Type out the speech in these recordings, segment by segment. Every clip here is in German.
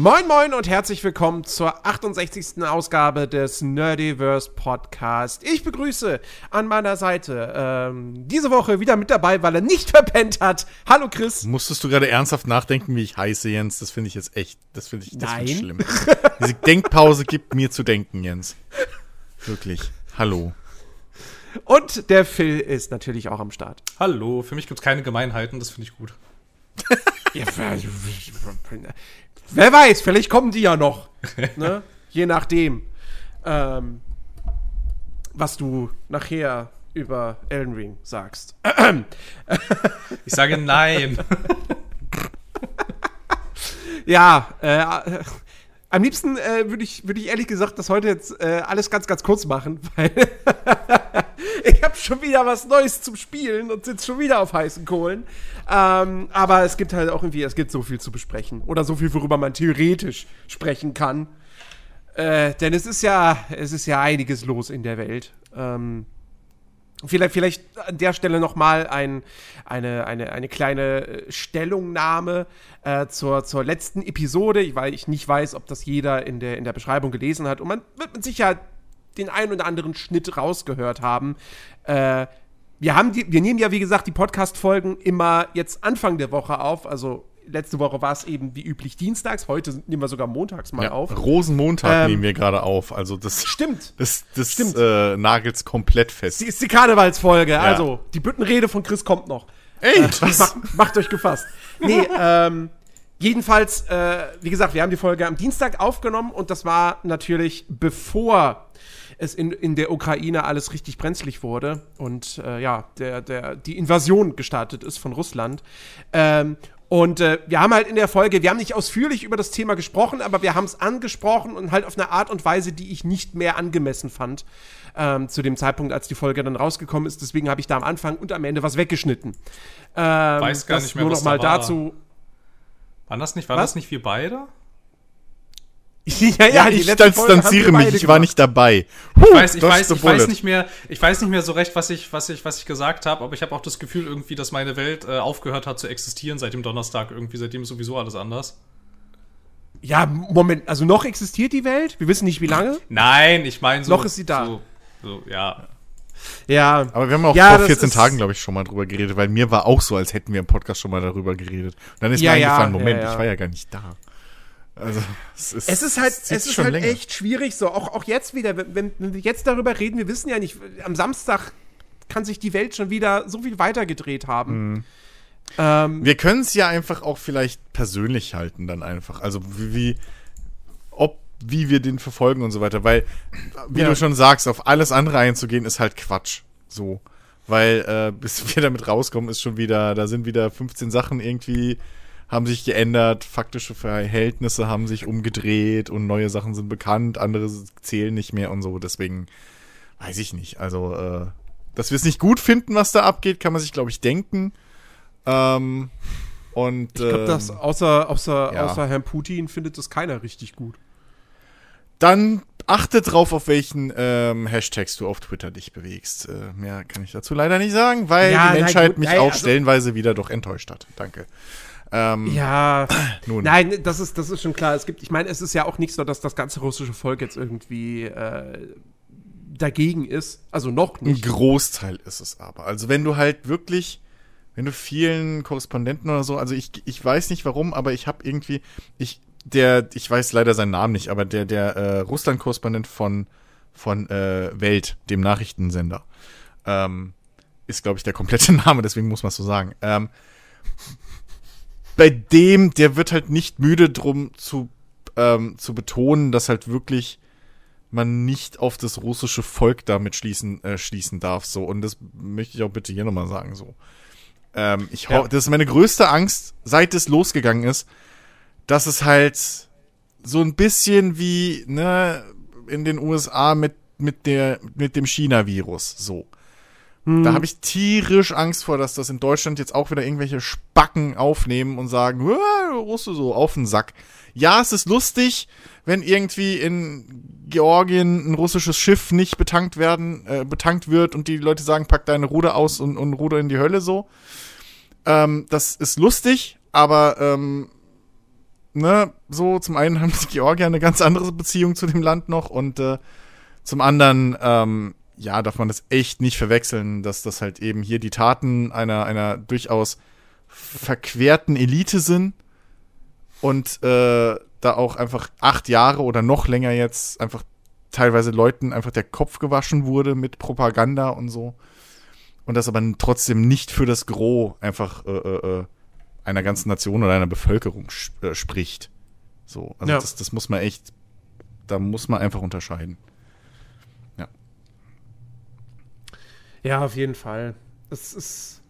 Moin Moin und herzlich willkommen zur 68. Ausgabe des Nerdiverse Podcast. Ich begrüße an meiner Seite ähm, diese Woche wieder mit dabei, weil er nicht verpennt hat. Hallo Chris. Musstest du gerade ernsthaft nachdenken, wie ich heiße, Jens? Das finde ich jetzt echt, das finde ich, das Nein. find ich schlimm. Diese Denkpause gibt mir zu denken, Jens. Wirklich. Hallo. Und der Phil ist natürlich auch am Start. Hallo, für mich gibt es keine Gemeinheiten, das finde ich gut. Wer weiß, vielleicht kommen die ja noch. Ne? Je nachdem, ähm, was du nachher über Elden Ring sagst. Ich sage nein. Ja, äh, am liebsten äh, würde ich, würd ich ehrlich gesagt das heute jetzt äh, alles ganz, ganz kurz machen, weil ich habe schon wieder was Neues zum Spielen und sitze schon wieder auf heißen Kohlen. Ähm, aber es gibt halt auch irgendwie, es gibt so viel zu besprechen oder so viel, worüber man theoretisch sprechen kann. Äh, denn es ist ja, es ist ja einiges los in der Welt. Ähm, Vielleicht, vielleicht an der Stelle noch mal ein, eine, eine, eine kleine äh, Stellungnahme äh, zur, zur letzten Episode, weil ich nicht weiß, ob das jeder in der, in der Beschreibung gelesen hat. Und man wird mit Sicherheit den einen oder anderen Schnitt rausgehört haben. Äh, wir, haben die, wir nehmen ja, wie gesagt, die Podcast-Folgen immer jetzt Anfang der Woche auf. Also letzte Woche war es eben wie üblich dienstags. Heute nehmen wir sogar montags mal Ja, auf. Rosenmontag Ähm, nehmen wir gerade auf. Also das, Stimmt. das, das Stimmt. äh, nagelt's komplett fest. Sie ist die Karnevalsfolge. Also, die Büttenrede von Chris kommt noch. Ey, Äh, macht, macht euch gefasst. Nee, ähm, jedenfalls, äh, wie gesagt, wir haben die Folge am Dienstag aufgenommen und das war natürlich bevor es in, in der Ukraine alles richtig brenzlig wurde und äh, ja, der, der, die Invasion gestartet ist von Russland. Ähm, und äh, wir haben halt in der Folge, wir haben nicht ausführlich über das Thema gesprochen, aber wir haben es angesprochen und halt auf eine Art und Weise, die ich nicht mehr angemessen fand ähm, zu dem Zeitpunkt, als die Folge dann rausgekommen ist. Deswegen habe ich da am Anfang und am Ende was weggeschnitten. Ähm, Weiß gar das nicht mehr, nur was noch mal da war. dazu. Waren das nicht, waren Was? das nicht wir beide? ja, ja, ich distanziere mich, ich war nicht dabei. Huh, Ich weiß, ich, weiß, ich, weiß nicht mehr, ich weiß nicht mehr so recht, was ich, was ich, was ich gesagt habe, aber ich habe auch das Gefühl irgendwie, dass meine Welt äh, aufgehört hat zu existieren seit dem Donnerstag. Irgendwie seitdem ist sowieso alles anders. Ja, Moment, also noch existiert die Welt? Wir wissen nicht, wie lange. Nein, ich meine so. Noch ist sie da. So, so, ja. Ja. Aber wir haben auch Ja, vor das 14 ist- Tagen, glaube ich, schon mal drüber geredet, weil mir war auch so, als hätten wir im Podcast schon mal darüber geredet. Und dann ist Ja, mir ja, eingefallen, Moment, ja, ja. ich war ja gar nicht da. Also, es ist, Es ist halt, es ist schon halt länger. echt schwierig, so auch, auch jetzt wieder, wenn, wenn wenn wir jetzt darüber reden, wir wissen ja nicht, am Samstag kann sich die Welt schon wieder so viel weitergedreht haben. Mhm. Ähm, Wir können es ja einfach auch vielleicht persönlich halten, dann einfach. Also wie, wie ob wie wir den verfolgen und so weiter, weil wie Ja. du schon sagst, auf alles andere einzugehen ist halt Quatsch. So, weil äh, bis wir damit rauskommen, ist schon wieder, da sind wieder 15 Sachen irgendwie haben sich geändert, faktische Verhältnisse haben sich umgedreht und neue Sachen sind bekannt, andere zählen nicht mehr und so. Deswegen weiß ich nicht. Also, äh, dass wir es nicht gut finden, was da abgeht, kann man sich, glaube ich, denken. Ähm, und ich glaube, ähm, dass außer, außer, ja. außer Herrn Putin findet das keiner richtig gut. Dann achte drauf, auf welchen ähm, Hashtags du auf Twitter dich bewegst. Äh, mehr kann ich dazu leider nicht sagen, weil Ja, die nein, Menschheit gut, mich nein, auch also- stellenweise wieder doch enttäuscht hat. Danke. Ähm, Ja, nun. nein, das ist, das ist schon klar. Es gibt, ich meine, es ist ja auch nicht so, dass das ganze russische Volk jetzt irgendwie äh, dagegen ist. Also noch Ein nicht. Großteil ist es aber. Also wenn du halt wirklich, wenn du vielen Korrespondenten oder so, also ich, ich weiß nicht warum, aber ich habe irgendwie, ich, der, ich weiß leider seinen Namen nicht, aber der, der äh, Russland-Korrespondent von, von äh, Welt, dem Nachrichtensender, ähm, ist, glaube ich, der komplette Name, deswegen muss man es so sagen. Ähm, bei dem, der wird halt nicht müde drum zu, ähm, zu betonen, dass halt wirklich man nicht auf das russische Volk damit schließen, äh, schließen darf. So. Und das möchte ich auch bitte hier nochmal sagen. So. Ähm, ich Ja. Das ist meine größte Angst, seit es losgegangen ist, dass es halt so ein bisschen wie ne, in den USA mit, mit, der, mit dem China-Virus. So. Da habe ich tierisch Angst vor, dass das in Deutschland jetzt auch wieder irgendwelche Spacken aufnehmen und sagen, "Ah, Russe so auf den Sack. Ja, es ist lustig, wenn irgendwie in Georgien ein russisches Schiff nicht betankt werden, äh, betankt wird und die Leute sagen, pack deine Ruder aus und, und ruder in die Hölle so. Ähm, das ist lustig, aber ähm, ne, so, zum einen haben die Georgier eine ganz andere Beziehung zu dem Land noch und äh, zum anderen, ähm, ja, darf man das echt nicht verwechseln, dass das halt eben hier die Taten einer, einer durchaus verquerten Elite sind und äh, da auch einfach acht Jahre oder noch länger jetzt einfach teilweise Leuten einfach der Kopf gewaschen wurde mit Propaganda und so. Und das aber trotzdem nicht für das Gros einfach äh, äh, äh einer ganzen Nation oder einer Bevölkerung äh, spricht. So, also ja. das, das muss man echt, da muss man einfach unterscheiden. Ja. Ja, auf jeden Fall. Es ist,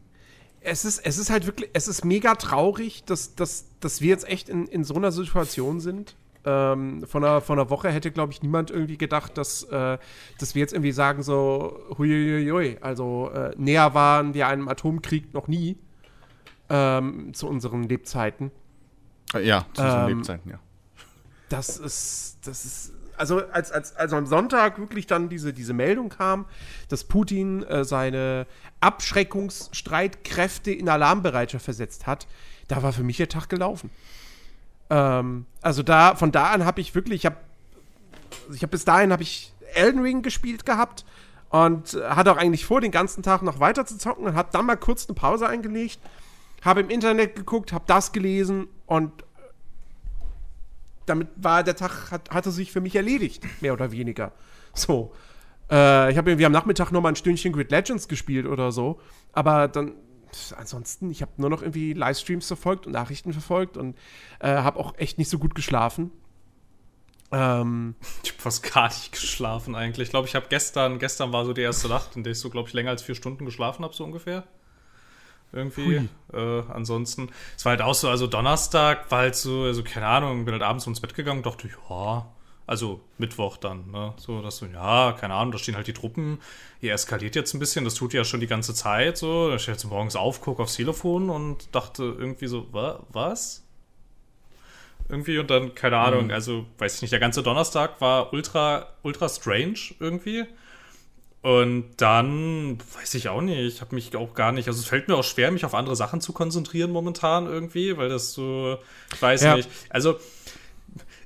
es ist, es ist halt wirklich, es ist mega traurig, dass, dass, dass wir jetzt echt in, in so einer Situation sind. Ähm, von, einer, von einer Woche hätte, glaube ich, niemand irgendwie gedacht, dass, äh, dass wir jetzt irgendwie sagen, so, huiuiui, also äh, näher waren wir einem Atomkrieg noch nie ähm, zu unseren Lebzeiten. Ja, zu unseren ähm, Lebzeiten, ja. Das ist, das ist, also als, als, als am Sonntag wirklich dann diese, diese Meldung kam, dass Putin äh, seine Abschreckungsstreitkräfte in Alarmbereitschaft versetzt hat, da war für mich der Tag gelaufen. Ähm, also da, von da an habe ich wirklich, ich habe ich hab bis dahin habe ich Elden Ring gespielt gehabt und hatte auch eigentlich vor, den ganzen Tag noch weiter zu zocken und habe dann mal kurz eine Pause eingelegt, habe im Internet geguckt, habe das gelesen und damit war der Tag, hat, hatte sich für mich erledigt, mehr oder weniger. So. Äh, ich habe irgendwie am Nachmittag noch mal ein Stündchen Grid Legends gespielt oder so, aber dann ansonsten, ich habe nur noch irgendwie Livestreams verfolgt und Nachrichten verfolgt und äh, habe auch echt nicht so gut geschlafen. Ähm, ich habe fast gar nicht geschlafen eigentlich. Ich glaube, ich habe gestern, gestern war so die erste Nacht, in der ich so, glaube ich, länger als vier Stunden geschlafen habe, so ungefähr. Irgendwie. Äh, ansonsten, es war halt auch so, also Donnerstag war halt so, also keine Ahnung, bin halt abends ins Bett gegangen, dachte, ja, also Mittwoch dann, ne? So, dass so, ja, keine Ahnung, da stehen halt die Truppen, ihr eskaliert jetzt ein bisschen, das tut ja schon die ganze Zeit so. Da stehe ich jetzt morgens auf, gucke aufs Telefon und dachte irgendwie so, wa was? Irgendwie und dann, keine Ahnung, mhm. also weiß ich nicht, der ganze Donnerstag war ultra, ultra strange irgendwie. Und dann weiß ich auch nicht, ich habe mich auch gar nicht, also es fällt mir auch schwer, mich auf andere Sachen zu konzentrieren momentan irgendwie, weil das so, ich weiß ja. nicht. Also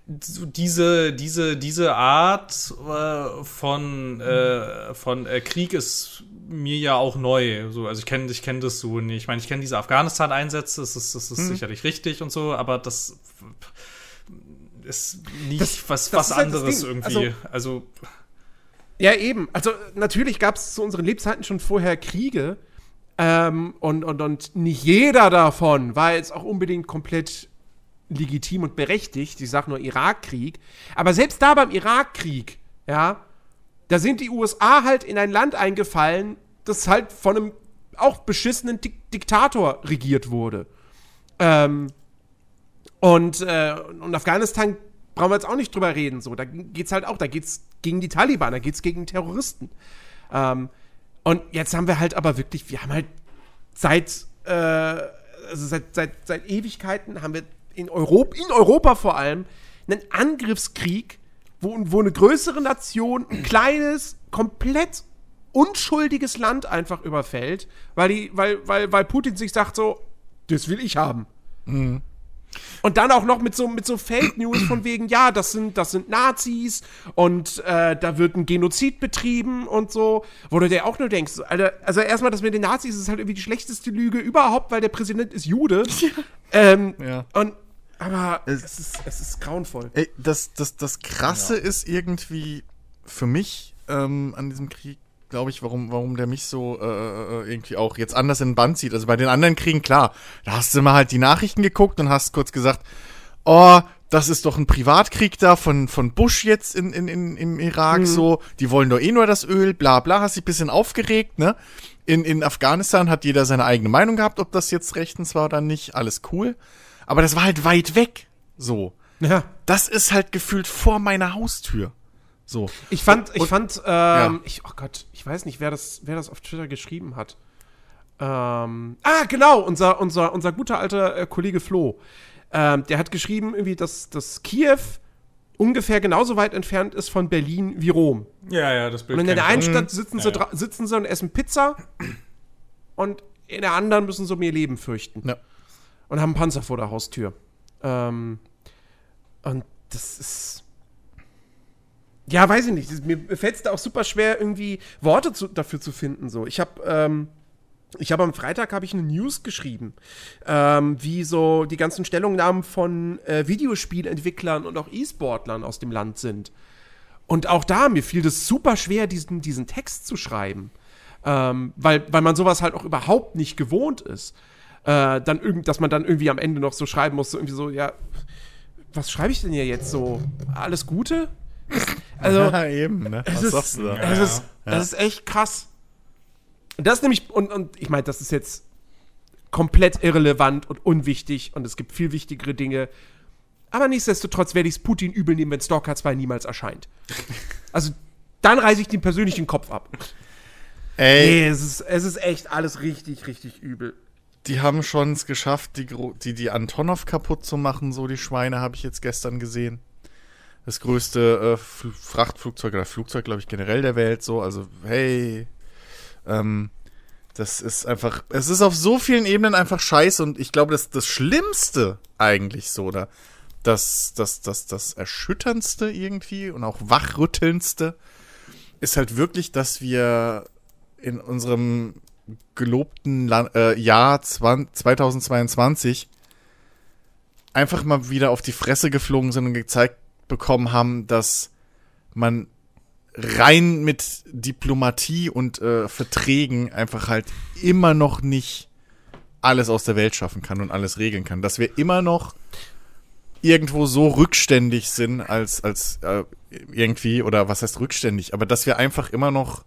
diese, diese, diese Art äh, von, äh, von äh, Krieg ist mir ja auch neu. So, also ich kenne ich kenn das so nicht. Ich meine, ich kenne diese Afghanistan-Einsätze, das ist, das ist hm. sicherlich richtig und so, aber das ist nicht das, was, das was halt anderes irgendwie. Also, also, ja, eben. Also natürlich gab es zu unseren Lebzeiten schon vorher Kriege. Ähm, und, und, und nicht jeder davon war jetzt auch unbedingt komplett legitim und berechtigt. Ich sage nur Irakkrieg. Aber selbst da beim Irakkrieg, ja, da sind die USA halt in ein Land eingefallen, das halt von einem auch beschissenen Dik Diktator regiert wurde. Ähm, und, äh, und Afghanistan brauchen wir jetzt auch nicht drüber reden. So, da geht's halt auch, da geht's gegen die Taliban, da geht's gegen Terroristen. Ähm, und jetzt haben wir halt aber wirklich, wir haben halt seit, äh, also seit, seit, seit Ewigkeiten haben wir in Europa, in Europa vor allem, einen Angriffskrieg, wo, wo eine größere Nation ein kleines, komplett unschuldiges Land einfach überfällt, weil, die, weil, weil, weil Putin sich sagt so, das will ich haben. Mhm. Und dann auch noch mit so, mit so Fake News von wegen, ja, das sind, das sind Nazis und äh, da wird ein Genozid betrieben und so, wo du dir auch nur denkst, Alter, also erstmal, das mit den Nazis ist halt irgendwie die schlechteste Lüge überhaupt, weil der Präsident ist Jude. Ja. Ähm, ja. Und aber es, es, ist, es ist grauenvoll. Ey, das, das, das Krasse ja. ist irgendwie für mich ähm, an diesem Krieg, glaube ich, warum, warum der mich so äh, äh, irgendwie auch jetzt anders in den Band zieht. Also bei den anderen Kriegen, klar, da hast du mal halt die Nachrichten geguckt und hast kurz gesagt, oh, das ist doch ein Privatkrieg da von, von Bush jetzt in, in, in, im Irak mhm. so, die wollen doch eh nur das Öl, bla bla, hast dich ein bisschen aufgeregt, ne? In, in Afghanistan hat jeder seine eigene Meinung gehabt, ob das jetzt rechtens war oder nicht, alles cool. Aber das war halt weit weg. So. Ja. Das ist halt gefühlt vor meiner Haustür. So. Ich fand, ich fand, ähm, ja. ich, oh Gott, ich weiß nicht, wer das, wer das auf Twitter geschrieben hat. Ähm, ah, genau, unser, unser, unser guter alter äh, Kollege Flo. Ähm, der hat geschrieben, irgendwie, dass, dass Kiew ungefähr genauso weit entfernt ist von Berlin wie Rom. Ja, ja, das Bild. Und in der einen Stadt sitzen, ja, sie, ja. sitzen sie und essen Pizza und in der anderen müssen sie um ihr Leben fürchten. Ja und haben einen Panzer vor der Haustür. Ähm, Und das ist. Ja, weiß ich nicht. Mir fällt es da auch super schwer, irgendwie Worte zu, dafür zu finden. So. Ich habe ähm, ich habe am Freitag habe ich eine News geschrieben, ähm, wie so die ganzen Stellungnahmen von äh, Videospielentwicklern und auch E-Sportlern aus dem Land sind. Und auch da mir fiel das super schwer, diesen, diesen Text zu schreiben, ähm, weil, weil man sowas halt auch überhaupt nicht gewohnt ist. Äh, dann irgend, dass man dann irgendwie am Ende noch so schreiben muss, so irgendwie so, ja, was schreibe ich denn hier jetzt so? Alles Gute? Also, ja, eben, ne? Was ist, sagst du da? Es ist, ja. Das ist echt krass. Und das nämlich, und, und ich meine, das ist jetzt komplett irrelevant und unwichtig und es gibt viel wichtigere Dinge. Aber nichtsdestotrotz werde ich es Putin übel nehmen, wenn Stalker 2 niemals erscheint. Also, dann reiße ich den persönlichen Kopf ab. Ey. Nee, es ist, es ist echt alles richtig, richtig übel. Die haben schon es geschafft, die, die, die Antonov kaputt zu machen, so die Schweine, habe ich jetzt gestern gesehen. Das größte äh, Frachtflugzeug oder Flugzeug, glaube ich, generell der Welt, so. Also, hey, ähm, das ist einfach, es ist auf so vielen Ebenen einfach scheiße und ich glaube, das das Schlimmste eigentlich so, oder das, das, das, das Erschütterndste irgendwie und auch Wachrüttelndste ist halt wirklich, dass wir in unserem gelobten Lan äh, Jahr 20, 2022 einfach mal wieder auf die Fresse geflogen sind und gezeigt bekommen haben, dass man rein mit Diplomatie und äh, Verträgen einfach halt immer noch nicht alles aus der Welt schaffen kann und alles regeln kann. Dass wir immer noch irgendwo so rückständig sind als, als äh, irgendwie, oder was heißt rückständig, aber dass wir einfach immer noch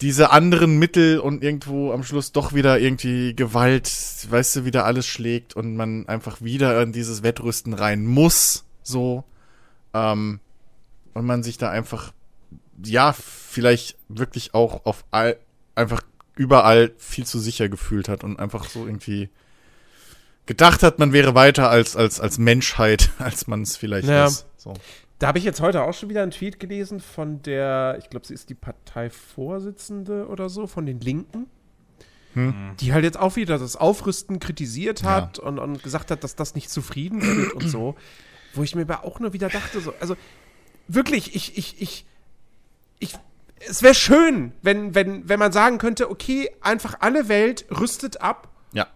diese anderen Mittel und irgendwo am Schluss doch wieder irgendwie Gewalt, weißt du, wieder alles schlägt und man einfach wieder in dieses Wettrüsten rein muss, so. Ähm, und man sich da einfach, ja, vielleicht wirklich auch auf all, einfach überall viel zu sicher gefühlt hat und einfach so irgendwie gedacht hat, man wäre weiter als, als, als Menschheit, als man es vielleicht ja. ist. So. Da habe ich jetzt heute auch schon wieder einen Tweet gelesen von der, ich glaube, sie ist die Parteivorsitzende oder so, von den Linken. Hm. Die halt jetzt auch wieder das Aufrüsten kritisiert hat ja. und, und gesagt hat, dass das nicht zufrieden wird und so. Wo ich mir aber auch nur wieder dachte, so, also wirklich, ich, ich, ich, ich, es wäre schön, wenn, wenn, wenn man sagen könnte, okay, einfach alle Welt rüstet ab. Ja.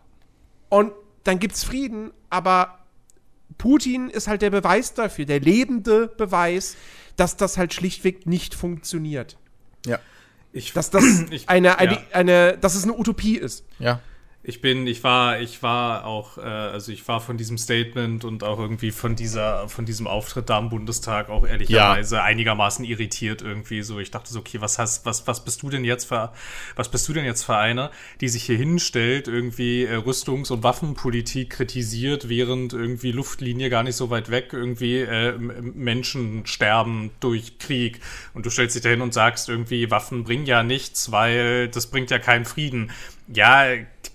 Und dann gibt's Frieden, aber Putin ist halt der Beweis dafür, der lebende Beweis, dass das halt schlichtweg nicht funktioniert. Ja. Ich, dass das ich, eine, eine, ja. eine, dass es eine Utopie ist. Ja. Ich bin, ich war, ich war auch, äh, also ich war von diesem Statement und auch irgendwie von dieser, von diesem Auftritt da am Bundestag auch ehrlicherweise ja. einigermaßen irritiert irgendwie. So, ich dachte so, okay, was hast, was, was bist du denn jetzt für, was bist du denn jetzt für einer, die sich hier hinstellt, irgendwie äh, Rüstungs- und Waffenpolitik kritisiert, während irgendwie Luftlinie gar nicht so weit weg irgendwie äh, Menschen sterben durch Krieg und du stellst dich dahin und sagst irgendwie, Waffen bringen ja nichts, weil das bringt ja keinen Frieden. Ja,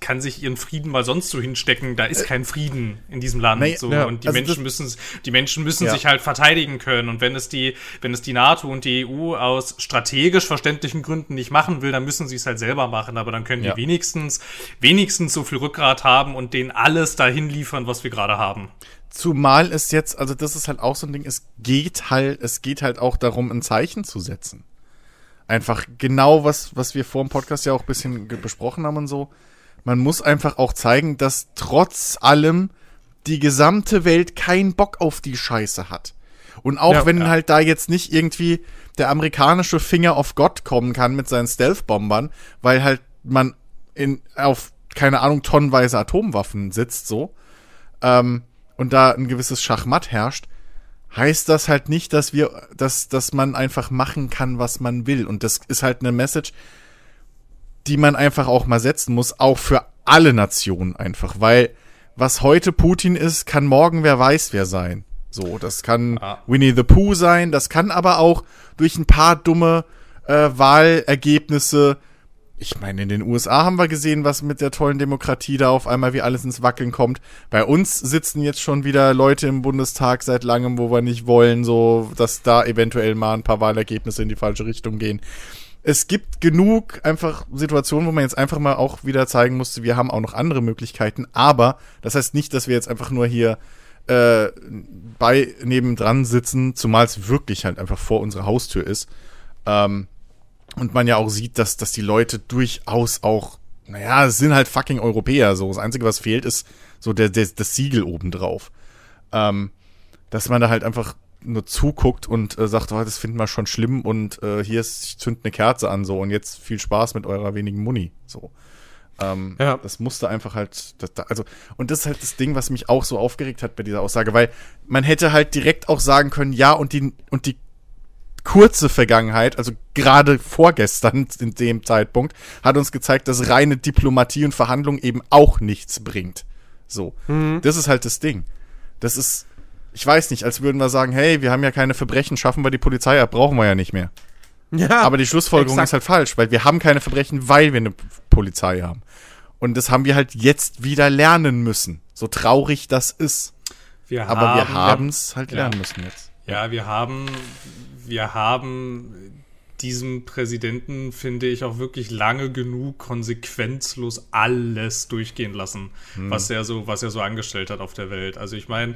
kann sich ihren Frieden mal sonst so hinstecken. Da ist äh, kein Frieden in diesem Land. Nee, so. Ja, und die also Menschen müssen, die Menschen müssen ja. sich halt verteidigen können. Und wenn es die, wenn es die NATO und die EU aus strategisch verständlichen Gründen nicht machen will, dann müssen sie es halt selber machen. Aber dann können ja. die wenigstens, wenigstens so viel Rückgrat haben und denen alles dahin liefern, was wir gerade haben. Zumal es jetzt, also das ist halt auch so ein Ding, es geht halt, es geht halt auch darum, ein Zeichen zu setzen. Einfach genau was, was wir vor dem Podcast ja auch ein bisschen besprochen haben und so man muss einfach auch zeigen, dass trotz allem die gesamte Welt keinen Bock auf die Scheiße hat. Und auch ja, wenn ja. halt da jetzt nicht irgendwie der amerikanische Finger of God kommen kann mit seinen Stealth-Bombern, weil halt man in, auf, keine Ahnung, tonnenweise Atomwaffen sitzt, so, ähm, und da ein gewisses Schachmatt herrscht, heißt das halt nicht, dass wir, dass, dass man einfach machen kann, was man will. Und das ist halt eine Message, die man einfach auch mal setzen muss, auch für alle Nationen einfach, weil was heute Putin ist, kann morgen wer weiß wer sein. So, das kann ah. Winnie the Pooh sein, das kann aber auch durch ein paar dumme äh, Wahlergebnisse. Ich meine, in den USA haben wir gesehen, was mit der tollen Demokratie da auf einmal wie alles ins Wackeln kommt. Bei uns sitzen jetzt schon wieder Leute im Bundestag seit langem, wo wir nicht wollen, so dass da eventuell mal ein paar Wahlergebnisse in die falsche Richtung gehen es gibt genug einfach Situationen, wo man jetzt einfach mal auch wieder zeigen musste, wir haben auch noch andere Möglichkeiten. Aber das heißt nicht, dass wir jetzt einfach nur hier äh, bei nebendran sitzen, zumal es wirklich halt einfach vor unserer Haustür ist. Ähm, und man ja auch sieht, dass, dass die Leute durchaus auch, naja, es sind halt fucking Europäer. So, das Einzige, was fehlt, ist so der, der, das Siegel obendrauf. Ähm, dass man da halt einfach nur zuguckt und äh, sagt, oh, das finden wir schon schlimm und äh, hier ist, ich zünd eine Kerze an so und jetzt viel Spaß mit eurer wenigen Muni. So. Ähm, ja. Das musste einfach halt, das, also, und das ist halt das Ding, was mich auch so aufgeregt hat bei dieser Aussage, weil man hätte halt direkt auch sagen können, ja, und die, und die kurze Vergangenheit, also gerade vorgestern in dem Zeitpunkt, hat uns gezeigt, dass reine Diplomatie und Verhandlung eben auch nichts bringt. So. Mhm. Das ist halt das Ding. Das ist, ich weiß nicht, als würden wir sagen, hey, wir haben ja keine Verbrechen, schaffen wir die Polizei ab, brauchen wir ja nicht mehr. Ja, Aber die Schlussfolgerung exakt. ist halt falsch, weil wir haben keine Verbrechen, weil wir eine Polizei haben. Und das haben wir halt jetzt wieder lernen müssen. So traurig das ist. Wir Aber haben, wir haben es halt lernen müssen jetzt. Ja, wir haben, wir haben diesem Präsidenten, finde ich, auch wirklich lange genug konsequenzlos alles durchgehen lassen, hm. was er so, was er so angestellt hat auf der Welt. Also ich meine,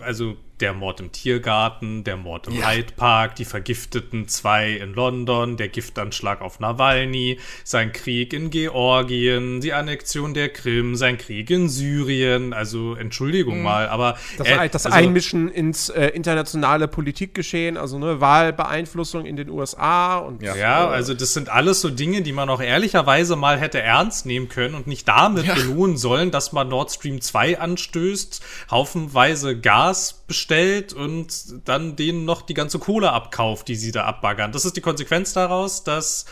also der Mord im Tiergarten, der Mord im ja. Hyde Park, die vergifteten zwei in London, der Giftanschlag auf Nawalny, sein Krieg in Georgien, die Annexion der Krim, sein Krieg in Syrien. Also Entschuldigung mhm. mal, aber das, äh, das also, Einmischen ins äh, internationale Politikgeschehen, also ne, Wahlbeeinflussung in den USA und ja. ja, also das sind alles so Dinge, die man auch ehrlicherweise mal hätte ernst nehmen können und nicht damit ja. belohnen sollen, dass man Nord Stream 2 anstößt, haufenweise Gas bestellt stellt und dann denen noch die ganze Kohle abkauft, die sie da abbaggern. Das ist die Konsequenz daraus, dass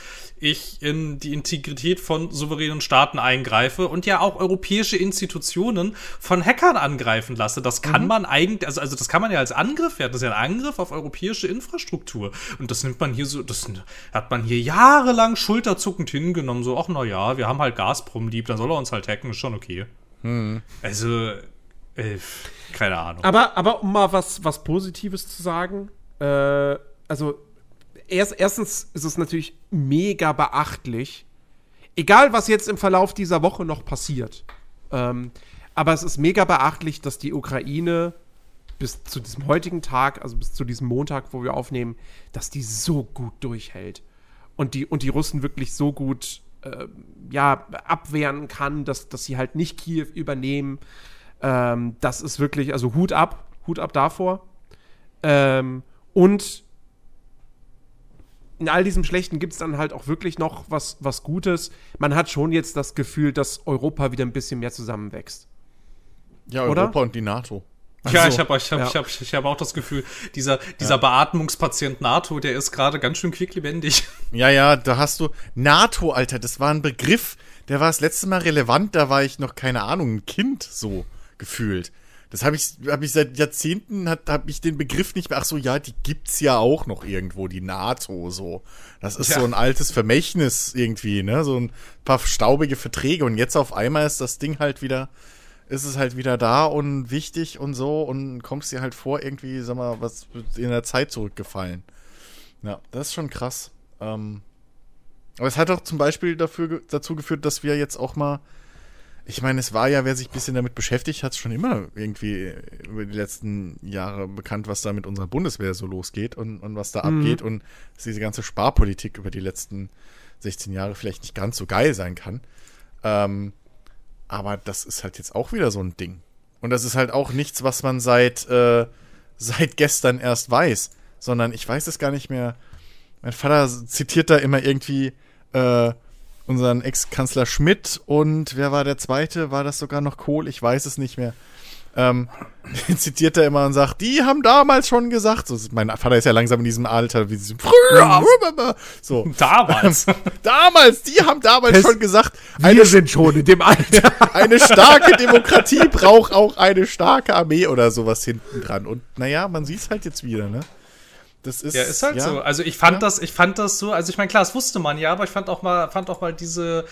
ich in die Integrität von souveränen Staaten eingreife und ja auch europäische Institutionen von Hackern angreifen lasse. Das kann mhm. man eigentlich, also, also das kann man ja als Angriff werden. Das ist ja ein Angriff auf europäische Infrastruktur. Und das nimmt man hier so, das hat man hier jahrelang schulterzuckend hingenommen. So, ach na ja, wir haben halt Gazprom lieb, dann soll er uns halt hacken, ist schon okay. Mhm. Also, äh, keine Ahnung. Aber, aber um mal was, was Positives zu sagen, äh, also erst, erstens ist es natürlich mega beachtlich, egal was jetzt im Verlauf dieser Woche noch passiert, ähm, aber es ist mega beachtlich, dass die Ukraine bis zu diesem heutigen Tag, also bis zu diesem Montag, wo wir aufnehmen, dass die so gut durchhält. Und die, und die Russen wirklich so gut äh, ja, abwehren kann, dass, dass sie halt nicht Kiew übernehmen. Ähm, das ist wirklich, also Hut ab, Hut ab davor. Ähm, und in all diesem Schlechten gibt es dann halt auch wirklich noch was, was Gutes. Man hat schon jetzt das Gefühl, dass Europa wieder ein bisschen mehr zusammenwächst. Ja, Oder? Europa und die NATO. Also, ja, ich habe ich hab, ja. ich hab, ich hab auch das Gefühl, dieser, dieser ja. Beatmungspatient NATO, der ist gerade ganz schön quicklebendig. Ja, ja, da hast du NATO, Alter, das war ein Begriff, der war das letzte Mal relevant, da war ich noch, keine Ahnung, ein Kind so gefühlt. Das habe ich, hab ich seit Jahrzehnten, habe ich den Begriff nicht mehr. Ach so, ja, die gibt's ja auch noch irgendwo, die NATO so. Das ist ja. so ein altes Vermächtnis irgendwie, ne? So ein paar staubige Verträge und jetzt auf einmal ist das Ding halt wieder, ist es halt wieder da und wichtig und so und kommst dir halt vor irgendwie, sag mal, was in der Zeit zurückgefallen. Ja, das ist schon krass. Ähm, aber es hat auch zum Beispiel dafür, dazu geführt, dass wir jetzt auch mal ich meine, es war ja, wer sich ein bisschen damit beschäftigt hat, schon immer irgendwie über die letzten Jahre bekannt, was da mit unserer Bundeswehr so losgeht und, und was da mhm. abgeht und dass diese ganze Sparpolitik über die letzten 16 Jahre vielleicht nicht ganz so geil sein kann. Ähm, aber das ist halt jetzt auch wieder so ein Ding. Und das ist halt auch nichts, was man seit, äh, seit gestern erst weiß, sondern ich weiß es gar nicht mehr. Mein Vater zitiert da immer irgendwie, äh, unseren Ex-Kanzler Schmidt und wer war der zweite? War das sogar noch Kohl? Ich weiß es nicht mehr. Ähm, zitiert er immer und sagt, die haben damals schon gesagt, so, mein Vater ist ja langsam in diesem Alter, wie sie früher, so. Damals. damals, die haben damals das, schon gesagt, wir sind schon in dem Alter. eine starke Demokratie braucht auch eine starke Armee oder sowas hinten dran. Und naja, man sieht es halt jetzt wieder, ne? Das ist, ja, ist halt ja. so. Also ich fand ja. das, ich fand das so, also ich meine, klar, das wusste man ja, aber ich fand auch mal, fand auch mal diese,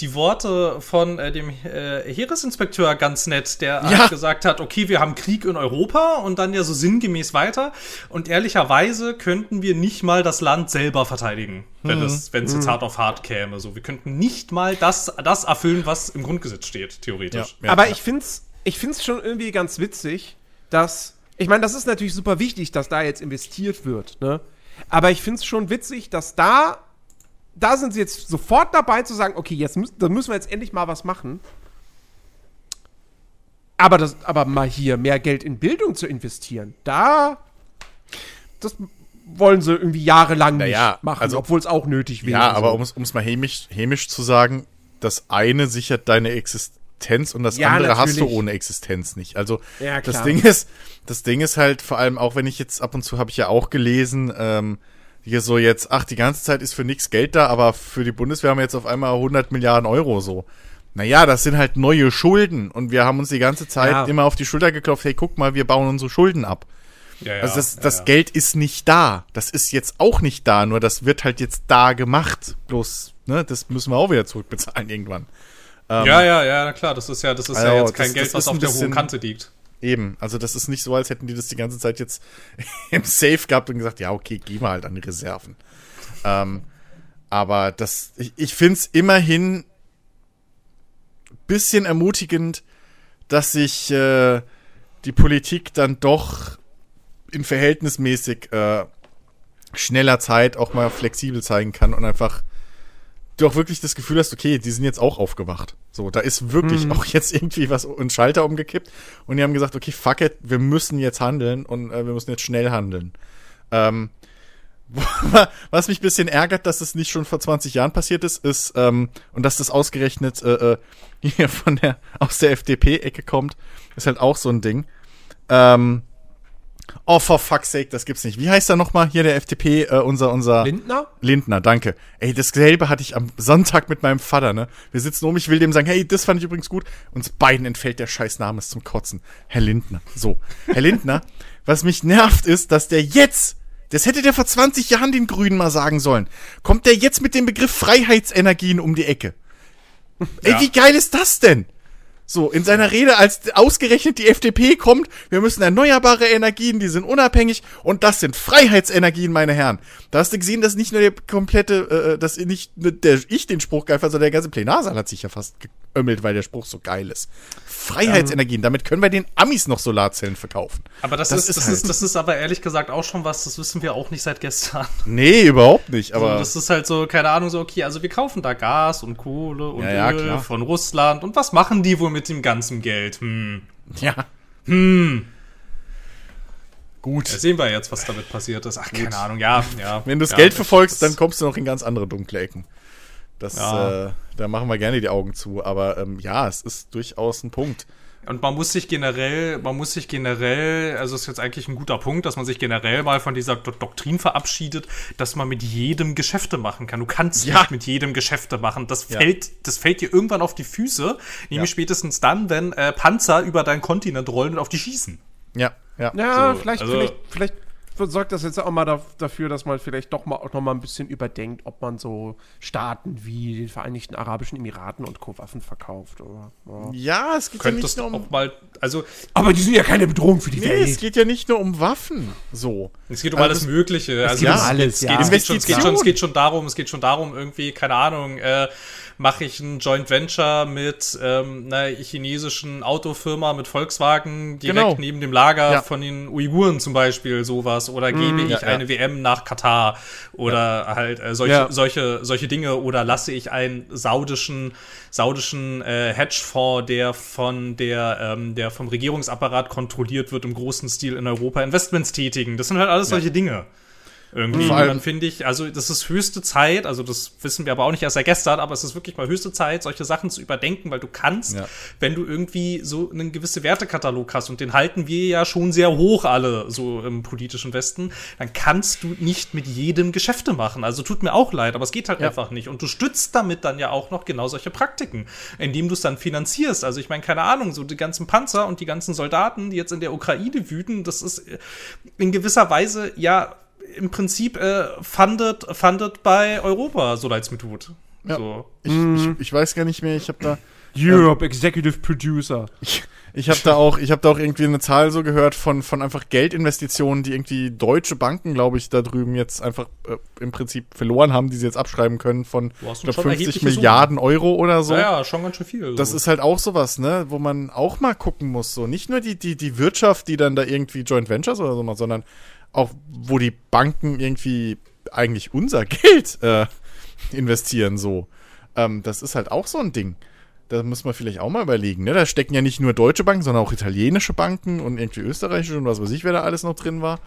die Worte von äh, dem äh, Heeresinspekteur ganz nett, der ja. halt gesagt hat, okay, wir haben Krieg in Europa und dann ja so sinngemäß weiter. Und ehrlicherweise könnten wir nicht mal das Land selber verteidigen, wenn mhm. es, wenn es jetzt mhm. hart auf hart käme. So, wir könnten nicht mal das, das erfüllen, was im Grundgesetz steht, theoretisch. aber ich find's, ich find's schon irgendwie ganz witzig, dass ich meine, das ist natürlich super wichtig, dass da jetzt investiert wird, ne? Aber ich finde es schon witzig, dass da, da sind sie jetzt sofort dabei zu sagen, okay, jetzt müssen, da müssen wir jetzt endlich mal was machen. Aber, das, aber mal hier mehr Geld in Bildung zu investieren, da, das wollen sie irgendwie jahrelang Naja, nicht machen, also- obwohl es auch nötig wäre. Ja, aber so. um es um es mal hämisch, hämisch zu sagen, das eine sichert deine Existenz und das Ja, andere hast du natürlich. ohne Existenz nicht. Also Ja, das. Ding ist, das Ding ist halt vor allem auch, wenn ich jetzt ab und zu habe ich ja auch gelesen, ähm, hier so jetzt, ach, die ganze Zeit ist für nichts Geld da, aber für die Bundeswehr haben wir jetzt auf einmal 100 Milliarden Euro so. Naja, das sind halt neue Schulden und wir haben uns die ganze Zeit Ja. immer auf die Schulter geklopft, hey, guck mal, wir bauen unsere Schulden ab. Ja, ja, Also das, das ja. Geld ist nicht da. Das ist jetzt auch nicht da, nur das wird halt jetzt da gemacht. Bloß, ne, das müssen wir auch wieder zurückbezahlen irgendwann. Ja, ja, ja, na klar, das ist ja, das ist Also, ja jetzt kein das- Geld, das was auf der hohen Kante liegt. Eben, also das ist nicht so, als hätten die das die ganze Zeit jetzt im Safe gehabt und gesagt, ja, okay, gehen wir halt an die Reserven. Ähm, aber das, ich, ich finde es immerhin bisschen ermutigend, dass sich äh, die Politik dann doch in verhältnismäßig äh, schneller Zeit auch mal flexibel zeigen kann und einfach du auch wirklich das Gefühl hast, okay, die sind jetzt auch aufgewacht. So, da ist wirklich auch jetzt irgendwie was ein Schalter umgekippt und die haben gesagt, okay, fuck it, wir müssen jetzt handeln und äh, wir müssen jetzt schnell handeln. Ähm, was mich ein bisschen ärgert, dass es nicht schon vor 20 Jahren passiert ist, ist, ähm, und dass das ausgerechnet äh, äh, hier von der, aus der FDP-Ecke kommt, ist halt auch so ein Ding. Ähm, oh, for fuck's sake, das gibt's nicht. Wie heißt er nochmal hier, der FDP, äh, unser, unser Lindner? Lindner, danke. Ey, dasselbe hatte ich am Sonntag mit meinem Vater, ne? Wir sitzen um, ich will dem sagen, hey, das fand ich übrigens gut. Uns beiden entfällt der scheiß Name ist zum Kotzen. Herr Lindner. So. Herr Lindner, was mich nervt, ist, dass der jetzt, das hätte der vor 20 Jahren den Grünen mal sagen sollen, kommt der jetzt mit dem Begriff Freiheitsenergien um die Ecke. Ey, Ja. wie geil ist das denn? So, in seiner Rede, als ausgerechnet die FDP kommt, wir müssen erneuerbare Energien, die sind unabhängig und das sind Freiheitsenergien, meine Herren. Da hast du gesehen, dass nicht nur der komplette, äh, dass nicht der, ich den Spruch geil fand, sondern der ganze Plenarsaal hat sich ja fast geömmelt, weil der Spruch so geil ist. Freiheitsenergien, damit können wir den Amis noch Solarzellen verkaufen. Aber das, Das ist, das, halt- ist, das ist aber ehrlich gesagt auch schon was, das wissen wir auch nicht seit gestern. Nee, überhaupt nicht, Aber aber. das ist halt so, keine Ahnung, so, okay, also wir kaufen da Gas und Kohle und Ja, ja, Öl klar. von Russland und was machen die wohl mit dem ganzen Geld? Hm. ja. Gut. Da sehen wir jetzt, was damit passiert ist. Ach, keine Ahnung, ja, ja. Wenn du das ja, Geld verfolgst, dann kommst du noch in ganz andere dunkle Ecken. Das, Ja. äh, da machen wir gerne die Augen zu. Aber ähm, ja, es ist durchaus ein Punkt. Und man muss sich generell, man muss sich generell, also ist jetzt eigentlich ein guter Punkt, dass man sich generell mal von dieser Do Doktrin verabschiedet, dass man mit jedem Geschäfte machen kann. Du kannst Ja. nicht mit jedem Geschäfte machen. Das Ja. fällt, das fällt dir irgendwann auf die Füße, nämlich Ja. spätestens dann, wenn äh, Panzer über deinen Kontinent rollen und auf die schießen. Ja, ja. Ja, So, vielleicht, also- vielleicht, vielleicht sorgt das jetzt auch mal da, dafür, dass man vielleicht doch mal auch noch mal ein bisschen überdenkt, ob man so Staaten wie den Vereinigten Arabischen Emiraten und Co. Waffen verkauft. Oder, ja. Ja, es geht ja Könntest nicht du nur um. auch mal, also Aber die sind ja keine Bedrohung für die Nee, Welt. es geht ja nicht nur um Waffen. So. Es geht um Also alles Mögliche. Also geht um es, alles, es, ja. geht, es, geht schon, es, geht schon, es geht schon darum, es geht schon darum, irgendwie, keine Ahnung, äh, mache ich ein Joint Venture mit ähm, einer chinesischen Autofirma, mit Volkswagen, direkt Genau. neben dem Lager Ja. von den Uiguren zum Beispiel, sowas. Oder gebe ich ja, ja. eine WM nach Katar oder halt äh, solche, solche, solche Dinge. Oder lasse ich einen saudischen, saudischen äh, Hedgefonds, der von der, ähm, der vom Regierungsapparat kontrolliert wird, im großen Stil in Europa Investments tätigen. Das sind halt alles solche Dinge. Irgendwie, Vor allem- dann finde ich, also das ist höchste Zeit, also das wissen wir aber auch nicht erst seit gestern, aber es ist wirklich mal höchste Zeit, solche Sachen zu überdenken, weil du kannst, Ja. wenn du irgendwie so einen gewissen Wertekatalog hast und den halten wir ja schon sehr hoch alle so im politischen Westen, dann kannst du nicht mit jedem Geschäfte machen. Also tut mir auch leid, aber es geht halt Ja. einfach nicht. Und du stützt damit dann ja auch noch genau solche Praktiken, indem du es dann finanzierst. Also ich meine, keine Ahnung, so die ganzen Panzer und die ganzen Soldaten, die jetzt in der Ukraine wüten, das ist äh, in gewisser Weise ja im Prinzip äh, funded, funded bei Europa, so leid's mir tut. Ja. So. Ich, ich, ich weiß gar nicht mehr, ich habe da. Europe Executive Producer. Ich, Ich habe da auch, ich habe da auch irgendwie eine Zahl so gehört von von einfach Geldinvestitionen, die irgendwie deutsche Banken, glaube ich, da drüben jetzt einfach äh, im Prinzip verloren haben, die sie jetzt abschreiben können von ich glaub, 50 Milliarden Summen. Euro oder so. Ja, ja, schon ganz schön viel. So. Das ist halt auch sowas, ne, wo man auch mal gucken muss, so nicht nur die die die Wirtschaft, die dann da irgendwie Joint Ventures oder so macht, sondern auch wo die Banken irgendwie eigentlich unser Geld äh, investieren so. Ähm, das ist halt auch so ein Ding. Da muss man vielleicht auch mal überlegen. Ne? Da stecken ja nicht nur deutsche Banken, sondern auch italienische Banken und irgendwie österreichische und was weiß ich, wer da alles noch drin war,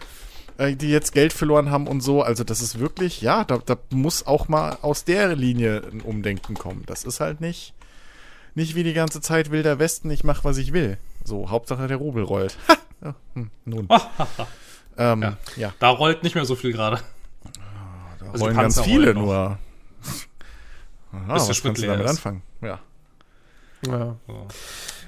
äh, die jetzt Geld verloren haben und so. Also das ist wirklich, ja, da, da muss auch mal aus der Linie ein Umdenken kommen. Das ist halt nicht, nicht wie die ganze Zeit wilder Westen, ich mach, was ich will. So, Hauptsache der Rubel rollt. ja, hm, nun. ähm, ja. ja. Da rollt nicht mehr so viel gerade. Da also rollen ganz viele rollen nur. Aha, was kannst du damit ist. anfangen? Ja. Ja.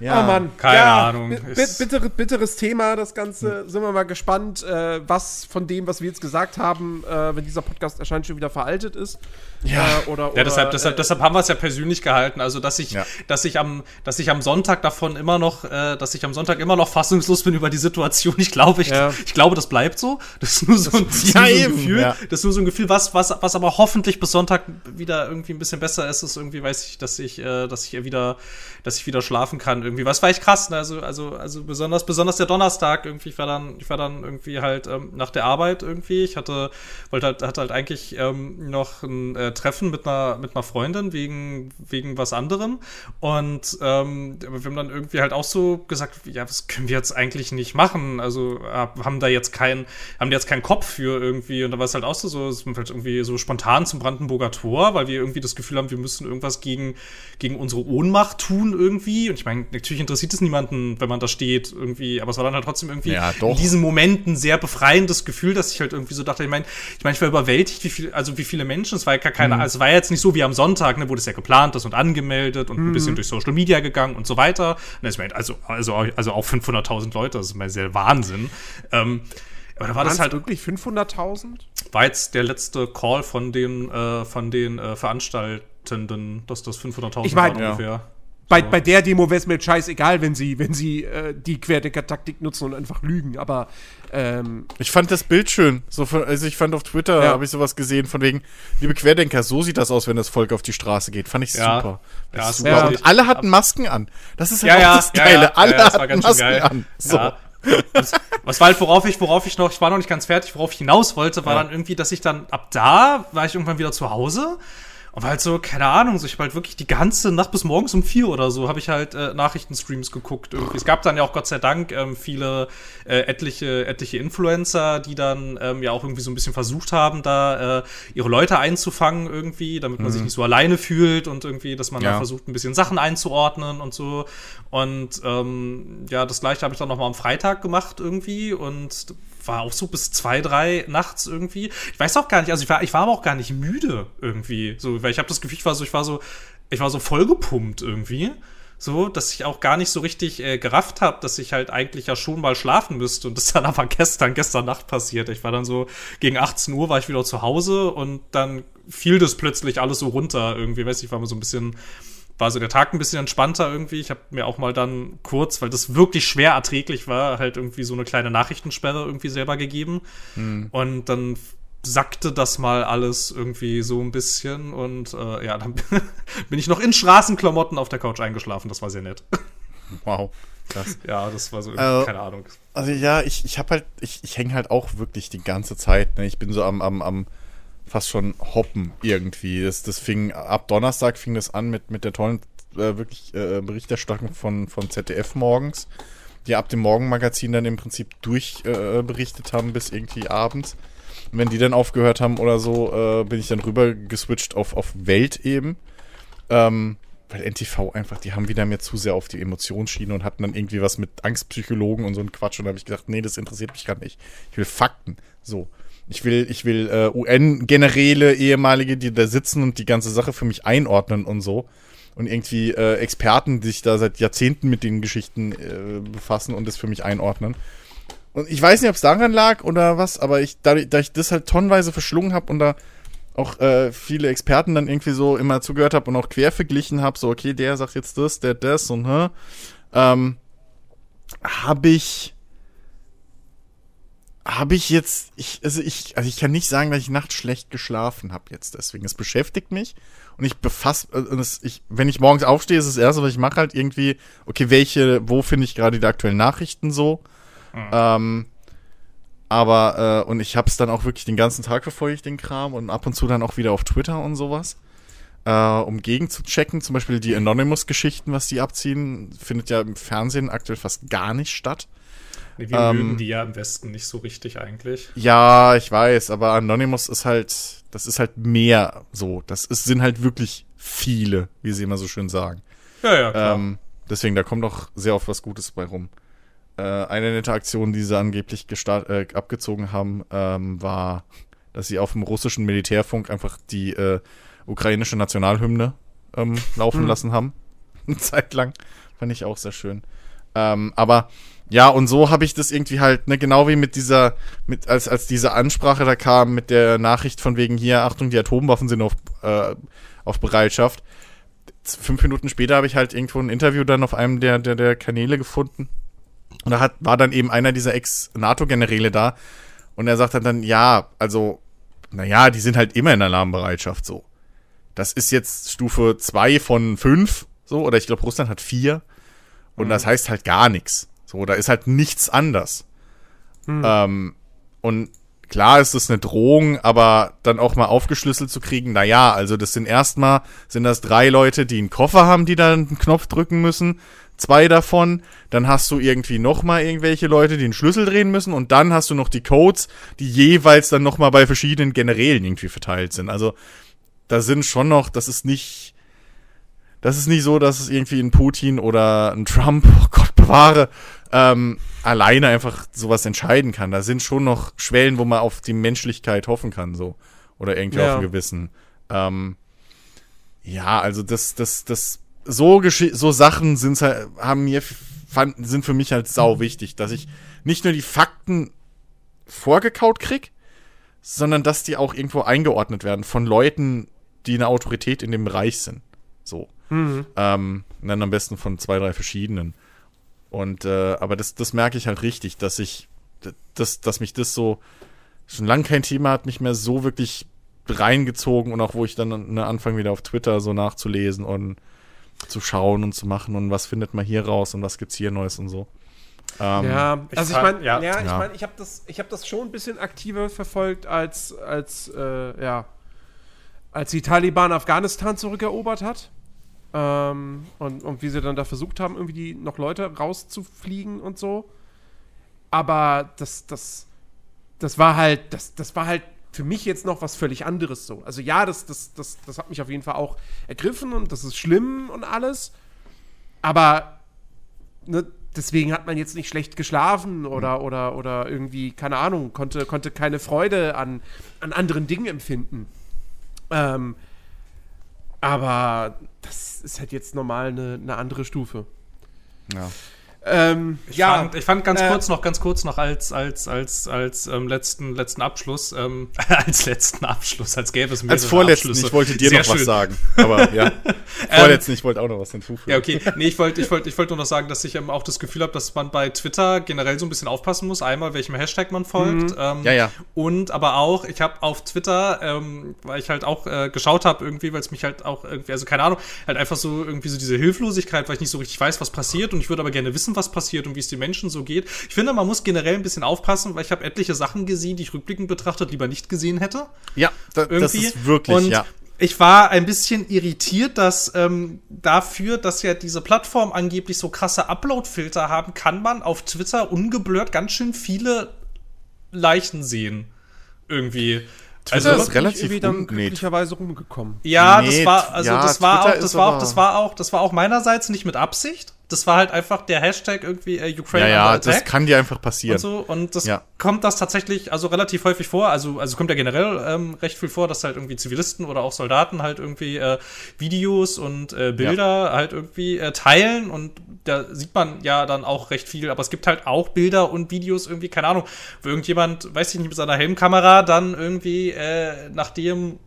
Ja, oh Mann. Keine ja, Ahnung. Bittere, bitteres Thema, das Ganze. Hm. Sind wir mal gespannt, äh, was von dem, was wir jetzt gesagt haben, äh, wenn dieser Podcast erscheint, schon wieder veraltet ist. Ja, äh, oder, oder, ja deshalb, deshalb, äh, deshalb haben wir es ja persönlich gehalten. Also, dass ich, ja. dass ich am, dass ich am Sonntag davon immer noch, äh, dass ich am Sonntag immer noch fassungslos bin über die Situation. Ich glaube, ich, ja. ich glaube, das bleibt so. Das ist nur so ein, das, ja, so ein Gefühl. Das ist nur so ein Gefühl, was, was, was aber hoffentlich bis Sonntag wieder irgendwie ein bisschen besser ist, ist irgendwie weiß ich, dass ich, äh, dass ich wieder, dass ich wieder schlafen kann irgendwie. Was war echt krass, ne? Also, also, also besonders, besonders der Donnerstag irgendwie. Ich war dann, ich war dann irgendwie halt ähm, nach der Arbeit irgendwie. Ich hatte, wollte halt, hatte halt eigentlich ähm, noch ein äh, Treffen mit einer, mit einer Freundin wegen, wegen was anderem. Und ähm, wir haben dann irgendwie halt auch so gesagt, ja, was können wir jetzt eigentlich nicht machen? Also haben da jetzt keinen, haben jetzt keinen Kopf für irgendwie. Und da war es halt auch so, so halt irgendwie so spontan zum Brandenburger Tor, weil wir irgendwie das Gefühl haben, wir müssen irgendwas gegen, gegen unsere Ohnmacht tun irgendwie. Und ich meine, natürlich interessiert es niemanden, wenn man da steht irgendwie. Aber es war dann halt trotzdem irgendwie ja, in diesen Momenten sehr befreiendes Gefühl, dass ich halt irgendwie so dachte, ich meine, ich meine, ich war überwältigt, wie viel, also wie viele Menschen, es war ja gar keine, mhm. also es war jetzt nicht so wie am Sonntag, ne, wo das ja geplant ist und angemeldet und mhm. ein bisschen durch Social Media gegangen und so weiter. Und ich meine, also, also, also auch 500.000 Leute, das ist mal sehr Wahnsinn. Ähm, aber da war das halt wirklich 500.000? War jetzt der letzte Call von den, äh, von den äh, Veranstaltenden, dass das 500.000 ich mein, waren ungefähr. Ja. Bei, bei der Demo wäre es mir jetzt scheißegal, wenn sie, wenn sie äh, die Querdecker-Taktik nutzen und einfach lügen, aber ähm, Ich fand das Bild schön. So von, also ich fand auf Twitter, ja. habe ich sowas gesehen, von wegen, liebe Querdenker, so sieht das aus, wenn das Volk auf die Straße geht. Fand ich ja. super. Ja, super. Ja. Und alle hatten Masken an. Das ist halt ja, auch das Geile. alle hatten Masken an. So. Was, was war halt, worauf ich, worauf ich noch, ich war noch nicht ganz fertig, worauf ich hinaus wollte, war dann irgendwie, dass ich dann ab da war ich irgendwann wieder zu Hause und halt so, keine Ahnung, so ich habe halt wirklich die ganze Nacht bis morgens um vier oder so, habe ich halt äh, Nachrichtenstreams geguckt. Irgendwie. Es gab dann ja auch Gott sei Dank ähm, viele äh, etliche, etliche Influencer, die dann ähm, ja auch irgendwie so ein bisschen versucht haben, da äh, ihre Leute einzufangen irgendwie, damit man mhm. sich nicht so alleine fühlt und irgendwie, dass man ja. da versucht, ein bisschen Sachen einzuordnen und so. Und ähm, ja, das gleiche habe ich dann noch mal am Freitag gemacht irgendwie und war auch so bis zwei, drei nachts irgendwie. Ich weiß auch gar nicht, also ich war, ich war aber auch gar nicht müde irgendwie. So, weil ich habe das Gefühl, ich war so, ich war so, ich war so vollgepumpt irgendwie. So, dass ich auch gar nicht so richtig äh, gerafft habe, dass ich halt eigentlich ja schon mal schlafen müsste. Und das dann aber gestern, gestern Nacht passiert. Ich war dann so, gegen 18 Uhr war ich wieder zu Hause und dann fiel das plötzlich alles so runter irgendwie. Weiß ich, war mir so ein bisschen war so der Tag ein bisschen entspannter irgendwie. Ich habe mir auch mal dann kurz, weil das wirklich schwer erträglich war, halt irgendwie so eine kleine Nachrichtensperre irgendwie selber gegeben. Mhm. Und dann sackte das mal alles irgendwie so ein bisschen und äh, ja, dann bin ich noch in Straßenklamotten auf der Couch eingeschlafen. Das war sehr nett. Wow. Krass. Ja, das war so, also, keine Ahnung. Also ja, ich, ich habe halt, ich, ich hänge halt auch wirklich die ganze Zeit. Ne? Ich bin so am, am, am fast schon hoppen irgendwie. Das, das fing ab Donnerstag fing das an mit, mit der tollen äh, wirklich äh, Berichterstattung von, von ZDF morgens, die ab dem Morgenmagazin dann im Prinzip durchberichtet äh, haben bis irgendwie abends. Und wenn die dann aufgehört haben oder so, äh, bin ich dann rüber geswitcht auf, auf Welt eben. Ähm, weil NTV einfach, die haben wieder mir zu sehr auf die Emotionsschiene und hatten dann irgendwie was mit Angstpsychologen und so ein Quatsch. Und da habe ich gedacht, nee, das interessiert mich gerade nicht. Ich will Fakten. So. Ich will, ich will äh, UN-Generäle, ehemalige, die da sitzen und die ganze Sache für mich einordnen und so. Und irgendwie äh, Experten, die sich da seit Jahrzehnten mit den Geschichten äh, befassen und das für mich einordnen. Und ich weiß nicht, ob es daran lag oder was, aber ich, da, da ich das halt tonnenweise verschlungen habe und da auch äh, viele Experten dann irgendwie so immer zugehört habe und auch quer verglichen habe, so, okay, der sagt jetzt das, der das und hä, ähm, habe ich habe ich jetzt, ich, also ich, also ich kann nicht sagen, dass ich nachts schlecht geschlafen habe jetzt. Deswegen, es beschäftigt mich und ich befasse, und es, ich, wenn ich morgens aufstehe, ist das erste, was ich mache, halt irgendwie, okay, welche, wo finde ich gerade die aktuellen Nachrichten so? Mhm. Ähm, aber, äh, und ich habe es dann auch wirklich den ganzen Tag verfolge ich den Kram und ab und zu dann auch wieder auf Twitter und sowas. Äh, um gegen zu checken, zum Beispiel die Anonymous-Geschichten, was die abziehen, findet ja im Fernsehen aktuell fast gar nicht statt. Nee, wir ähm, mögen die ja im Westen nicht so richtig eigentlich. Ja, ich weiß, aber Anonymous ist halt, das ist halt mehr so. Das ist, sind halt wirklich viele, wie sie immer so schön sagen. Ja, ja, klar. Ähm, deswegen, da kommt auch sehr oft was Gutes bei rum. Äh, eine nette Aktion, die sie angeblich gestart, äh, abgezogen haben, ähm, war, dass sie auf dem russischen Militärfunk einfach die äh, ukrainische Nationalhymne ähm, laufen hm. lassen haben. Eine Zeit lang. Fand ich auch sehr schön. Ähm, aber ja, und so habe ich das irgendwie halt, ne, genau wie mit dieser, mit, als, als diese Ansprache da kam, mit der Nachricht von wegen hier, Achtung, die Atomwaffen sind auf, äh, auf Bereitschaft. Fünf Minuten später habe ich halt irgendwo ein Interview dann auf einem der, der, der Kanäle gefunden. Und da hat, war dann eben einer dieser Ex-NATO-Generäle da. Und er sagt dann, ja, also, naja, die sind halt immer in Alarmbereitschaft so. Das ist jetzt Stufe zwei von fünf, so, oder ich glaube, Russland hat vier. Und mhm. das heißt halt gar nichts. So, da ist halt nichts anders. Hm. Ähm, und klar ist das eine Drohung, aber dann auch mal aufgeschlüsselt zu kriegen, na ja, also das sind erstmal, sind das drei Leute, die einen Koffer haben, die dann einen Knopf drücken müssen. Zwei davon, dann hast du irgendwie nochmal irgendwelche Leute, die einen Schlüssel drehen müssen und dann hast du noch die Codes, die jeweils dann nochmal bei verschiedenen Generälen irgendwie verteilt sind. Also da sind schon noch, das ist nicht, das ist nicht so, dass es irgendwie ein Putin oder ein Trump, oh Gott bewahre, ähm, alleine einfach sowas entscheiden kann. Da sind schon noch Schwellen, wo man auf die Menschlichkeit hoffen kann, so. Oder irgendwie ja. auf ein Gewissen. Ähm, ja, also das, das, das, so, so Sachen sind halt, haben mir, fand, sind für mich halt sau wichtig, dass ich nicht nur die Fakten vorgekaut krieg, sondern dass die auch irgendwo eingeordnet werden von Leuten, die eine Autorität in dem Bereich sind. So. Mhm. Ähm, dann am besten von zwei, drei verschiedenen. Und äh, aber das, das merke ich halt richtig, dass ich, dass, dass mich das so schon lange kein Thema hat, mich mehr so wirklich reingezogen und auch wo ich dann ne, anfange wieder auf Twitter so nachzulesen und zu schauen und zu machen und was findet man hier raus und was gibt's hier Neues und so. Ähm, ja, also ich meine, ja, ja, ich meine, ich habe das, ich habe das schon ein bisschen aktiver verfolgt als als äh, ja als die Taliban Afghanistan zurückerobert hat. Ähm, und, und wie sie dann da versucht haben, irgendwie die noch Leute rauszufliegen und so. Aber das, das, das war halt, das, das war halt für mich jetzt noch was völlig anderes so. Also ja, das, das, das, das hat mich auf jeden Fall auch ergriffen und das ist schlimm und alles. Aber ne, deswegen hat man jetzt nicht schlecht geschlafen oder, mhm. oder, oder irgendwie, keine Ahnung, konnte, konnte keine Freude an, an anderen Dingen empfinden. Ähm, aber das ist halt jetzt normal eine, eine andere Stufe. Ja. Ähm, ich, ja, fand, ich fand ganz äh, kurz noch, ganz kurz noch als, als, als, als ähm, letzten, letzten Abschluss, ähm, als letzten Abschluss, als gäbe es mehrere Als vorletzten, Abschlüsse. ich wollte dir Sehr noch schön. was sagen. Aber ja, vorletzten, ich wollte auch noch was hinzufügen. Ja, okay. Nee, ich wollte ich wollte, ich wollte nur noch sagen, dass ich ähm, auch das Gefühl habe, dass man bei Twitter generell so ein bisschen aufpassen muss. Einmal, welchem Hashtag man folgt. Mhm. Ähm, ja, ja. Und aber auch, ich habe auf Twitter, ähm, weil ich halt auch äh, geschaut habe irgendwie, weil es mich halt auch irgendwie, also keine Ahnung, halt einfach so irgendwie so diese Hilflosigkeit, weil ich nicht so richtig weiß, was passiert und ich würde aber gerne wissen, was passiert und wie es den Menschen so geht. Ich finde, man muss generell ein bisschen aufpassen, weil ich habe etliche Sachen gesehen, die ich rückblickend betrachtet lieber nicht gesehen hätte. Ja, da, das ist wirklich, und ja. Ich war ein bisschen irritiert, dass ähm, dafür, dass ja diese Plattform angeblich so krasse Upload-Filter haben, kann man auf Twitter ungeblurrt ganz schön viele Leichen sehen. Irgendwie. Twitter also ist relativ dann glücklicherweise rumgekommen. Ja, das war also ja, das war auch das war auch das war auch das war auch meinerseits nicht mit Absicht das war halt einfach der Hashtag irgendwie äh, Ukraine Ja, ja, das kann dir einfach passieren. Und, so. und das ja. kommt das tatsächlich also relativ häufig vor. Also, also kommt ja generell ähm, recht viel vor, dass halt irgendwie Zivilisten oder auch Soldaten halt irgendwie äh, Videos und äh, Bilder ja. halt irgendwie äh, teilen und da sieht man ja dann auch recht viel. Aber es gibt halt auch Bilder und Videos irgendwie, keine Ahnung, wo irgendjemand, weiß ich nicht, mit seiner Helmkamera dann irgendwie, äh, nachdem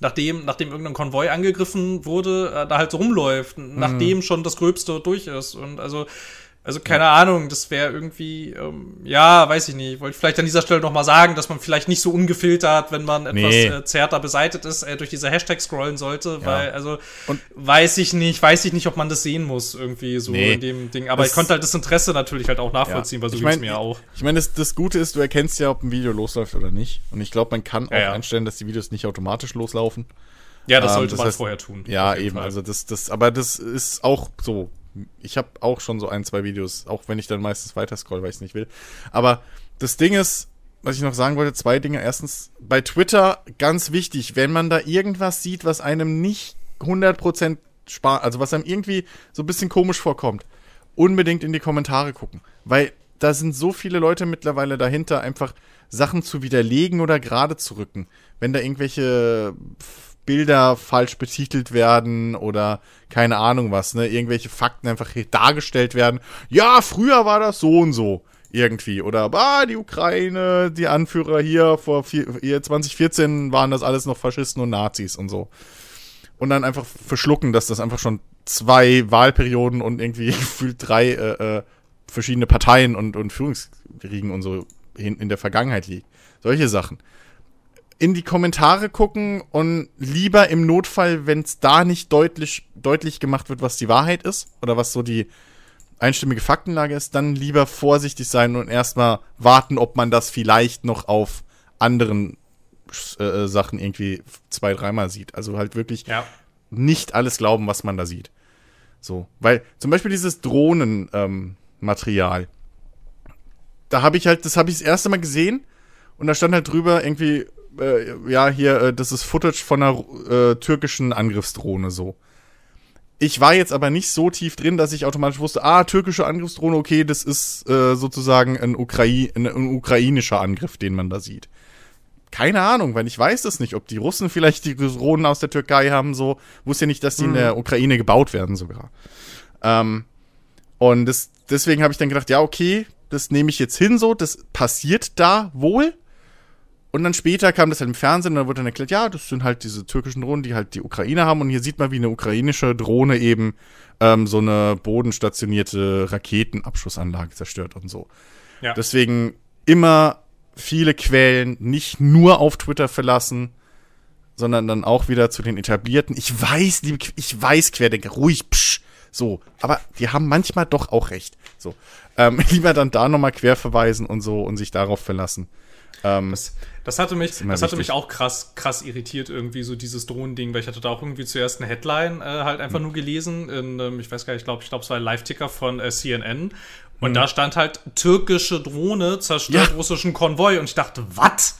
nachdem, nachdem irgendein Konvoi angegriffen wurde, äh, da halt so rumläuft, mhm. nachdem schon das Gröbste durch ist. Und also Also keine ja. Ahnung, das wäre irgendwie, ähm, ja, weiß ich nicht. Ich wollte vielleicht an dieser Stelle noch mal sagen, dass man vielleicht nicht so ungefiltert, wenn man etwas nee. äh, zärter beseitet ist, äh, durch diese Hashtags scrollen sollte, ja. weil, also, und weiß ich nicht, weiß ich nicht, ob man das sehen muss, irgendwie so nee. in dem Ding. Aber das ich konnte halt das Interesse natürlich halt auch nachvollziehen, ja. weil so ging es mir auch. Ich meine, das, das, Gute ist, du erkennst ja, ob ein Video losläuft oder nicht. Und ich glaube, man kann auch einstellen, dass die Videos nicht automatisch loslaufen. Ja, das ähm, sollte das man heißt, vorher tun. Ja, eben. Fall. Also das, das, aber das ist auch so ich habe auch schon so ein, zwei Videos, auch wenn ich dann meistens weiter scroll, weil ich es nicht will. Aber das Ding ist, was ich noch sagen wollte, zwei Dinge. Erstens, bei Twitter ganz wichtig, wenn man da irgendwas sieht, was einem nicht 100% spart, also was einem irgendwie so ein bisschen komisch vorkommt, unbedingt in die Kommentare gucken. Weil da sind so viele Leute mittlerweile dahinter, einfach Sachen zu widerlegen oder gerade zu rücken. Wenn da irgendwelche Bilder falsch betitelt werden oder keine Ahnung was, ne? Irgendwelche Fakten einfach dargestellt werden. Ja, früher war das so und so irgendwie. Oder, ah, die Ukraine, die Anführer hier vor vier, hier 2014 waren das alles noch Faschisten und Nazis und so. Und dann einfach verschlucken, dass das einfach schon zwei Wahlperioden und irgendwie gefühlt drei äh, äh, verschiedene Parteien und, und Führungskriegen und so in, in der Vergangenheit liegt. Solche Sachen in die Kommentare gucken und lieber im Notfall, wenn es da nicht deutlich, deutlich gemacht wird, was die Wahrheit ist oder was so die einstimmige Faktenlage ist, dann lieber vorsichtig sein und erstmal warten, ob man das vielleicht noch auf anderen äh, Sachen irgendwie zwei, dreimal sieht. Also halt wirklich ja. nicht alles glauben, was man da sieht. So, weil zum Beispiel dieses Drohnenmaterial, ähm, da habe ich halt, das habe ich das erste Mal gesehen und da stand halt drüber irgendwie äh, ja, hier, äh, das ist Footage von einer äh, türkischen Angriffsdrohne so. Ich war jetzt aber nicht so tief drin, dass ich automatisch wusste, ah, türkische Angriffsdrohne, okay, das ist äh, sozusagen ein, Ukrai ein, ein ukrainischer Angriff, den man da sieht. Keine Ahnung, weil ich weiß das nicht, ob die Russen vielleicht die Drohnen aus der Türkei haben, so. Wusste ja nicht, dass die mhm. in der Ukraine gebaut werden sogar. Ähm, und das, deswegen habe ich dann gedacht, ja, okay, das nehme ich jetzt hin so, das passiert da wohl. Und dann später kam das halt im Fernsehen und dann wurde dann erklärt, ja, das sind halt diese türkischen Drohnen, die halt die Ukraine haben. Und hier sieht man, wie eine ukrainische Drohne eben ähm, so eine bodenstationierte Raketenabschussanlage zerstört und so. Ja. Deswegen immer viele Quellen nicht nur auf Twitter verlassen, sondern dann auch wieder zu den etablierten. Ich weiß, liebe, ich weiß, Querdenker, ruhig, psch, so. Aber die haben manchmal doch auch recht. So. Ähm, lieber dann da nochmal quer verweisen und so und sich darauf verlassen. Ähm, das, das, hatte mich, das, hatte mich auch krass, krass irritiert, irgendwie so dieses Drohending, weil ich hatte da auch irgendwie zuerst eine Headline äh, halt einfach mhm. nur gelesen. In, ähm, ich weiß gar nicht, ich glaube, ich glaube, es war ein Live-Ticker von äh, CNN. Und mhm. da stand halt, türkische Drohne zerstört ja. russischen Konvoi. Und ich dachte, was?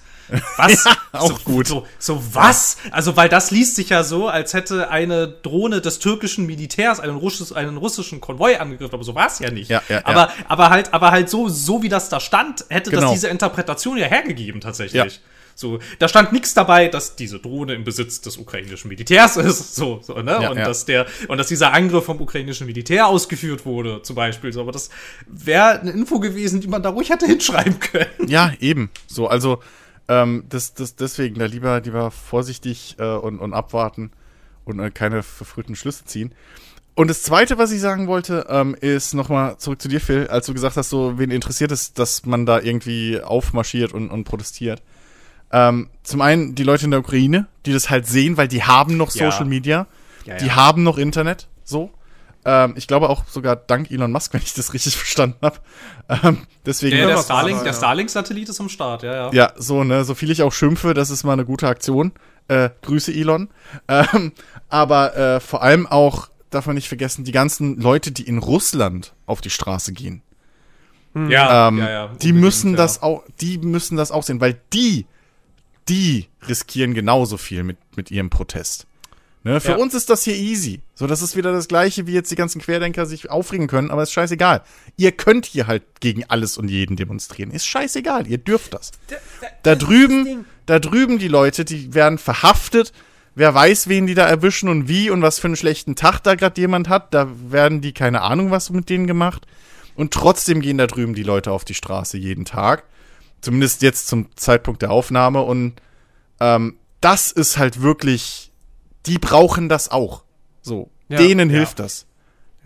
Was? Ja, auch so, gut. So, so was? Also, weil das liest sich ja so, als hätte eine Drohne des türkischen Militärs einen, Russisch, einen russischen Konvoi angegriffen, aber so war es ja nicht. Ja, ja, aber, aber halt, aber halt so, so wie das da stand, hätte genau. das diese Interpretation ja hergegeben tatsächlich. So, da stand nichts dabei, dass diese Drohne im Besitz des ukrainischen Militärs ist, so, so ne? Ja, und ja. dass der und dass dieser Angriff vom ukrainischen Militär ausgeführt wurde, zum Beispiel. So, aber das wäre eine Info gewesen, die man da ruhig hätte hinschreiben können. Ja, eben. So, also ähm, das, das, deswegen da lieber, lieber vorsichtig äh, und, und abwarten und äh, keine verfrühten Schlüsse ziehen. Und das Zweite, was ich sagen wollte, ähm, ist nochmal zurück zu dir, Phil, als du gesagt hast, so wen interessiert es, dass man da irgendwie aufmarschiert und, und protestiert. Ähm, zum einen die Leute in der Ukraine, die das halt sehen, weil die haben noch ja. Social Media, ja, ja. die haben noch Internet, so. Ähm, ich glaube auch sogar dank Elon Musk, wenn ich das richtig verstanden habe. Ähm, deswegen. Der, der, Starlink, der Starlink-Satellit ist am Start, ja, ja. Ja, so, ne, so viel ich auch schimpfe, das ist mal eine gute Aktion. Äh, Grüße, Elon. Ähm, aber äh, vor allem auch, darf man nicht vergessen, die ganzen Leute, die in Russland auf die Straße gehen. Hm. Ja, ähm, ja, ja, die müssen das ja. auch, die müssen das auch sehen, weil die, die riskieren genauso viel mit, mit ihrem Protest. Ne? Für ja. uns ist das hier easy. So, das ist wieder das Gleiche, wie jetzt die ganzen Querdenker sich aufregen können, aber ist scheißegal. Ihr könnt hier halt gegen alles und jeden demonstrieren. Ist scheißegal, ihr dürft das. Da drüben, da drüben die Leute, die werden verhaftet. Wer weiß, wen die da erwischen und wie und was für einen schlechten Tag da gerade jemand hat. Da werden die keine Ahnung, was mit denen gemacht. Und trotzdem gehen da drüben die Leute auf die Straße jeden Tag. Zumindest jetzt zum Zeitpunkt der Aufnahme. Und ähm, das ist halt wirklich die brauchen das auch. So, ja, denen hilft ja. das.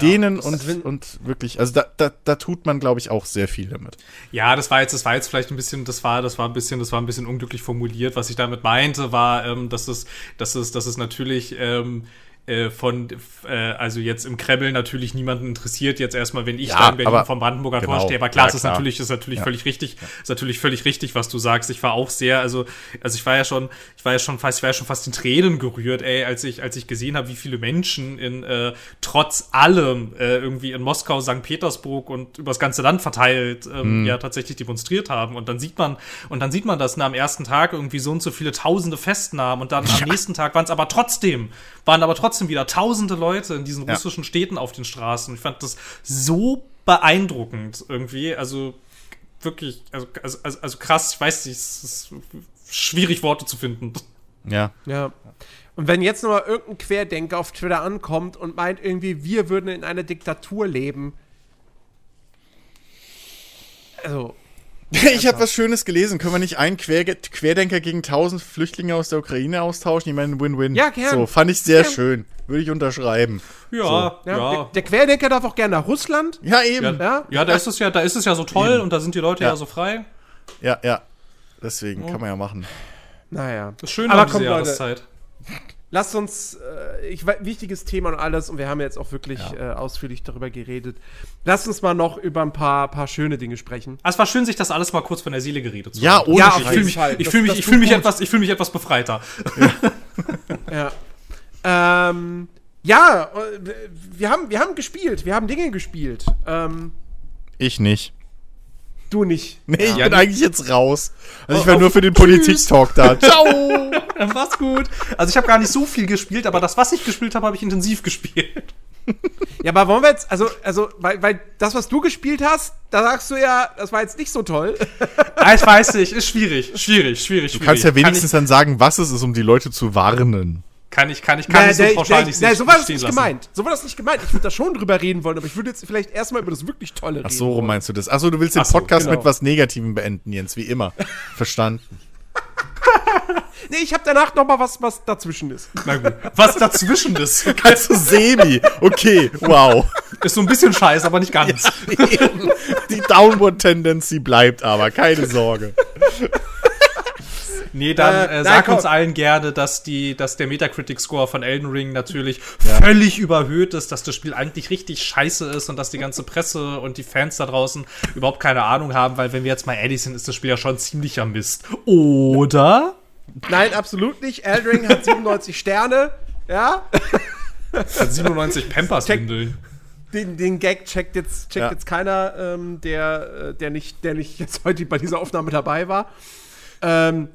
denen und, und wirklich, also da, da, da tut man, glaube ich, auch sehr viel damit. Ja, das war jetzt, das war jetzt vielleicht ein bisschen, das war, das war ein bisschen, das war ein bisschen unglücklich formuliert. Was ich damit meinte, war, ähm, dass es, dass es, dass es natürlich ähm, äh, von, äh, also jetzt im Kreml natürlich niemanden interessiert, jetzt erstmal, wenn ich Ja, da in Berlin vom Brandenburger genau. Tor stehe. Aber klar, Ja, es ist natürlich, ist natürlich Ja. völlig richtig, ist natürlich völlig richtig, was du sagst. Ich war auch sehr, also, also ich war ja schon, ich war ja schon fast, ich war ja schon fast in Tränen gerührt, ey, als ich, als ich gesehen habe, wie viele Menschen in, äh, trotz allem, äh, irgendwie in Moskau, St. Petersburg und übers ganze Land verteilt, ähm, ja, tatsächlich demonstriert haben. Und dann sieht man, und dann sieht man das na, am ersten Tag irgendwie so und so viele tausende Festnahmen und dann am nächsten Tag waren es aber trotzdem, waren aber trotzdem wieder tausende Leute in diesen Ja. russischen Städten auf den Straßen. Ich fand das so beeindruckend irgendwie. Also wirklich, also, also, also, also krass, ich weiß nicht, es ist schwierig, Worte zu finden. Ja. Ja. Und wenn jetzt nochmal irgendein Querdenker auf Twitter ankommt und meint irgendwie, wir würden in einer Diktatur leben. Also, Ich habe was Schönes gelesen. Können wir nicht einen Quer Querdenker gegen tausend Flüchtlinge aus der Ukraine austauschen? Ich meine, Win-Win. Ja, gern. So, fand ich sehr Gern. schön. Würde ich unterschreiben. Ja, ja, ja. Der, der Querdenker darf auch gerne nach Russland. Ja, eben. Ja, Ja, ja, da ist es ja, da ist es ja so toll und da sind die Leute ja, Ja. so frei. ja. Deswegen kann man ja machen. Naja. Das ist schön Aber an dieser komm, Leute. Lasst uns, äh, ich, wichtiges Thema und alles, und wir haben jetzt auch wirklich äh, ausführlich darüber geredet. Lasst uns mal noch über ein paar, paar schöne Dinge sprechen. Ah, es war schön, sich das alles mal kurz von der Seele geredet zu Ja, haben. ohne Ja, auf Scheiß. Ich fühle mich, ich fühl mich, ich tut fühl mich, gut. etwas, ich fühl mich etwas befreiter. Ja. Ähm, ja, äh, wir haben, wir haben gespielt, wir haben Dinge gespielt. Ähm, Ich nicht. Du nicht. Nee, ich Ja, bin die- eigentlich jetzt raus. Also ich Oh, war oh, nur für den. Politik-Talk da. Ciao! Mach's gut. Also ich habe gar nicht so viel gespielt, aber das, was ich gespielt habe, habe ich intensiv gespielt. Ja, aber wollen wir jetzt, also, also, weil, weil das, was du gespielt hast, da sagst du ja, das war jetzt nicht so toll. Ah, ich weiß nicht, ist schwierig, schwierig, schwierig, Du kannst ja wenigstens Kann dann sagen, was es ist, um die Leute zu warnen. Kann ich, kann ich, kann ich so pauschal nicht nein, sehen- so war das nicht lassen. gemeint. So war das nicht gemeint. Ich würde da schon drüber reden wollen, aber ich würde jetzt vielleicht erstmal über das wirklich Tolle reden. Ach so, rum meinst du das? Ach so, du willst den Ach so, Podcast genau. mit was Negativem beenden, Jens, wie immer. Verstanden. Nee, ich habe danach noch mal was, was dazwischen ist. Na gut. Was dazwischen ist, Also semi. Okay, wow. ist so ein bisschen scheiße, aber nicht ganz. Die Downward-Tendency bleibt aber, keine Sorge. Nee, dann Äh, äh, nein, sag komm. uns allen gerne, dass, die, dass der Metacritic-Score von Elden Ring natürlich völlig überhöht ist, dass das Spiel eigentlich richtig scheiße ist und dass die ganze Presse und die Fans da draußen überhaupt keine Ahnung haben, weil wenn wir jetzt mal ehrlich sind, ist das Spiel ja schon ziemlicher Mist. Oder? Nein, absolut nicht. Eldring hat 97 Sterne. Ja, Hat 97 Pampers-Windeln. den, den Gag checkt jetzt, checkt Ja. jetzt keiner, ähm, der, äh, der, nicht, der nicht jetzt heute bei dieser Aufnahme dabei war. Ähm,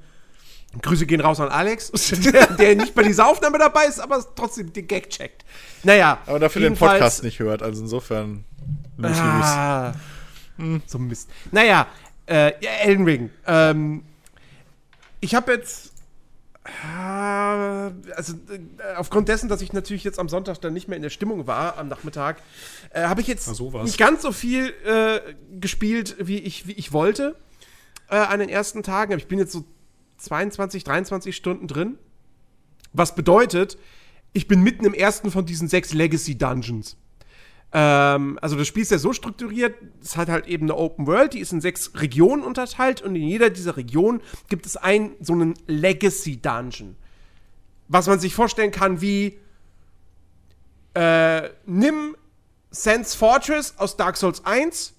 Grüße gehen raus an Alex, der, der nicht bei dieser Aufnahme dabei ist, aber trotzdem den Gag checkt. Naja. Aber dafür den Podcast nicht hört, also insofern. Lose, lose. Ah, so Mist. Naja, äh, ja, Elden Ring. Ähm, ich habe jetzt. ah, Also, äh, aufgrund dessen, dass ich natürlich jetzt am Sonntag dann nicht mehr in der Stimmung war, am Nachmittag, äh, habe ich jetzt nicht ganz so viel äh, gespielt, wie ich, wie ich wollte äh, an den ersten Tagen. Aber ich bin jetzt so 22, 23 Stunden drin. Was bedeutet, ich bin mitten im ersten von diesen sechs Legacy Dungeons. Ähm, also das Spiel ist ja so strukturiert, es hat halt eben eine Open World, die ist in sechs Regionen unterteilt und in jeder dieser Regionen gibt es einen so einen Legacy Dungeon. Was man sich vorstellen kann wie äh, nimm Sans Fortress aus Dark Souls 1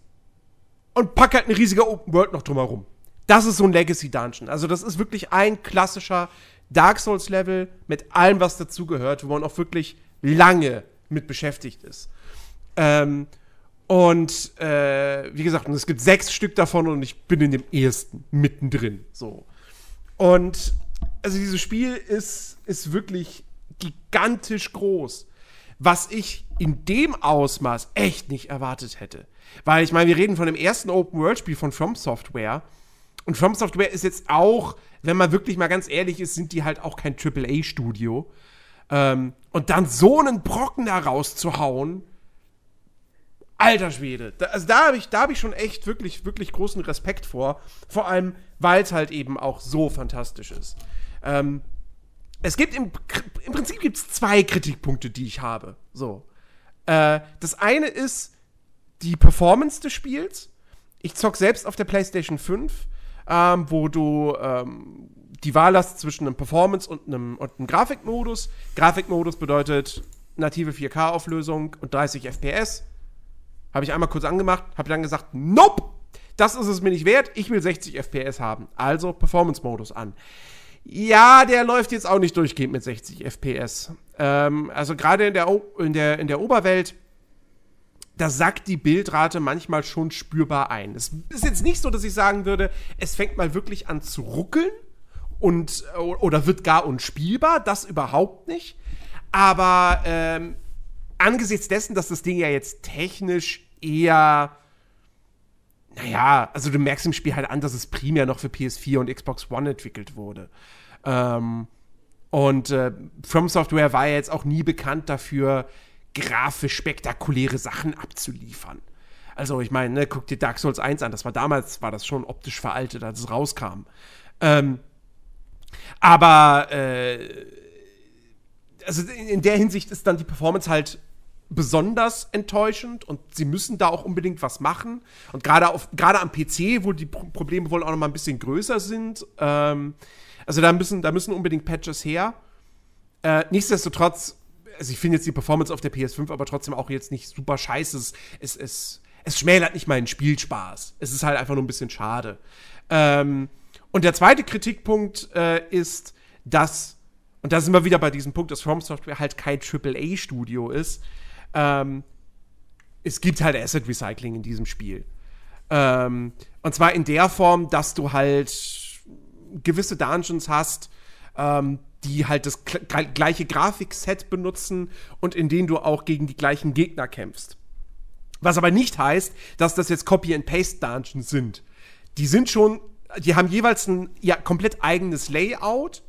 und pack halt eine riesige Open World noch drumherum. Das ist so ein Legacy Dungeon. Also das ist wirklich ein klassischer Dark Souls Level mit allem, was dazugehört, wo man auch wirklich lange mit beschäftigt ist. Ähm, und äh, wie gesagt, und es gibt sechs Stück davon und ich bin in dem ersten mittendrin. So. Und also dieses Spiel ist, ist wirklich gigantisch groß. Was ich in dem Ausmaß echt nicht erwartet hätte. Weil ich meine, wir reden von dem ersten Open-World-Spiel von From Software. Und From Software ist jetzt auch, wenn man wirklich mal ganz ehrlich ist, sind die halt auch kein AAA-Studio. Ähm, und dann so einen Brocken da rauszuhauen, alter Schwede. Da, also da habe ich, hab ich schon echt wirklich, wirklich großen Respekt vor. Vor allem, weil es halt eben auch so fantastisch ist. Ähm, es gibt im, im Prinzip gibt es zwei Kritikpunkte, die ich habe. So. Äh, das eine ist die Performance des Spiels. Ich zock selbst auf der PlayStation 5, ähm, wo du ähm, die Wahl hast zwischen einem Performance und einem, und einem Grafikmodus. Grafikmodus bedeutet native 4K-Auflösung und 30 FPS. Habe ich einmal kurz angemacht, habe dann gesagt, nope, das ist es mir nicht wert, ich will 60 FPS haben. Also Performance-Modus an. Ja, der läuft jetzt auch nicht durchgehend mit 60 FPS. Ähm, also gerade in der, in, der, in der Oberwelt, da sackt die Bildrate manchmal schon spürbar ein. Es ist jetzt nicht so, dass ich sagen würde, es fängt mal wirklich an zu ruckeln und oder wird gar unspielbar. Das überhaupt nicht. Aber ähm, angesichts dessen, dass das Ding ja jetzt technisch eher naja, also du merkst im Spiel halt an, dass es primär noch für PS4 und Xbox One entwickelt wurde. Ähm, und äh, From Software war ja jetzt auch nie bekannt dafür, grafisch spektakuläre Sachen abzuliefern. Also ich meine, ne, guck dir Dark Souls 1 an, das war damals, war das schon optisch veraltet, als es rauskam. Ähm, aber äh, also in der Hinsicht ist dann die Performance halt besonders enttäuschend und sie müssen da auch unbedingt was machen. Und gerade am PC, wo die Probleme wohl auch noch mal ein bisschen größer sind, ähm, also da müssen, da müssen unbedingt Patches her. Äh, nichtsdestotrotz, also ich finde jetzt die Performance auf der PS5 aber trotzdem auch jetzt nicht super scheiße. Es, es, es, es schmälert nicht meinen Spielspaß. Es ist halt einfach nur ein bisschen schade. Ähm, und der zweite Kritikpunkt äh, ist, dass, und da sind wir wieder bei diesem Punkt, dass From Software halt kein AAA-Studio ist. Ähm, es gibt halt Asset Recycling in diesem Spiel. Ähm, und zwar in der Form, dass du halt gewisse Dungeons hast, ähm, die halt das gleiche Grafikset benutzen und in denen du auch gegen die gleichen Gegner kämpfst. Was aber nicht heißt, dass das jetzt Copy-and-Paste-Dungeons sind. Die sind schon, die haben jeweils ein ja, komplett eigenes Layout.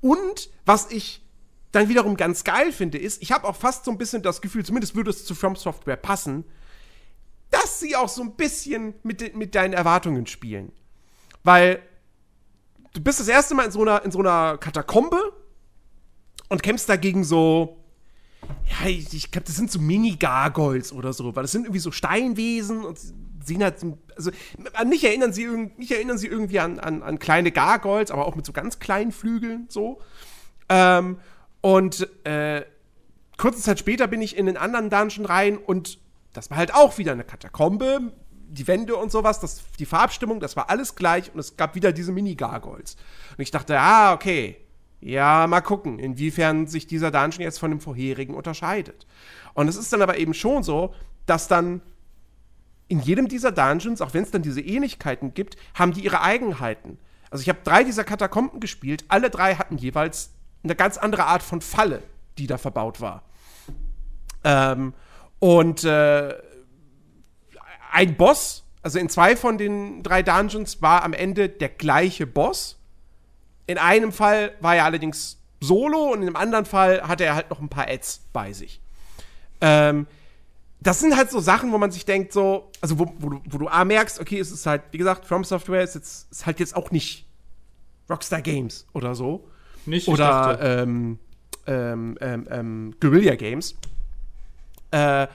Und was ich dann wiederum ganz geil finde, ist, ich habe auch fast so ein bisschen das Gefühl, zumindest würde es zu From Software passen, dass sie auch so ein bisschen mit, mit deinen Erwartungen spielen. Weil du bist das erste Mal in so einer, in so einer Katakombe und kämpfst dagegen so. Ja, ich, ich glaube, das sind so Mini-Gargoyles oder so, weil das sind irgendwie so Steinwesen und sehen halt so, also mich erinnern sie, mich erinnern sie irgendwie an, an, an kleine Gargoyles, aber auch mit so ganz kleinen Flügeln so. Ähm, und äh, kurze Zeit später bin ich in den anderen Dungeon rein und das war halt auch wieder eine Katakombe die Wände und sowas, das, die Farbstimmung, das war alles gleich und es gab wieder diese Mini-Gargoyles. Und ich dachte, ah, okay, ja, mal gucken, inwiefern sich dieser Dungeon jetzt von dem vorherigen unterscheidet. Und es ist dann aber eben schon so, dass dann in jedem dieser Dungeons, auch wenn es dann diese Ähnlichkeiten gibt, haben die ihre Eigenheiten. Also ich habe drei dieser Katakomben gespielt, alle drei hatten jeweils eine ganz andere Art von Falle, die da verbaut war. Ähm, und äh, ein Boss, also in zwei von den drei Dungeons war am Ende der gleiche Boss. In einem Fall war er allerdings solo und in einem anderen Fall hatte er halt noch ein paar Ads bei sich. Ähm, das sind halt so Sachen, wo man sich denkt, so, also wo, wo, du, wo du A merkst, okay, es ist halt, wie gesagt, From Software ist jetzt ist halt jetzt auch nicht Rockstar Games oder so. Nicht, oder ähm, ähm, ähm, ähm, Guerilla Games. Äh,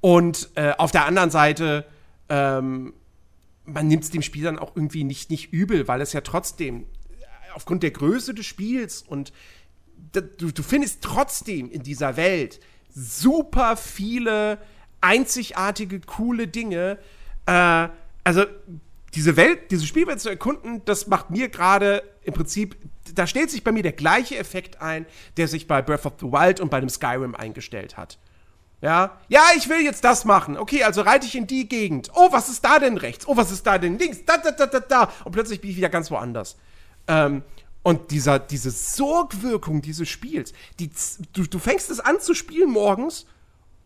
und äh, auf der anderen Seite ähm, man nimmt es dem Spiel dann auch irgendwie nicht, nicht übel, weil es ja trotzdem aufgrund der Größe des Spiels und du, du findest trotzdem in dieser Welt super viele einzigartige, coole Dinge. Äh, also diese Welt, diese Spielwelt zu erkunden, das macht mir gerade im Prinzip, da stellt sich bei mir der gleiche Effekt ein, der sich bei Breath of the Wild und bei dem Skyrim eingestellt hat. Ja, ja, ich will jetzt das machen. Okay, also reite ich in die Gegend. Oh, was ist da denn rechts? Oh, was ist da denn links? Da, da, da, da, da. Und plötzlich bin ich wieder ganz woanders. Ähm, und dieser, diese Sorgwirkung dieses Spiels, die, du, du fängst es an zu spielen morgens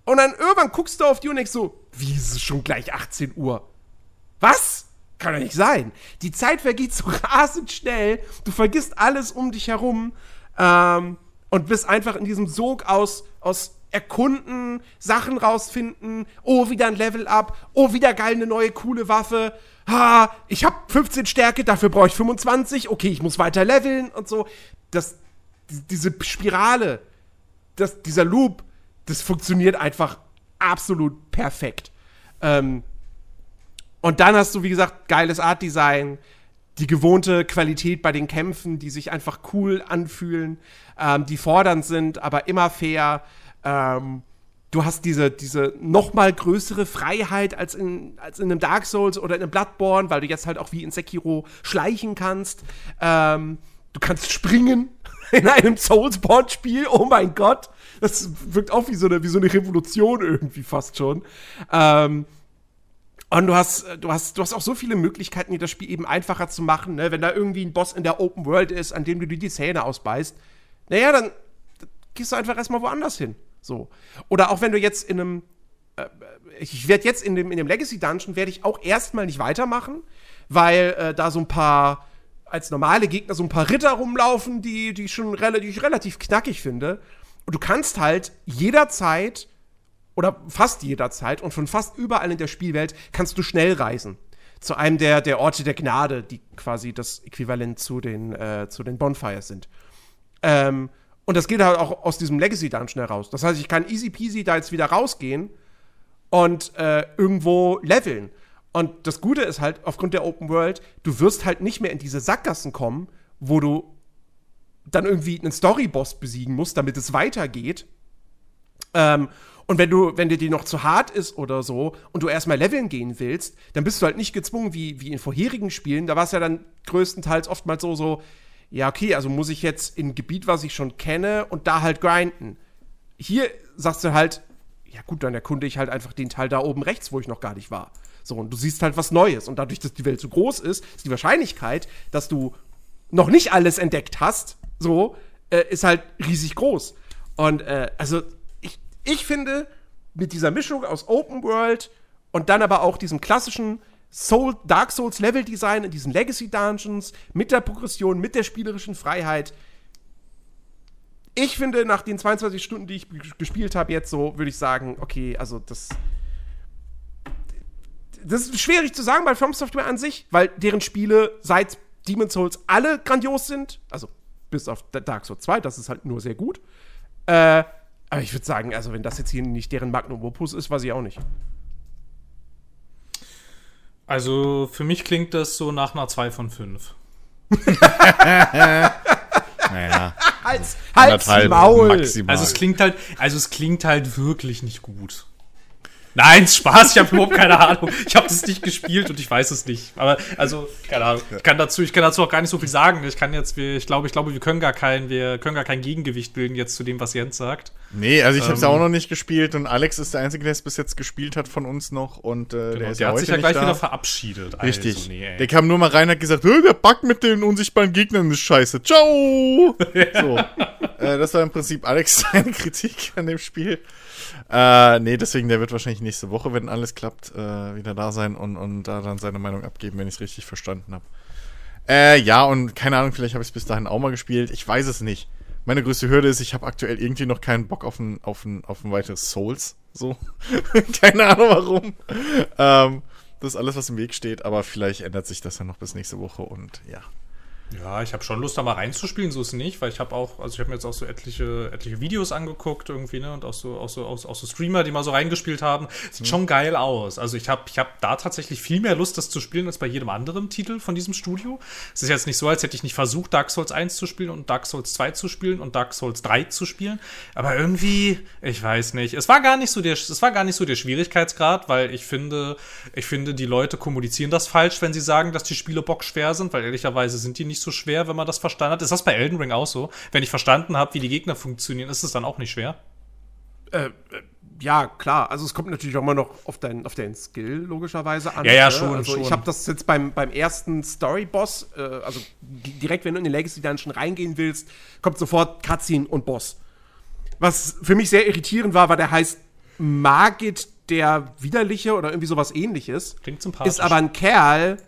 und dann irgendwann guckst du auf die und denkst so, wie ist es schon gleich 18 Uhr? Was? Kann doch nicht sein. Die Zeit vergeht so rasend schnell, du vergisst alles um dich herum ähm, und bist einfach in diesem Sog aus, aus erkunden, Sachen rausfinden, oh, wieder ein Level up, oh, wieder geil, eine neue coole Waffe, ha, ich hab 15 Stärke, dafür brauche ich 25, okay, ich muss weiter leveln und so. Das, diese Spirale, das, dieser Loop, das funktioniert einfach absolut perfekt. Ähm, und dann hast du, wie gesagt, geiles Art-Design, die gewohnte Qualität bei den Kämpfen, die sich einfach cool anfühlen, ähm, die fordernd sind, aber immer fair. Ähm, du hast diese, diese noch mal größere Freiheit als in, als in einem Dark Souls oder in einem Bloodborne, weil du jetzt halt auch wie in Sekiro schleichen kannst. Ähm, du kannst springen in einem Soulsborne-Spiel. Oh mein Gott. Das wirkt auch wie so eine, wie so eine Revolution irgendwie fast schon. Ähm, und du hast, du hast, du hast auch so viele Möglichkeiten, dir das Spiel eben einfacher zu machen, ne? Wenn da irgendwie ein Boss in der Open World ist, an dem du dir die Zähne ausbeißt, naja, dann gehst du einfach erstmal woanders hin. So. Oder auch wenn du jetzt in einem, äh, ich werde jetzt in dem, in dem Legacy Dungeon, werde ich auch erstmal nicht weitermachen, weil äh, da so ein paar, als normale Gegner so ein paar Ritter rumlaufen, die, die, schon ich relativ knackig finde. Und du kannst halt jederzeit oder fast jederzeit und von fast überall in der Spielwelt kannst du schnell reisen. Zu einem der, der Orte der Gnade, die quasi das Äquivalent zu den, äh, zu den Bonfires sind. Ähm, und das geht halt auch aus diesem Legacy Dungeon heraus. Das heißt, ich kann easy peasy da jetzt wieder rausgehen und äh, irgendwo leveln. Und das Gute ist halt, aufgrund der Open World, du wirst halt nicht mehr in diese Sackgassen kommen, wo du dann irgendwie einen Story-Boss besiegen musst, damit es weitergeht. Ähm, und wenn du, wenn dir die noch zu hart ist oder so und du erstmal leveln gehen willst, dann bist du halt nicht gezwungen, wie, wie in vorherigen Spielen. Da war es ja dann größtenteils oftmals so, so, ja, okay, also muss ich jetzt in ein Gebiet, was ich schon kenne, und da halt grinden. Hier sagst du halt, ja gut, dann erkunde ich halt einfach den Teil da oben rechts, wo ich noch gar nicht war. So, und du siehst halt was Neues. Und dadurch, dass die Welt so groß ist, ist die Wahrscheinlichkeit, dass du noch nicht alles entdeckt hast, so, äh, ist halt riesig groß. Und äh, also ich finde, mit dieser Mischung aus Open World und dann aber auch diesem klassischen Soul, Dark Souls Level Design in diesen Legacy Dungeons, mit der Progression, mit der spielerischen Freiheit. Ich finde, nach den 22 Stunden, die ich gespielt habe, jetzt so, würde ich sagen, okay, also das. Das ist schwierig zu sagen bei From Software an sich, weil deren Spiele seit Demon's Souls alle grandios sind. Also bis auf Dark Souls 2, das ist halt nur sehr gut. Äh, aber ich würde sagen, also wenn das jetzt hier nicht deren Magnum Opus ist, weiß ich auch nicht. Also für mich klingt das so nach einer 2 von 5. naja. Hals, Hals Maul. Maximal. Also es klingt halt, also es klingt halt wirklich nicht gut. Nein, Spaß, ich habe überhaupt keine Ahnung. Ich habe das nicht gespielt und ich weiß es nicht. Aber also, keine Ahnung. Ich kann dazu, ich kann dazu auch gar nicht so viel sagen. Ich kann jetzt, ich glaube, ich glaube, wir können gar kein, wir können gar kein Gegengewicht bilden jetzt zu dem, was Jens sagt. Nee, also ich habe es ähm, auch noch nicht gespielt und Alex ist der Einzige, der es bis jetzt gespielt hat von uns noch und äh, genau, der, ist der ja hat sich ja gleich da. wieder verabschiedet. Richtig. Also, nee, der kam nur mal rein und hat gesagt, der Bug mit den unsichtbaren Gegnern ist scheiße. Ciao. so. äh, das war im Prinzip Alex seine Kritik an dem Spiel. Äh, nee, deswegen, der wird wahrscheinlich nächste Woche, wenn alles klappt, äh, wieder da sein und, und da dann seine Meinung abgeben, wenn ich es richtig verstanden habe. Äh, ja, und keine Ahnung, vielleicht habe ich es bis dahin auch mal gespielt. Ich weiß es nicht. Meine größte Hürde ist, ich habe aktuell irgendwie noch keinen Bock auf ein, auf ein, auf ein weiteres Souls. So. keine Ahnung warum. Ähm, das ist alles, was im Weg steht, aber vielleicht ändert sich das dann noch bis nächste Woche und ja. Ja, ich habe schon Lust, da mal reinzuspielen, so ist es nicht, weil ich habe auch, also ich habe mir jetzt auch so etliche, etliche Videos angeguckt irgendwie, ne, und auch so, auch so, auch, auch so Streamer, die mal so reingespielt haben. Sieht mhm. schon geil aus. Also ich habe, ich habe da tatsächlich viel mehr Lust, das zu spielen, als bei jedem anderen Titel von diesem Studio. Es ist jetzt nicht so, als hätte ich nicht versucht, Dark Souls 1 zu spielen und Dark Souls 2 zu spielen und Dark Souls 3 zu spielen. Aber irgendwie, ich weiß nicht. Es war gar nicht so der, es war gar nicht so der Schwierigkeitsgrad, weil ich finde, ich finde, die Leute kommunizieren das falsch, wenn sie sagen, dass die Spiele bockschwer sind, weil ehrlicherweise sind die nicht nicht so schwer, wenn man das verstanden hat. Ist das bei Elden Ring auch so? Wenn ich verstanden habe, wie die Gegner funktionieren, ist es dann auch nicht schwer? Äh, äh, ja, klar. Also es kommt natürlich auch immer noch auf, dein, auf deinen Skill logischerweise an. Ja, ja, ne? schon. Also schon. ich habe das jetzt beim, beim ersten Story-Boss, äh, also direkt, wenn du in den Legacy Dungeon reingehen willst, kommt sofort Cutscene und Boss. Was für mich sehr irritierend war, war der heißt Magit der Widerliche oder irgendwie sowas ähnliches. Klingt sympathisch. Ist aber ein Kerl,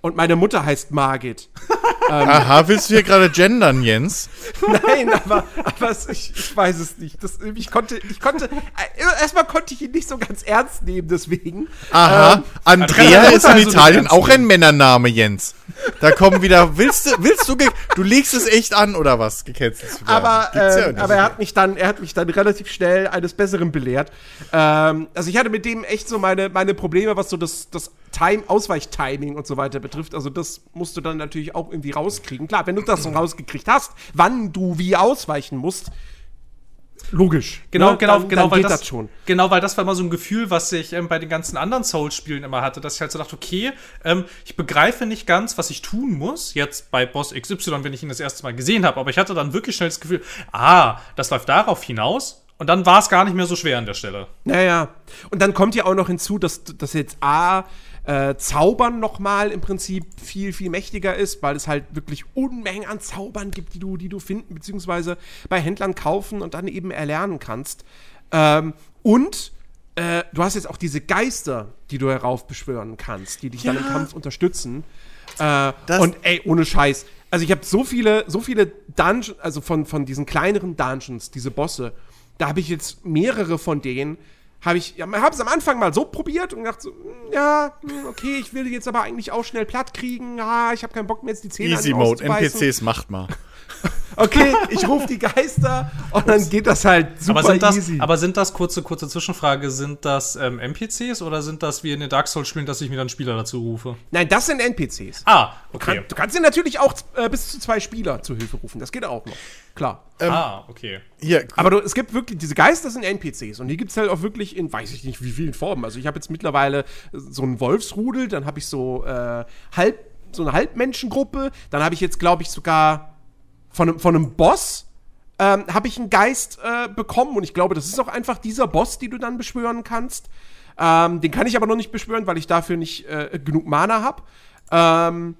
Und meine Mutter heißt Margit. Aha, willst du hier gerade gendern, Jens? Nein, aber, aber ich, ich weiß es nicht. Das, ich konnte, ich konnte, äh, erstmal konnte ich ihn nicht so ganz ernst nehmen, deswegen. Aha, Ähm, Andrea ist in so Italien auch ein Männername, Jens. Da kommen wieder, willst du, willst du, du legst es echt an oder was, gecancelt zu werden? aber, ja ähm, nicht. aber er hat mich dann, er hat mich dann relativ schnell eines Besseren belehrt. Ähm, also ich hatte mit dem echt so meine, meine Probleme, was so das, das Time, Ausweichtiming und so weiter betrifft. Also das musst du dann natürlich auch irgendwie rauskriegen. Klar, wenn du das so rausgekriegt hast, wann du wie ausweichen musst, logisch. Genau, ne? genau, dann, genau, dann weil das, das schon. genau, weil das war immer so ein Gefühl, was ich ähm, bei den ganzen anderen Souls-Spielen immer hatte, dass ich halt so dachte, okay, ähm, ich begreife nicht ganz, was ich tun muss, jetzt bei Boss XY, wenn ich ihn das erste Mal gesehen habe, aber ich hatte dann wirklich schnell das Gefühl, ah, das läuft darauf hinaus und dann war es gar nicht mehr so schwer an der Stelle. Naja. Und dann kommt ja auch noch hinzu, dass, dass jetzt A, äh, Zaubern nochmal im Prinzip viel, viel mächtiger ist, weil es halt wirklich Unmengen an Zaubern gibt, die du, die du finden, beziehungsweise bei Händlern kaufen und dann eben erlernen kannst. Ähm, und äh, du hast jetzt auch diese Geister, die du heraufbeschwören kannst, die dich dann im Kampf unterstützen. Äh, und ey, ohne Scheiß. Also ich habe so viele, so viele Dungeons, also von, von diesen kleineren Dungeons, diese Bosse, da habe ich jetzt mehrere von denen, habe ich, ja, habe es am Anfang mal so probiert und gedacht so, hm, ja, hm, okay, ich will die jetzt aber eigentlich auch schnell platt kriegen. Ja, ich habe keinen Bock mehr jetzt die Zähne Easy Mode. NPCs macht mal. Okay, ich rufe die Geister und dann geht das halt super Aber sind, das, easy. aber sind das, kurze, kurze Zwischenfrage, sind das ähm, NPCs oder sind das wie in den Dark Souls-Spielen, dass ich mir dann Spieler dazu rufe? Nein, das sind NPCs. Ah, Du, kann, okay. du kannst dir natürlich auch äh, bis zu zwei Spieler zu Hilfe rufen. Das geht auch noch. Klar. ah, okay. Hier, Aber du, es gibt wirklich, diese Geister sind NPCs und die gibt es halt auch wirklich in, weiß ich nicht, wie vielen Formen. Also ich habe jetzt mittlerweile so einen Wolfsrudel, dann habe ich so äh, halb, so eine Halbmenschengruppe, dann habe ich jetzt, glaube ich, sogar von, einem- von einem Boss ähm, habe ich einen Geist äh, bekommen und ich glaube, das ist auch einfach dieser Boss, den du dann beschwören kannst. Ähm, den kann ich aber noch nicht beschwören, weil ich dafür nicht äh, genug Mana habe. Ähm,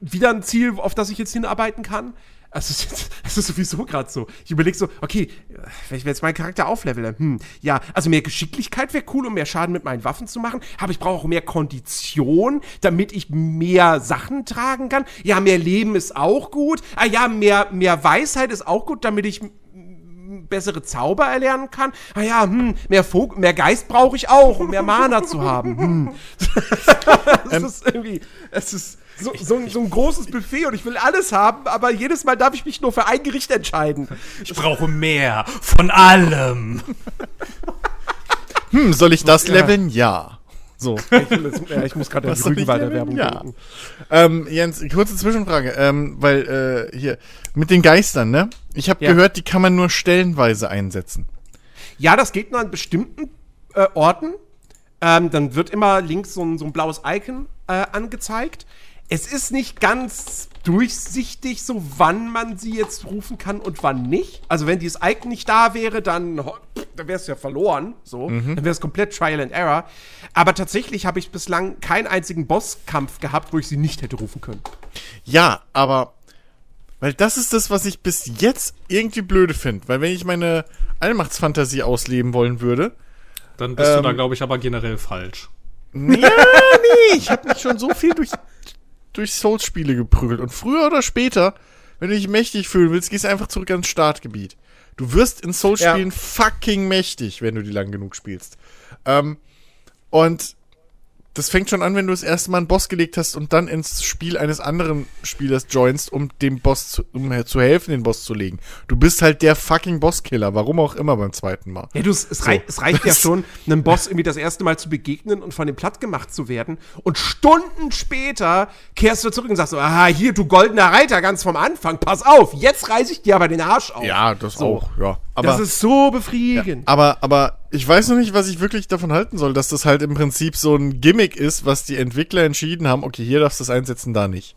wieder ein Ziel, auf das ich jetzt hinarbeiten kann. Es ist, es ist sowieso gerade so. Ich überlege so, okay, wenn ich jetzt meinen Charakter auflevele, hm, ja, also mehr Geschicklichkeit wäre cool, um mehr Schaden mit meinen Waffen zu machen, aber ich brauche auch mehr Kondition, damit ich mehr Sachen tragen kann. Ja, mehr Leben ist auch gut. Ah ja, mehr, mehr Weisheit ist auch gut, damit ich bessere Zauber erlernen kann. Ah ja, hm, mehr, Vog mehr Geist brauche ich auch, um mehr Mana zu haben. Hm. Es ist irgendwie, es ist so, so, ein- so ein großes Buffet und ich will alles haben, aber jedes Mal darf ich mich nur für ein Gericht entscheiden. Ich brauche mehr von allem. hm, soll ich das leveln? Ja. So. Ich, will jetzt, ja, ich muss gerade ich Rügenwalder? Werbung Ja. denken. Ähm, Jens, kurze Zwischenfrage, ähm, weil äh, hier mit den Geistern, ne? Ich habe Ja. gehört, die kann man nur stellenweise einsetzen. Ja, das geht nur an bestimmten äh, Orten. Ähm, dann wird immer links so ein, so ein blaues Icon äh, angezeigt. Es ist nicht ganz durchsichtig, so wann man sie jetzt rufen kann und wann nicht. Also wenn dieses Icon nicht da wäre, dann, dann wäre es ja verloren. So, dann wäre es komplett Trial and Error. Aber tatsächlich habe ich bislang keinen einzigen Bosskampf gehabt, wo ich sie nicht hätte rufen können. Ja, aber weil das ist das, was ich bis jetzt irgendwie blöde finde, weil wenn ich meine Allmachtsfantasie ausleben wollen würde, Dann bist du Ähm. da, glaube ich, aber generell falsch. ja, nee, ich habe mich schon so viel durch durch Souls-Spiele geprügelt und früher oder später, wenn du dich mächtig fühlen willst, gehst du einfach zurück ans Startgebiet. Du wirst in Souls-Spielen fucking mächtig, wenn du die lang genug spielst. Ähm, und das fängt schon an, wenn du das erste Mal einen Boss gelegt hast und dann ins Spiel eines anderen Spielers joinst, um dem Boss zu, um zu helfen, den Boss zu legen. Du bist halt der fucking Bosskiller, warum auch immer beim zweiten Mal. Ja, du, es, es, rei es reicht ja schon, einem Boss irgendwie das erste Mal zu begegnen und von dem platt gemacht zu werden. Und Stunden später kehrst du zurück und sagst so, aha, hier, du goldener Reiter, ganz vom Anfang, pass auf, jetzt reiß ich dir aber den Arsch auf. Ja, das So. auch, ja. Aber, das ist so befriedigend. aber, aber ich weiß noch nicht, was ich wirklich davon halten soll, dass das halt im Prinzip so ein Gimmick ist, was die Entwickler entschieden haben, okay, hier darfst du es einsetzen, da nicht.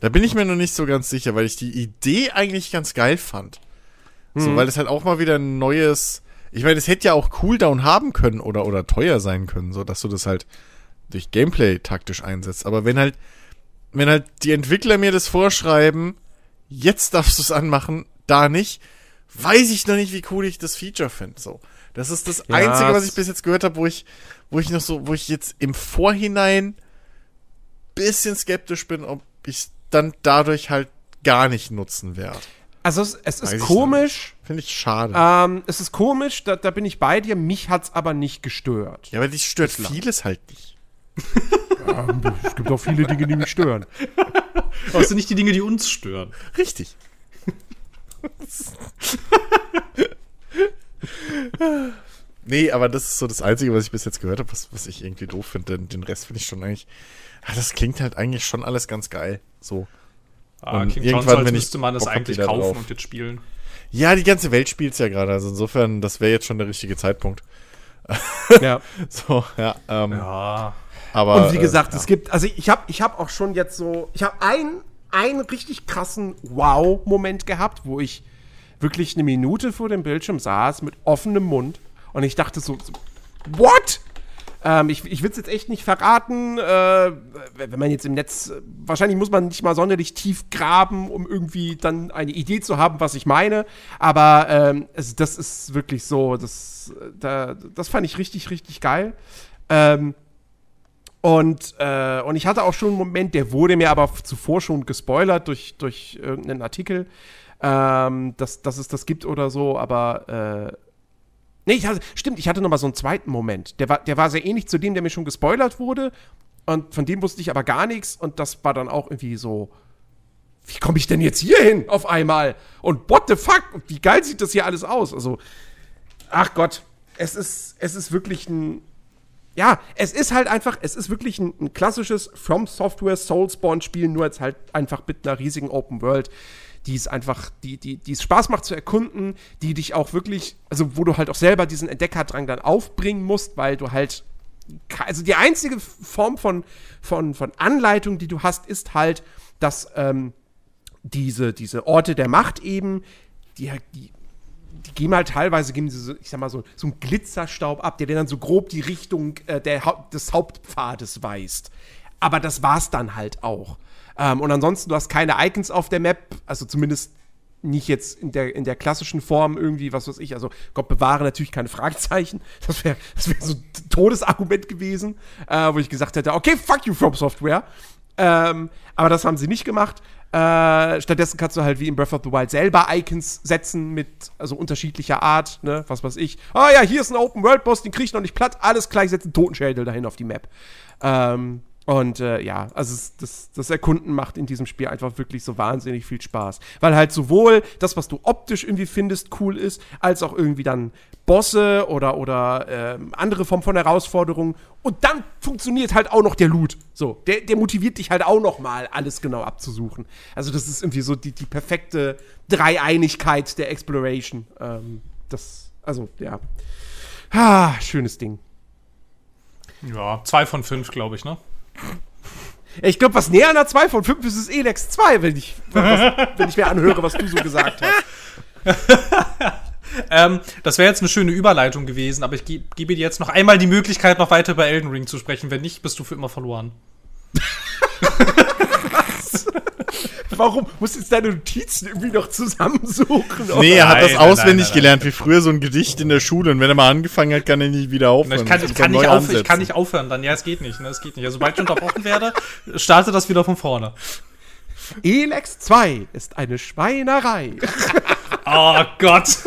Da bin ich mir noch nicht so ganz sicher, weil ich die Idee eigentlich ganz geil fand. So, weil es halt auch mal wieder ein neues. Ich meine, es hätte ja auch Cooldown haben können oder, oder teuer sein können, so dass du das halt durch Gameplay taktisch einsetzt. Aber wenn halt, wenn halt die Entwickler mir das vorschreiben, jetzt darfst du es anmachen, da nicht, weiß ich noch nicht, wie cool ich das Feature finde. So, das ist das Ja, Einzige, was ich bis jetzt gehört habe, wo ich, wo ich noch so, wo ich jetzt im Vorhinein bisschen skeptisch bin, ob ich dann dadurch halt gar nicht nutzen werde. Also es, es ist komisch. Finde ich schade. Ähm, es ist komisch, da, da, bin ich bei dir. Mich hat es aber nicht gestört. Ja, aber dich stört vieles halt nicht. ja, es gibt auch viele Dinge, die mich stören. Aber es sind nicht die Dinge, die uns stören. Richtig. nee, aber das ist so das Einzige, was ich bis jetzt gehört habe, was, was ich irgendwie doof finde. Den, den Rest finde ich schon eigentlich. Ja, das klingt halt eigentlich schon alles ganz geil. So. Ah, und klingt irgendwann, schon so, als wenn müsste man das eigentlich kaufen drauf. und jetzt spielen. Ja, die ganze Welt spielt es ja gerade. Also insofern, das wäre jetzt schon der richtige Zeitpunkt. Ja. so, ja. Ähm, ja. Aber, und wie gesagt, äh, ja. es gibt, also ich habe ich hab auch schon jetzt so, ich habe einen, einen richtig krassen Wow-Moment gehabt, wo ich wirklich eine Minute vor dem Bildschirm saß mit offenem Mund und ich dachte so, so what? Ähm, ich ich will es jetzt echt nicht verraten, äh, wenn man jetzt im Netz, wahrscheinlich muss man nicht mal sonderlich tief graben, um irgendwie dann eine Idee zu haben, was ich meine. Aber ähm, es, das ist wirklich so, das, da, das fand ich richtig, richtig geil. Ähm, und, äh, und ich hatte auch schon einen Moment, der wurde mir aber zuvor schon gespoilert durch, durch irgendeinen Artikel, ähm, dass, dass es das gibt oder so, aber äh, Nee, ich hatte, stimmt, ich hatte noch mal so einen zweiten Moment. Der war, der war sehr ähnlich zu dem, der mir schon gespoilert wurde. Und von dem wusste ich aber gar nichts. Und das war dann auch irgendwie so, wie komme ich denn jetzt hier hin auf einmal? Und what the fuck? Wie geil sieht das hier alles aus? Also, ach Gott, es ist, es ist wirklich ein, ja, es ist halt einfach, es ist wirklich ein, ein klassisches From Software Soulspawn-Spiel, nur jetzt halt einfach mit einer riesigen Open World, die es einfach, die, die, die es Spaß macht zu erkunden, die dich auch wirklich, also wo du halt auch selber diesen Entdeckerdrang dann aufbringen musst, weil du halt, also die einzige Form von, von, von Anleitung, die du hast, ist halt, dass ähm, diese, diese Orte der Macht eben, die, die die geben halt teilweise, geben sie so, ich sag mal so, so einen Glitzerstaub ab, der dann so grob die Richtung äh, der des Hauptpfades weist. Aber das war's dann halt auch. Ähm, und ansonsten, du hast keine Icons auf der Map, also zumindest nicht jetzt in der, in der klassischen Form irgendwie, was weiß ich, also Gott bewahre natürlich keine Fragezeichen. Das wäre das wär so ein Todesargument gewesen, äh, wo ich gesagt hätte, okay, fuck you From Software. Ähm, aber das haben sie nicht gemacht. Äh, stattdessen kannst du halt wie in Breath of the Wild selber Icons setzen mit also unterschiedlicher Art, ne, was weiß ich. Ah ja, hier ist ein Open World Boss, den krieg ich noch nicht platt, alles gleich setzen Totenschädel dahin auf die Map. Ähm, und äh, ja, also das, das Erkunden macht in diesem Spiel einfach wirklich so wahnsinnig viel Spaß. Weil halt sowohl das, was du optisch irgendwie findest, cool ist, als auch irgendwie dann Bosse oder, oder äh, andere Formen von Herausforderungen. Und dann funktioniert halt auch noch der Loot. So, der, der motiviert dich halt auch noch mal, alles genau abzusuchen. Also das ist irgendwie so die, die perfekte Dreieinigkeit der Exploration. Ähm, das, also, ja. Ah, schönes Ding. Ja, zwei von fünf, glaube ich, ne? Ich glaube, was näher an der 2 von 5 ist, ist Elex 2, wenn ich, wenn ich mir anhöre, was du so gesagt hast. ähm, das wäre jetzt eine schöne Überleitung gewesen, aber ich gebe dir jetzt noch einmal die Möglichkeit, noch weiter über Elden Ring zu sprechen. Wenn nicht, bist du für immer verloren. Warum musst du jetzt deine Notizen irgendwie noch zusammensuchen? Nee, er hat das auswendig nein, gelernt, wie früher so ein Gedicht in der Schule. Und wenn er mal angefangen hat, kann er nicht wieder aufhören. Ich kann, ich kann, nicht, auf, ich kann nicht aufhören dann. Ja, es geht nicht. Ne? Es geht nicht. Also, sobald ich unterbrochen werde, starte das wieder von vorne. Elex 2 ist eine Schweinerei. oh Gott.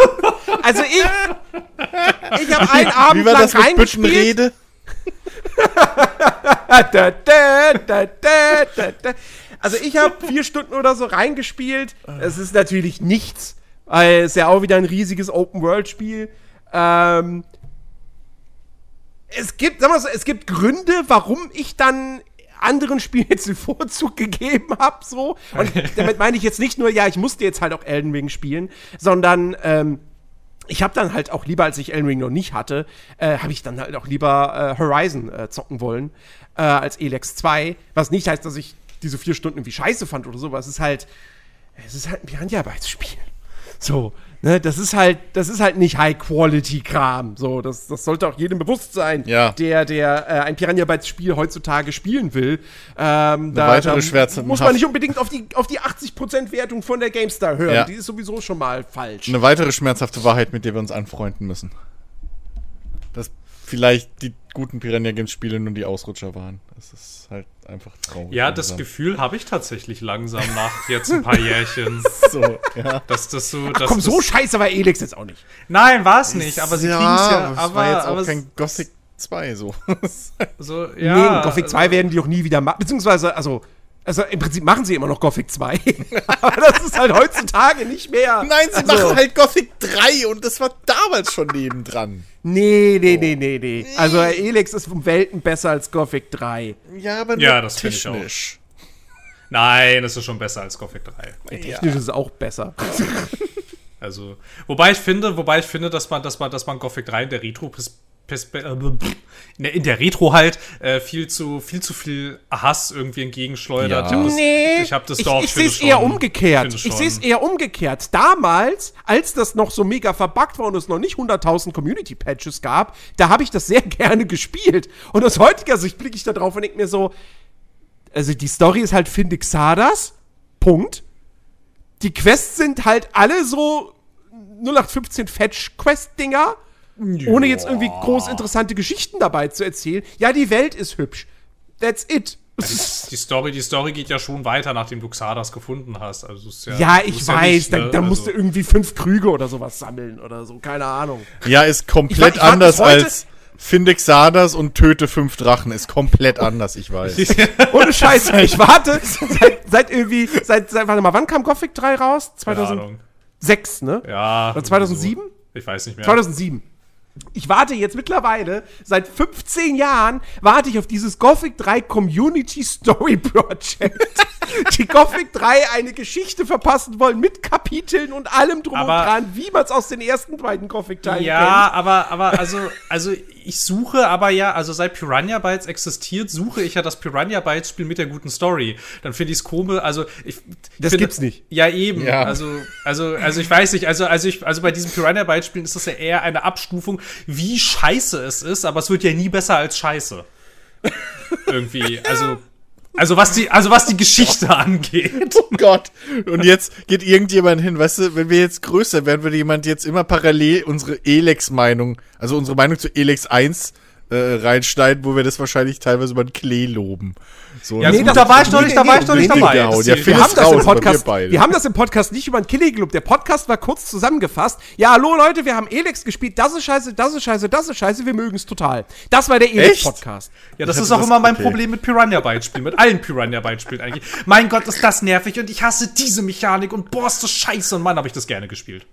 Also ich, ich habe einen Abend Wie war lang das mit Büttenrede? da, da, da, da, da, da. Also ich habe vier Stunden oder so reingespielt. Es ist natürlich nichts, weil es ja auch wieder ein riesiges Open-World-Spiel. Ähm, es gibt, sag mal so, es gibt Gründe, warum ich dann anderen Spielen jetzt den Vorzug gegeben habe, so. Und damit meine ich jetzt nicht nur, ja, ich musste jetzt halt auch Elden Ring spielen, sondern ähm, ich habe dann halt auch lieber, als ich Elden Ring noch nicht hatte, äh, habe ich dann halt auch lieber äh, Horizon äh, zocken wollen äh, als Elex 2. Was nicht heißt, dass ich diese vier Stunden irgendwie scheiße fand oder sowas. Es ist halt, es ist halt ein Piranha-Arbeitsspiel. So, ne, das ist halt, das ist halt nicht High-Quality-Kram. So, das, das sollte auch jedem bewusst sein, ja. der, der äh, ein Piranha-Bytes-Spiel heutzutage spielen will. Ähm, da, weitere da muss man nicht unbedingt auf die, auf die 80% Wertung von der GameStar hören. Ja. Die ist sowieso schon mal falsch. Eine weitere schmerzhafte Wahrheit, mit der wir uns anfreunden müssen. Dass vielleicht die guten Piranha Games Spiele nur die Ausrutscher waren. Das ist halt einfach traurig. Ja, das langsam. Gefühl habe ich tatsächlich langsam nach jetzt ein paar Jährchen. so, ja. Dass das so. Ach dass komm, das, so scheiße war Elex jetzt auch nicht. Nein, war es nicht, aber sie ja, kriegen es ja. es Aber, war jetzt auch aber es- kein Gothic 2 so. so, nee, ja. Gothic 2 werden die auch nie wieder machen. Beziehungsweise, also, also im Prinzip machen sie immer noch Gothic 2. Aber das ist halt heutzutage nicht mehr. Nein, sie also, machen halt Gothic 3 und das war damals schon nebendran. Nee, nee, nee, nee, nee. Also Elex ist um Welten besser als Gothic 3. Ja, aber nur Ja, das find ich auch. technisch. Nein, das ist schon besser als Gothic 3. Technisch ist es auch besser. Also, wobei ich finde, wobei ich finde, dass man, dass man, dass man Gothic 3 in der Retro äh, in der, in der Retro halt äh, viel zu viel zu viel Hass irgendwie entgegenschleudert. Ja. Ich hab das, Nee, ich habe das ich, doch. ich sehe finde es eher umgekehrt. finde Ich schon. sehe es eher umgekehrt. Damals, als das noch so mega verbuggt war und es noch nicht 100.000 Community-Patches gab, da habe ich das sehr gerne gespielt. Und aus heutiger Sicht blicke ich da drauf und denke mir so, also die Story ist halt Findig Sadas, Punkt. Die Quests sind halt alle so 0815 Ohne jetzt irgendwie groß interessante Geschichten dabei zu erzählen. Ja, die Welt ist hübsch. That's it. Die Story, die Story geht ja schon weiter, nachdem du Xardas gefunden hast. Also ja, Ja, so ich ist weiß, nicht, da, ne? da musst Also- du irgendwie fünf Krüge oder sowas sammeln oder so, keine Ahnung. Ja, ist Ich komplett war- ich war anders als Finde Xardas und töte fünf Drachen. Ist komplett anders, ich weiß. Ohne Scheiß, ich warte seit, seit irgendwie, seit, seit, warte mal, wann kam Gothic 3 raus? Keine 2006, Ahnung. ne? Ja. Oder 2007? Ich weiß nicht mehr. 2007. Ich warte jetzt mittlerweile, seit 15 Jahren, warte ich auf dieses Gothic 3 Community Story Project. die Gothic 3 eine Geschichte verpassen wollen mit Kapiteln und allem drum Aber- und dran, wie man es aus den ersten beiden Gothic-Teilen Ja, aber, aber, also, also, ich suche aber ja, also seit Piranha Bytes existiert, suche ich ja das Piranha Bytes Spiel mit der guten Story. Dann finde ich es komisch, also, ich. Das finde- gibt's nicht. Ja, eben. Ja. Also, also, also, ich weiß nicht, also, also, ich, also bei diesen Piranha Bytes Spielen ist das ja eher eine Abstufung, wie scheiße es ist, aber es wird ja nie besser als scheiße. Irgendwie, also. Also was die, also was die Geschichte angeht. Oh Gott. Und jetzt geht irgendjemand hin, weißt du, wenn wir jetzt größer werden, würde jemand jetzt immer parallel unsere Elex-Meinung, also unsere Meinung zu Elex 1 äh, reinschneiden, wo wir das wahrscheinlich teilweise über den Klee loben. So, Ja, Nee, gut, da war ich noch nicht, da war ich noch nicht dabei. Ja, Wir haben, das im Podcast, wir haben das im Podcast nicht über den Killing gelobt. Der Podcast war kurz zusammengefasst. Ja, hallo Leute, wir haben Elex gespielt. Das ist scheiße, das ist scheiße, das ist scheiße. Wir mögen es total. Das war der Elex-Podcast. Ja, das Ich ist auch das- immer mein okay. Problem mit Piranha Bytes Spielen, mit allen Piranha Bytes Spielen eigentlich. Mein Gott, ist das nervig und ich hasse diese Mechanik und boah, ist das scheiße und Mann, habe ich das gerne gespielt.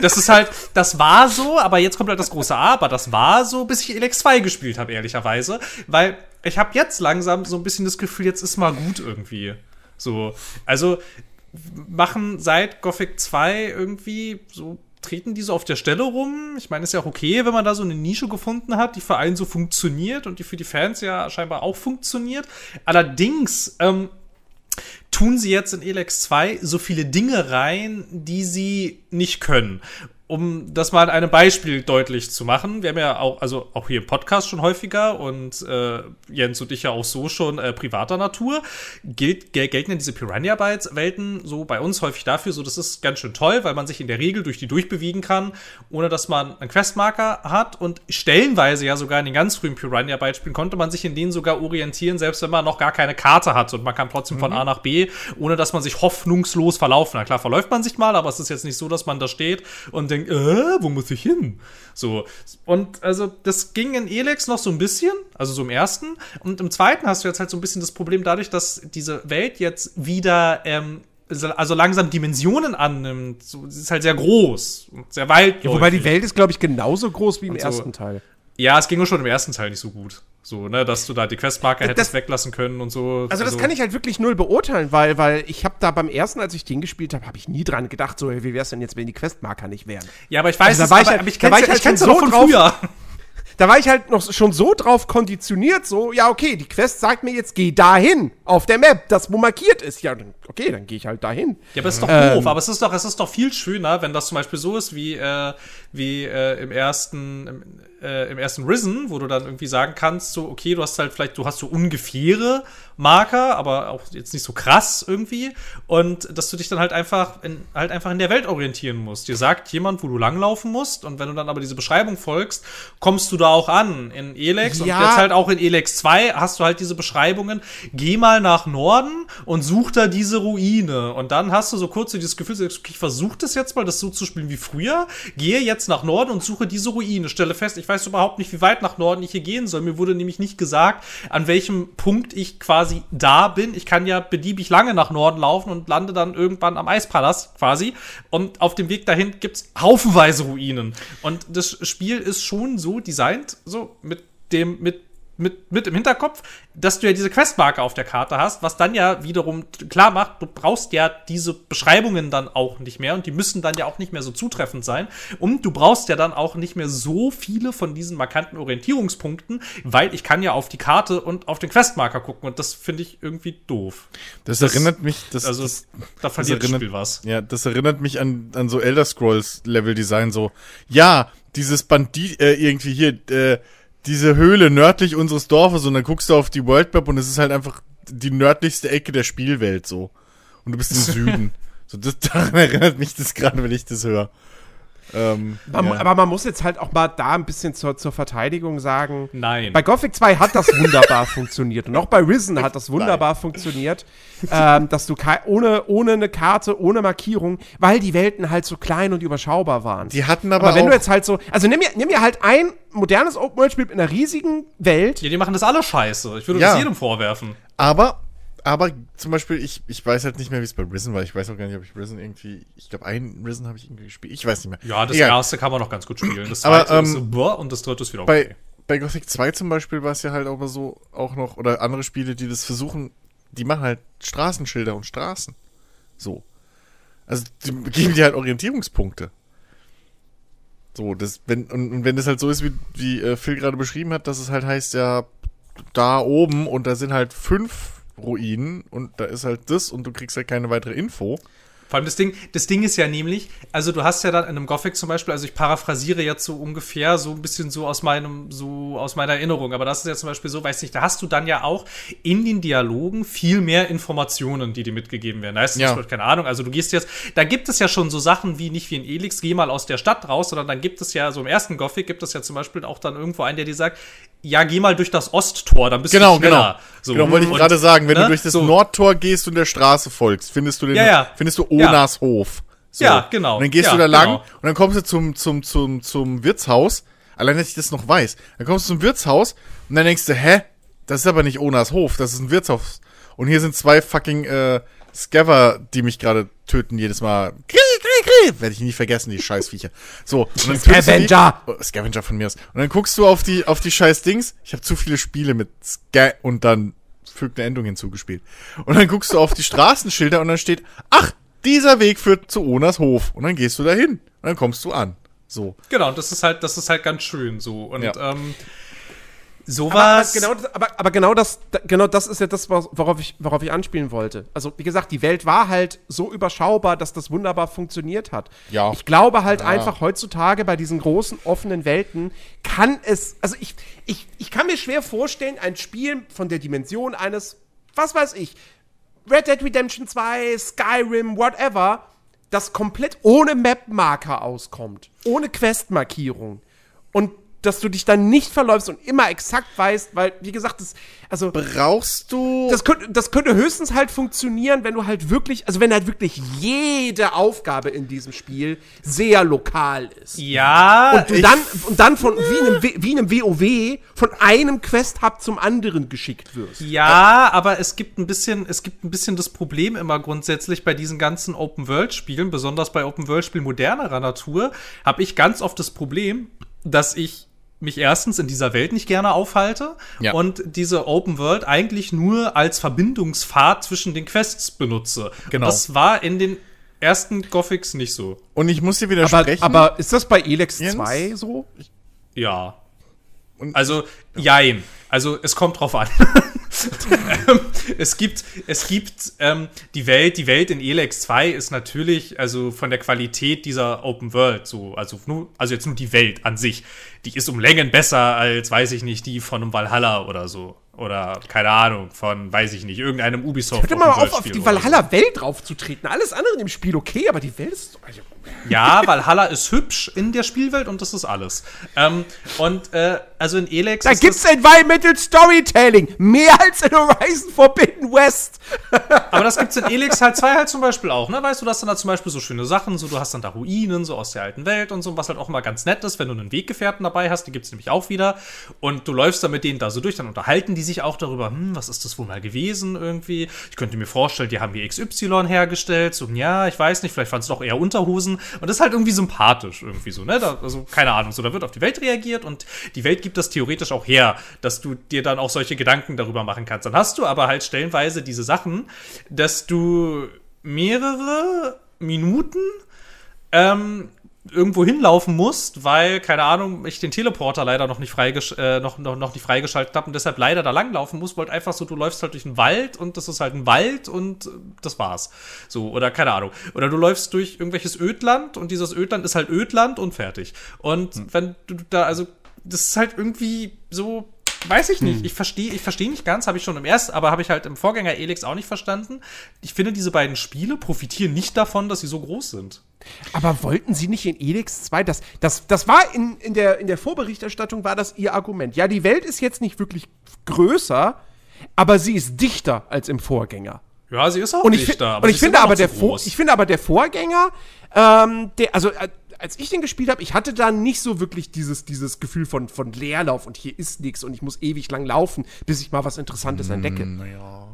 Das ist halt, das war so, aber jetzt kommt halt das große Aber, das war so, bis ich Elex 2 gespielt habe, ehrlicherweise, weil ich habe jetzt langsam so ein bisschen das Gefühl, jetzt ist mal gut irgendwie. So, also machen seit Gothic 2 irgendwie so treten die so auf der Stelle rum. Ich meine, ist ja auch okay, wenn man da so eine Nische gefunden hat, die für einen so funktioniert und die für die Fans ja scheinbar auch funktioniert. Allerdings ähm, tun sie jetzt in Elex 2 so viele Dinge rein, die sie nicht können. Um das mal an einem Beispiel deutlich zu machen, wir haben ja auch, also auch hier im Podcast schon häufiger und äh, Jens und ich ja auch so schon äh, privater Natur, gilt, gel gelten ja diese Piranha Bytes Welten so bei uns häufig dafür, so das ist ganz schön toll, weil man sich in der Regel durch die durchbewegen kann, ohne dass man einen Questmarker hat. Und stellenweise ja sogar in den ganz frühen Piranha Bytes Spielen konnte man sich in denen sogar orientieren, selbst wenn man noch gar keine Karte hat. Und man kann trotzdem von A nach B, ohne dass man sich hoffnungslos verlaufen. Na klar, verläuft man sich mal, aber es ist jetzt nicht so, dass man da steht und denkt, äh, wo muss ich hin? So. Und also, das ging in Elex noch so ein bisschen, also so im ersten. Und im zweiten hast du jetzt halt so ein bisschen das Problem dadurch, dass diese Welt jetzt wieder, ähm, also langsam Dimensionen annimmt. So, sie ist halt sehr groß und sehr weit. Wobei die Welt ist, glaube ich, genauso groß wie im so. ersten Teil. Ja, es ging auch schon im ersten Teil nicht so gut. So, ne, dass du da die Questmarker Das- hättest weglassen können und so. Also das kann ich halt wirklich null beurteilen, weil, weil ich habe da beim ersten, als ich den gespielt habe, habe ich nie dran gedacht, so, wie wär's denn jetzt, wenn die Questmarker nicht wären. Ja, aber ich weiß, Also da es, war ich aber, halt- ich da war ich halt ich kenn's so von drauf- früher. Da war ich halt noch schon so drauf konditioniert, so, ja, okay, die Quest sagt mir jetzt, geh dahin auf der Map, das wo markiert ist. Ja, okay, dann gehe ich halt dahin. Ja, aber es ist doch Ähm. doof. Aber es ist doch, es ist doch viel schöner, wenn das zum Beispiel so ist wie, äh, wie äh, im ersten, im, äh, im ersten Risen, wo du dann irgendwie sagen kannst, so, okay, du hast halt vielleicht, du hast so ungefähre Marker, aber auch jetzt nicht so krass irgendwie. Und dass du dich dann halt einfach in, halt einfach in der Welt orientieren musst. Dir sagt jemand, wo du langlaufen musst, und wenn du dann aber diese Beschreibung folgst, kommst du da auch an. In Elex Ja. und jetzt halt auch in Elex 2 hast du halt diese Beschreibungen. Geh mal nach Norden und such da diese Ruine. Und dann hast du so kurz so dieses Gefühl, ich versuche das jetzt mal, das so zu spielen wie früher. Gehe jetzt nach Norden und suche diese Ruine. Stelle fest, ich weiß überhaupt nicht, wie weit nach Norden ich hier gehen soll. Mir wurde nämlich nicht gesagt, an welchem Punkt ich quasi da bin. Ich kann ja beliebig lange nach Norden laufen und lande dann irgendwann am Eispalast quasi. Und auf dem Weg dahin gibt's haufenweise Ruinen. Und das Spiel ist schon so designt, so mit dem, mit mit, mit im Hinterkopf, dass du ja diese Questmarke auf der Karte hast, was dann ja wiederum klar macht, du brauchst ja diese Beschreibungen dann auch nicht mehr und die müssen dann ja auch nicht mehr so zutreffend sein. Und du brauchst ja dann auch nicht mehr so viele von diesen markanten Orientierungspunkten, weil ich kann ja auf die Karte und auf den Questmarker gucken und das finde ich irgendwie doof. Das, Das- erinnert mich, das, Also das, da verliert das erinnert- Spiel was. Ja, das erinnert mich an, an so Elder Scrolls Level Design so. Ja, dieses Bandit, äh, irgendwie hier, äh, diese Höhle nördlich unseres Dorfes und dann guckst du auf die World Map und es ist halt einfach die nördlichste Ecke der Spielwelt so. Und du bist im Süden. So, das, daran erinnert mich das gerade, wenn ich das höre. Ähm, Man, ja. Aber man muss jetzt halt auch mal da ein bisschen zur, zur Verteidigung sagen. Nein. Bei Gothic 2 hat das wunderbar funktioniert. Und auch bei Risen hat das wunderbar funktioniert, ähm, dass du ohne, ohne eine Karte, ohne Markierung, weil die Welten halt so klein und überschaubar waren. die hatten aber, aber wenn auch, du jetzt halt so, also nimm mir, nimm mir halt ein modernes Open-World-Spiel mit einer riesigen Welt. ja, die machen das alle scheiße. Ich würde Ja. das jedem vorwerfen. aber, aber zum Beispiel, ich, ich weiß halt nicht mehr, wie es bei Risen war. Ich weiß auch gar nicht, ob ich Risen irgendwie, ich glaube, ein Risen habe ich irgendwie gespielt. Ich weiß nicht mehr. Ja, das Egal. erste kann man noch ganz gut spielen. Das Aber, zweite ist ähm, so, boah, und das dritte ist wieder okay. bei, bei Gothic 2 zum Beispiel war es ja halt auch so, auch noch, oder andere Spiele, die das versuchen, die machen halt Straßenschilder und Straßen. So. Also, die geben dir halt Orientierungspunkte. So, das, wenn, und, und wenn das halt so ist, wie, wie äh, Phil gerade beschrieben hat, dass es halt heißt, ja, da oben und da sind halt fünf Ruinen und da ist halt das und du kriegst halt keine weitere Info. Vor allem das Ding, das Ding ist ja nämlich, also du hast ja dann in einem Gothic zum Beispiel, also ich paraphrasiere jetzt so ungefähr so ein bisschen so aus meinem, so aus meiner Erinnerung, aber das ist ja zum Beispiel so, weiß nicht, da hast du dann ja auch in den Dialogen viel mehr Informationen, die dir mitgegeben werden. Da heißt Ja. keine Ahnung, also du gehst jetzt, da gibt es ja schon so Sachen wie nicht wie in Elix, geh mal aus der Stadt raus, sondern dann gibt es ja, so im ersten Gothic gibt es ja zum Beispiel auch dann irgendwo einen, der dir sagt, ja, geh mal durch das Osttor, dann bist Genau, du schneller. genau. So. genau, wollte ich gerade sagen, wenn ne? du durch das So. Nordtor gehst und der Straße folgst, findest du den, Ja, ja. findest du Onas Hof. So. Ja, genau. Und dann gehst Ja, du da lang genau. und dann kommst du zum, zum, zum, zum Wirtshaus. Allein, dass ich das noch weiß. Dann kommst du zum Wirtshaus und dann denkst du, hä? Das ist aber nicht Onas Hof, das ist ein Wirtshaus. Und hier sind zwei fucking, äh, Scaver, die mich gerade töten jedes Mal. Werde ich nie vergessen, die Scheißviecher. So. Und dann du die- Scavenger. Oh, Scavenger von mir aus. Und dann guckst du auf die, auf die scheiß Dings. Ich habe zu viele Spiele mit Sca und dann fügt eine Endung hinzugespielt. Und dann guckst du auf die Straßenschilder und dann steht, ach, dieser Weg führt zu Onas Hof. Und dann gehst du dahin. Und dann kommst du an. So. Genau, und das ist halt, das ist halt ganz schön so. Und Ja. ähm, Aber, sowas. aber, genau, das- aber, aber genau das, da- genau das ist ja das, worauf ich, worauf ich anspielen wollte. Also, wie gesagt, die Welt war halt so überschaubar, dass das wunderbar funktioniert hat. Ja. Ich glaube halt einfach heutzutage bei diesen großen offenen Welten kann es, also ich, ich, ich kann mir schwer vorstellen, ein Spiel von der Dimension eines, was weiß ich, Red Dead Redemption 2, Skyrim, whatever, das komplett ohne Map-Marker auskommt. Ohne Quest-Markierung. Und dass du dich dann nicht verläufst und immer exakt weißt, weil, wie gesagt, das, also, Brauchst du. das könnte, das könnte höchstens halt funktionieren, wenn du halt wirklich, also wenn halt wirklich jede Aufgabe in diesem Spiel sehr lokal ist. ja, Und du dann, und dann von, wie einem, W- wie einem WoW, von einem Quest-Hub zum anderen geschickt wirst. Ja, aber es gibt ein bisschen, es gibt ein bisschen das Problem immer grundsätzlich bei diesen ganzen Open-World-Spielen, besonders bei Open-World-Spielen modernerer Natur, habe ich ganz oft das Problem, dass ich mich erstens in dieser Welt nicht gerne aufhalte Ja. und diese Open World eigentlich nur als Verbindungspfad zwischen den Quests benutze. Genau. Das war in den ersten Gothics nicht so. Und ich muss dir Aber, widersprechen. aber ist das bei Elex Jens? 2 so? Ja. Und- also, jein. Also, es kommt drauf an. Es gibt, es gibt ähm, die Welt, die Welt in Elex 2 ist natürlich, also von der Qualität dieser Open World, so, also nur, also jetzt nur die Welt an sich, die ist um Längen besser als, weiß ich nicht, die von einem Valhalla oder so. Oder, keine Ahnung, von, weiß ich nicht, irgendeinem Ubisoft. Hört mal auf, auf die Valhalla-Welt draufzutreten. Alles andere dem Spiel okay, aber die Welt ist. Also, ja, Valhalla ist hübsch in der Spielwelt und das ist alles. Ähm, und äh, also in Elex. Da gibt's Environmental Storytelling. Mehr als in Horizon Forbidden West. aber das gibt's in Elex halt 2 halt zum Beispiel auch, ne? Weißt du, du hast dann da zum Beispiel so schöne Sachen, so du hast dann da Ruinen, so aus der alten Welt und so, was halt auch immer ganz nett ist, wenn du einen Weggefährten dabei hast, die gibt's nämlich auch wieder. Und du läufst dann mit denen da so durch, dann unterhalten die sich auch darüber, hm, was ist das wohl mal gewesen irgendwie. Ich könnte mir vorstellen, die haben hier XY hergestellt. So, ja, ich weiß nicht, vielleicht waren es doch eher Unterhosen. Und das ist halt irgendwie sympathisch, irgendwie so, ne? Da, also, keine Ahnung, so, da wird auf die Welt reagiert und die Welt gibt das theoretisch auch her, dass du dir dann auch solche Gedanken darüber machen kannst. Dann hast du aber halt stellenweise diese Sachen, dass du mehrere Minuten ähm, irgendwo hinlaufen musst, weil, keine Ahnung, ich den Teleporter leider noch nicht, freigesch äh, noch, noch, noch nicht freigeschaltet habe und deshalb leider da langlaufen muss, wollte einfach so, du läufst halt durch einen Wald und das ist halt ein Wald und äh, das war's. So, oder keine Ahnung. Oder du läufst durch irgendwelches Ödland und dieses Ödland ist halt Ödland und fertig. Und hm. wenn du da, also, das ist halt irgendwie so, Weiß ich nicht. Hm. Ich verstehe ich versteh nicht ganz, habe ich schon im ersten, aber habe ich halt im Vorgänger Elix auch nicht verstanden. Ich finde, diese beiden Spiele profitieren nicht davon, dass sie so groß sind. Aber wollten sie nicht in Elix 2? Das, das, das war in, in, der, in der Vorberichterstattung war das ihr Argument. Ja, die Welt ist jetzt nicht wirklich größer, aber sie ist dichter als im Vorgänger. Ja, sie ist auch und ich dichter. Aber und ich finde aber, der Vor, ich finde aber der Vorgänger, ähm, der, also äh, als ich den gespielt habe, ich hatte da nicht so wirklich dieses, dieses Gefühl von, von Leerlauf und hier ist nichts und ich muss ewig lang laufen, bis ich mal was Interessantes mm, entdecke. Naja.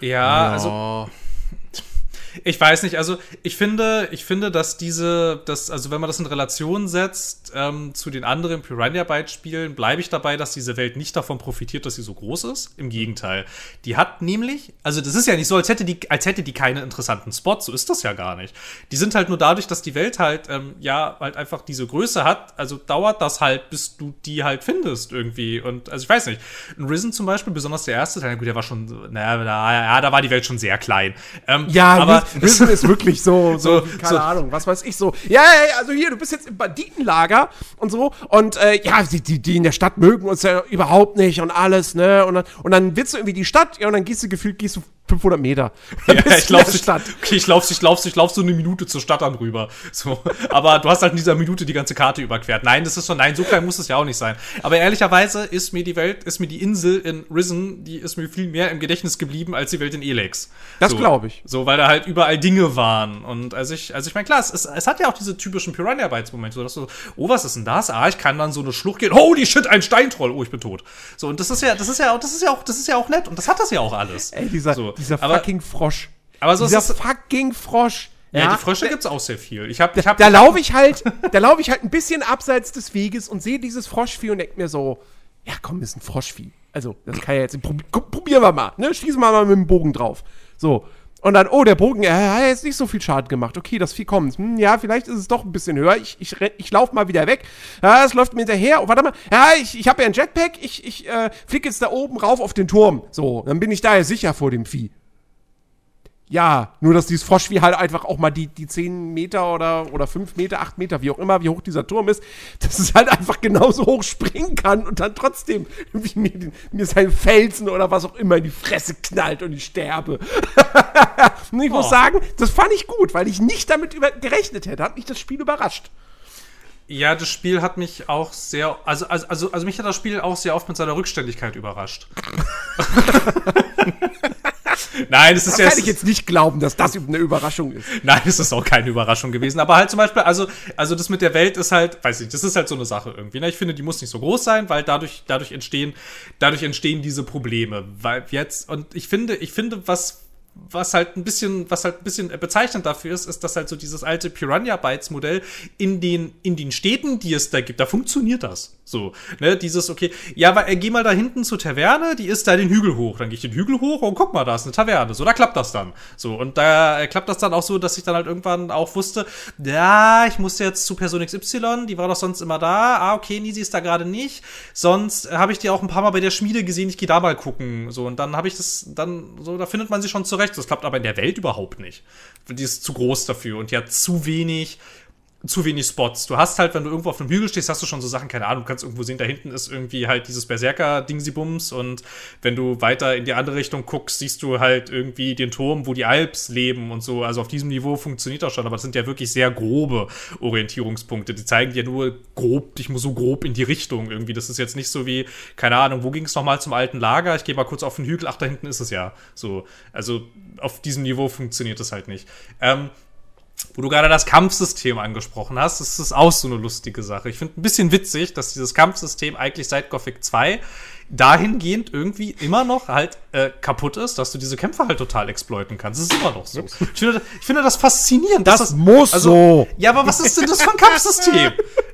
Ja, ja, also ich weiß nicht, also ich finde, ich finde, dass diese, dass, also wenn man das in Relation setzt ähm, zu den anderen Piranha Byte Spielen, bleibe ich dabei, dass diese Welt nicht davon profitiert, dass sie so groß ist. Im Gegenteil. Die hat nämlich, also das ist ja nicht so, als hätte die, als hätte die keine interessanten Spots, so ist das ja gar nicht. Die sind halt nur dadurch, dass die Welt halt, ähm, ja, halt einfach diese Größe hat, also dauert das halt, bis du die halt findest irgendwie. Und also ich weiß nicht, in Risen zum Beispiel, besonders der erste Teil, gut, der war schon, naja, ja, da war die Welt schon sehr klein. Ähm, ja, aber Wissen ist wirklich so, so, so keine so. Ahnung, was weiß ich so. Ja, ja, also hier, du bist jetzt im Banditenlager und so und äh, ja, die, die, die in der Stadt mögen uns ja überhaupt nicht und alles, ne? Und dann, und dann willst du irgendwie die Stadt, ja, und dann gehst du gefühlt, gehst du 500 Meter. Ja, ich laufe okay, ich laufe ich lauf, ich lauf so eine Minute zur Stadt an rüber. So. Aber du hast halt in dieser Minute die ganze Karte überquert. Nein, das ist schon, nein, so klein muss es ja auch nicht sein. Aber ehrlicherweise ist mir die Welt, ist mir die Insel in Risen, die ist mir viel mehr im Gedächtnis geblieben als die Welt in Elex. Das so, glaube ich. So, weil da halt überall Dinge waren. Und also ich, also ich meine, klar, es, es, es, hat ja auch diese typischen Piranha-Bytes-Momente, so dass du, oh, was ist denn das? Ah, ich kann dann so eine Schlucht gehen. Holy shit, ein Steintroll. Oh, ich bin tot. So, und das ist ja, das ist ja auch, das ist ja auch, das ist ja auch nett. Und das hat das ja auch alles. Ey, dieser, so. Dieser aber, fucking Frosch. Aber so Dieser ist fucking Frosch. Ja, ja, die Frösche gibt's auch sehr viel. Ich hab, ich hab, da laufe ich halt, da laufe ich halt ein bisschen abseits des Weges und sehe dieses Froschvieh und denke mir so, ja komm, ist ein Froschvieh. Also, das kann ja jetzt, prob probieren wir mal, ne? Schießen wir mal mit dem Bogen drauf. So. Und dann, oh, der Bogen, er hat jetzt nicht so viel Schaden gemacht. Okay, das Vieh kommt. Hm, ja, vielleicht ist es doch ein bisschen höher. Ich, ich, ich laufe mal wieder weg. Ja, es läuft mir hinterher. Oh, warte mal. Ja, ich, ich habe ja ein Jetpack. Ich, ich äh, fliege jetzt da oben rauf auf den Turm. So, dann bin ich da ja sicher vor dem Vieh. Ja, nur dass dieses Froschvieh halt einfach auch mal die, die 10 Meter oder, oder 5 Meter, 8 Meter, wie auch immer, wie hoch dieser Turm ist, dass es halt einfach genauso hoch springen kann und dann trotzdem mir, mir sein Felsen oder was auch immer in die Fresse knallt und ich sterbe. und ich oh. muss sagen, das fand ich gut, weil ich nicht damit über gerechnet hätte. Hat mich das Spiel überrascht. Ja, das Spiel hat mich auch sehr, also, also, also, also mich hat das Spiel auch sehr oft mit seiner Rückständigkeit überrascht. Nein, es ist ja. kann ich jetzt nicht glauben, dass das eine Überraschung ist. Nein, es ist auch keine Überraschung gewesen. Aber halt zum Beispiel, also, also das mit der Welt ist halt, weiß ich, das ist halt so eine Sache irgendwie. Ne? Ich finde, die muss nicht so groß sein, weil dadurch, dadurch entstehen, dadurch entstehen diese Probleme. Weil jetzt, und ich finde, ich finde, was, was halt ein bisschen, was halt ein bisschen bezeichnend dafür ist, ist, dass halt so dieses alte Piranha Bytes Modell in den, in den Städten, die es da gibt, da funktioniert das. So, ne, dieses, okay, ja, aber äh, geh mal da hinten zur Taverne, die ist da den Hügel hoch. Dann gehe ich den Hügel hoch und guck mal, da ist eine Taverne. So, da klappt das dann. So, und da äh, klappt das dann auch so, dass ich dann halt irgendwann auch wusste, ja, ich muss jetzt zu Person XY, die war doch sonst immer da. Ah, okay, Nisi ist da gerade nicht. Sonst äh, habe ich die auch ein paar Mal bei der Schmiede gesehen, ich gehe da mal gucken. So, und dann habe ich das, dann, so, da findet man sie schon zurecht. Das klappt aber in der Welt überhaupt nicht. Die ist zu groß dafür und hat zu wenig zu wenig Spots. Du hast halt, wenn du irgendwo auf einem Hügel stehst, hast du schon so Sachen, keine Ahnung, du kannst irgendwo sehen, da hinten ist irgendwie halt dieses Berserker-Dingsybums und wenn du weiter in die andere Richtung guckst, siehst du halt irgendwie den Turm, wo die Alps leben und so. Also auf diesem Niveau funktioniert das schon, aber das sind ja wirklich sehr grobe Orientierungspunkte. Die zeigen dir nur grob, ich muss so grob in die Richtung irgendwie. Das ist jetzt nicht so wie, keine Ahnung, wo ging es nochmal zum alten Lager? Ich gehe mal kurz auf den Hügel, ach, da hinten ist es ja. So, also auf diesem Niveau funktioniert das halt nicht. Ähm, wo du gerade das Kampfsystem angesprochen hast, das ist auch so eine lustige Sache. Ich finde ein bisschen witzig, dass dieses Kampfsystem eigentlich seit Gothic 2 dahingehend irgendwie immer noch halt äh, kaputt ist, dass du diese Kämpfe halt total exploiten kannst. Das ist immer noch so. Ich finde, ich finde das faszinierend. Das, das muss also, so. Ja, aber was ist denn das für ein Kampfsystem?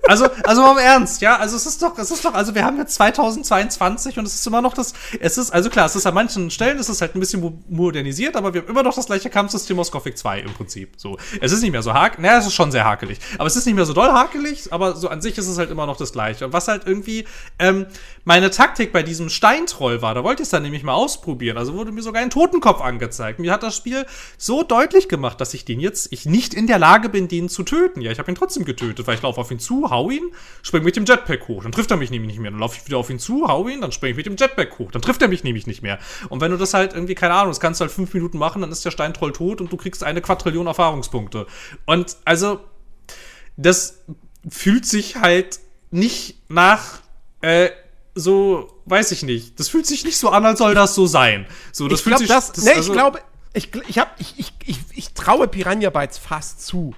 Also, also mal im Ernst, ja, also es ist doch, es ist doch, also wir haben jetzt 2022 und es ist immer noch das, es ist, also klar, es ist an manchen Stellen, es ist halt ein bisschen modernisiert, aber wir haben immer noch das gleiche Kampfsystem aus Gothic 2 im Prinzip. So, es ist nicht mehr so hakelig, naja, es ist schon sehr hakelig, aber es ist nicht mehr so doll hakelig, aber so an sich ist es halt immer noch das gleiche. Und was halt irgendwie, ähm, meine Taktik bei diesem Steintroll war, da wollte ich es dann nämlich mal ausprobieren, also wurde mir sogar ein Totenkopf angezeigt. Mir hat das Spiel so deutlich gemacht, dass ich den jetzt, ich nicht in der Lage bin, den zu töten. Ja, ich habe ihn trotzdem getötet, weil ich laufe auf ihn zu, hau ihn, spring mit dem Jetpack hoch. Dann trifft er mich nämlich nicht mehr. Dann laufe ich wieder auf ihn zu, hau ihn, dann spring ich mit dem Jetpack hoch. Dann trifft er mich nämlich nicht mehr. Und wenn du das halt irgendwie, keine Ahnung, das kannst du halt fünf Minuten machen, dann ist der Steintroll tot und du kriegst eine Quadrillion Erfahrungspunkte. Und also, das fühlt sich halt nicht nach, äh, so, weiß ich nicht. Das fühlt sich nicht so an, als soll das so sein. So, das ich fühlt glaub, sich. Das, das, nee, also, ich glaube, ich, ich, hab, ich, ich, ich, ich traue Piranha Bytes fast zu,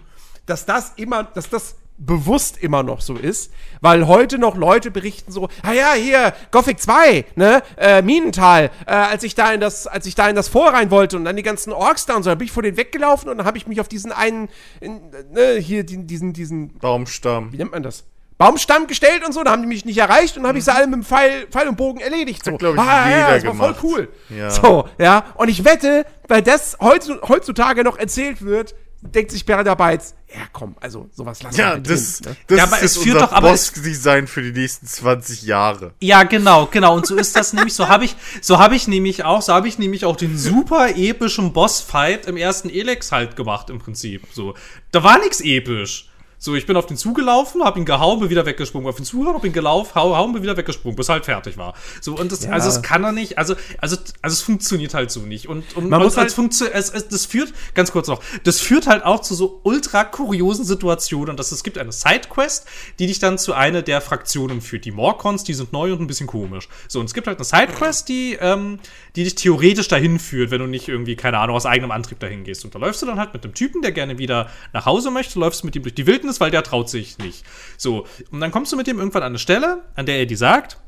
dass das immer, dass das bewusst immer noch so ist, weil heute noch Leute berichten so, ah ja, hier, Gothic 2, ne, äh, Minental, äh, als ich da in das, als ich da in das Vor rein wollte und dann die ganzen Orks da und so, dann bin ich vor denen weggelaufen und dann habe ich mich auf diesen einen, in, ne, hier, diesen, diesen Baumstamm. Wie nennt man das? Baumstamm gestellt und so, da haben die mich nicht erreicht und habe ich sie alle mit dem Pfeil, Pfeil und Bogen erledigt. So. Hat, ich, ah, ja, das war voll cool. Ja. So, ja. Und ich wette, weil das heutzutage noch erzählt wird, denkt sich Berda Bytes, ja komm, also sowas lassen ja, wir das, drin, ne? das ja, aber ist es führt doch Boss-Design für die nächsten 20 Jahre. Ja, genau, genau. Und so ist das nämlich, so habe ich, so habe ich nämlich auch, so habe ich nämlich auch den super epischen Boss-Fight im ersten Elex halt gemacht, im Prinzip. So. Da war nichts episch. So, ich bin auf den Zug gelaufen, hab ihn gehauen, bin wieder weggesprungen, auf den Zug, hab ihn gelaufen, hau, hauen, bin wieder weggesprungen, bis halt fertig war. So, und das, ja. also es kann er nicht, also, also, also es funktioniert halt so nicht. Und, und man muss halt, funktioniert, es, es, das führt, ganz kurz noch, das führt halt auch zu so ultra kuriosen Situationen, und das, es gibt eine Sidequest, die dich dann zu einer der Fraktionen führt. Die Morcons, die sind neu und ein bisschen komisch. So, und es gibt halt eine Sidequest, die, ähm, die dich theoretisch dahin führt, wenn du nicht irgendwie, keine Ahnung, aus eigenem Antrieb dahin gehst. Und da läufst du dann halt mit dem Typen, der gerne wieder nach Hause möchte, läufst mit ihm durch die Wildnis Wildnis, weil der traut sich nicht. So, und dann kommst du mit dem irgendwann an eine Stelle, an der er dir sagt,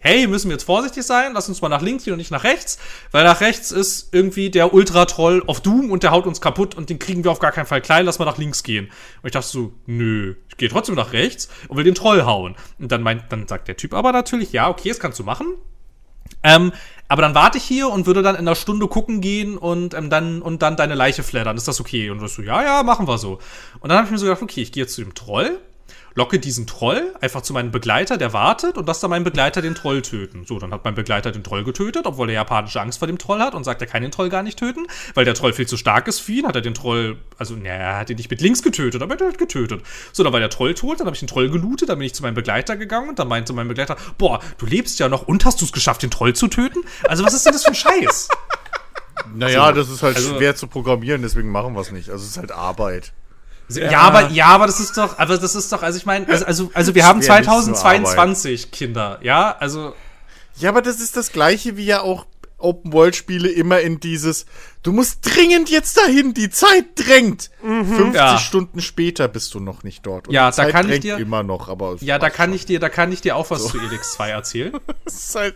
hey, müssen wir jetzt vorsichtig sein, lass uns mal nach links gehen und nicht nach rechts, weil nach rechts ist irgendwie der Ultra-Troll auf Doom und der haut uns kaputt und den kriegen wir auf gar keinen Fall klein, lass mal nach links gehen. Und ich dachte so, nö, ich gehe trotzdem nach rechts und will den Troll hauen. Und dann meint, dann sagt der Typ aber natürlich, ja, okay, das kannst du machen. Ähm, aber dann warte ich hier und würde dann in einer Stunde gucken gehen und ähm, dann und dann deine Leiche flattern. Ist das okay? Und du so, ja, ja, machen wir so. Und dann habe ich mir so gedacht, okay, ich gehe jetzt zu dem Troll locke diesen Troll einfach zu meinem Begleiter, der wartet und lasse dann meinen Begleiter den Troll töten. So, dann hat mein Begleiter den Troll getötet, obwohl er japanische Angst vor dem Troll hat und sagt, er kann den Troll gar nicht töten, weil der Troll viel zu stark ist für ihn, hat er den Troll, also, naja, er hat ihn nicht mit links getötet, aber er hat halt getötet. So, dann war der Troll tot, dann habe ich den Troll gelootet, dann bin ich zu meinem Begleiter gegangen und dann meinte mein Begleiter, boah, du lebst ja noch und hast du es geschafft, den Troll zu töten? Also, was ist denn das für ein Scheiß? Naja, also, das ist halt also, schwer zu programmieren, deswegen machen wir es nicht. Also es ist halt Arbeit. Ja. ja, aber ja, aber das ist doch, aber das ist doch, also ich meine, also, also, also wir haben 2022 Kinder, ja, also. Ja, aber das ist das gleiche wie ja auch Open-World-Spiele immer in dieses, du musst dringend jetzt dahin, die Zeit drängt. Mhm. 50 ja. Stunden später bist du noch nicht dort. Und ja, da kann ich dir immer noch, aber ja, da kann schon. ich dir, da kann ich dir auch was so. zu Elix 2 erzählen. das ist halt,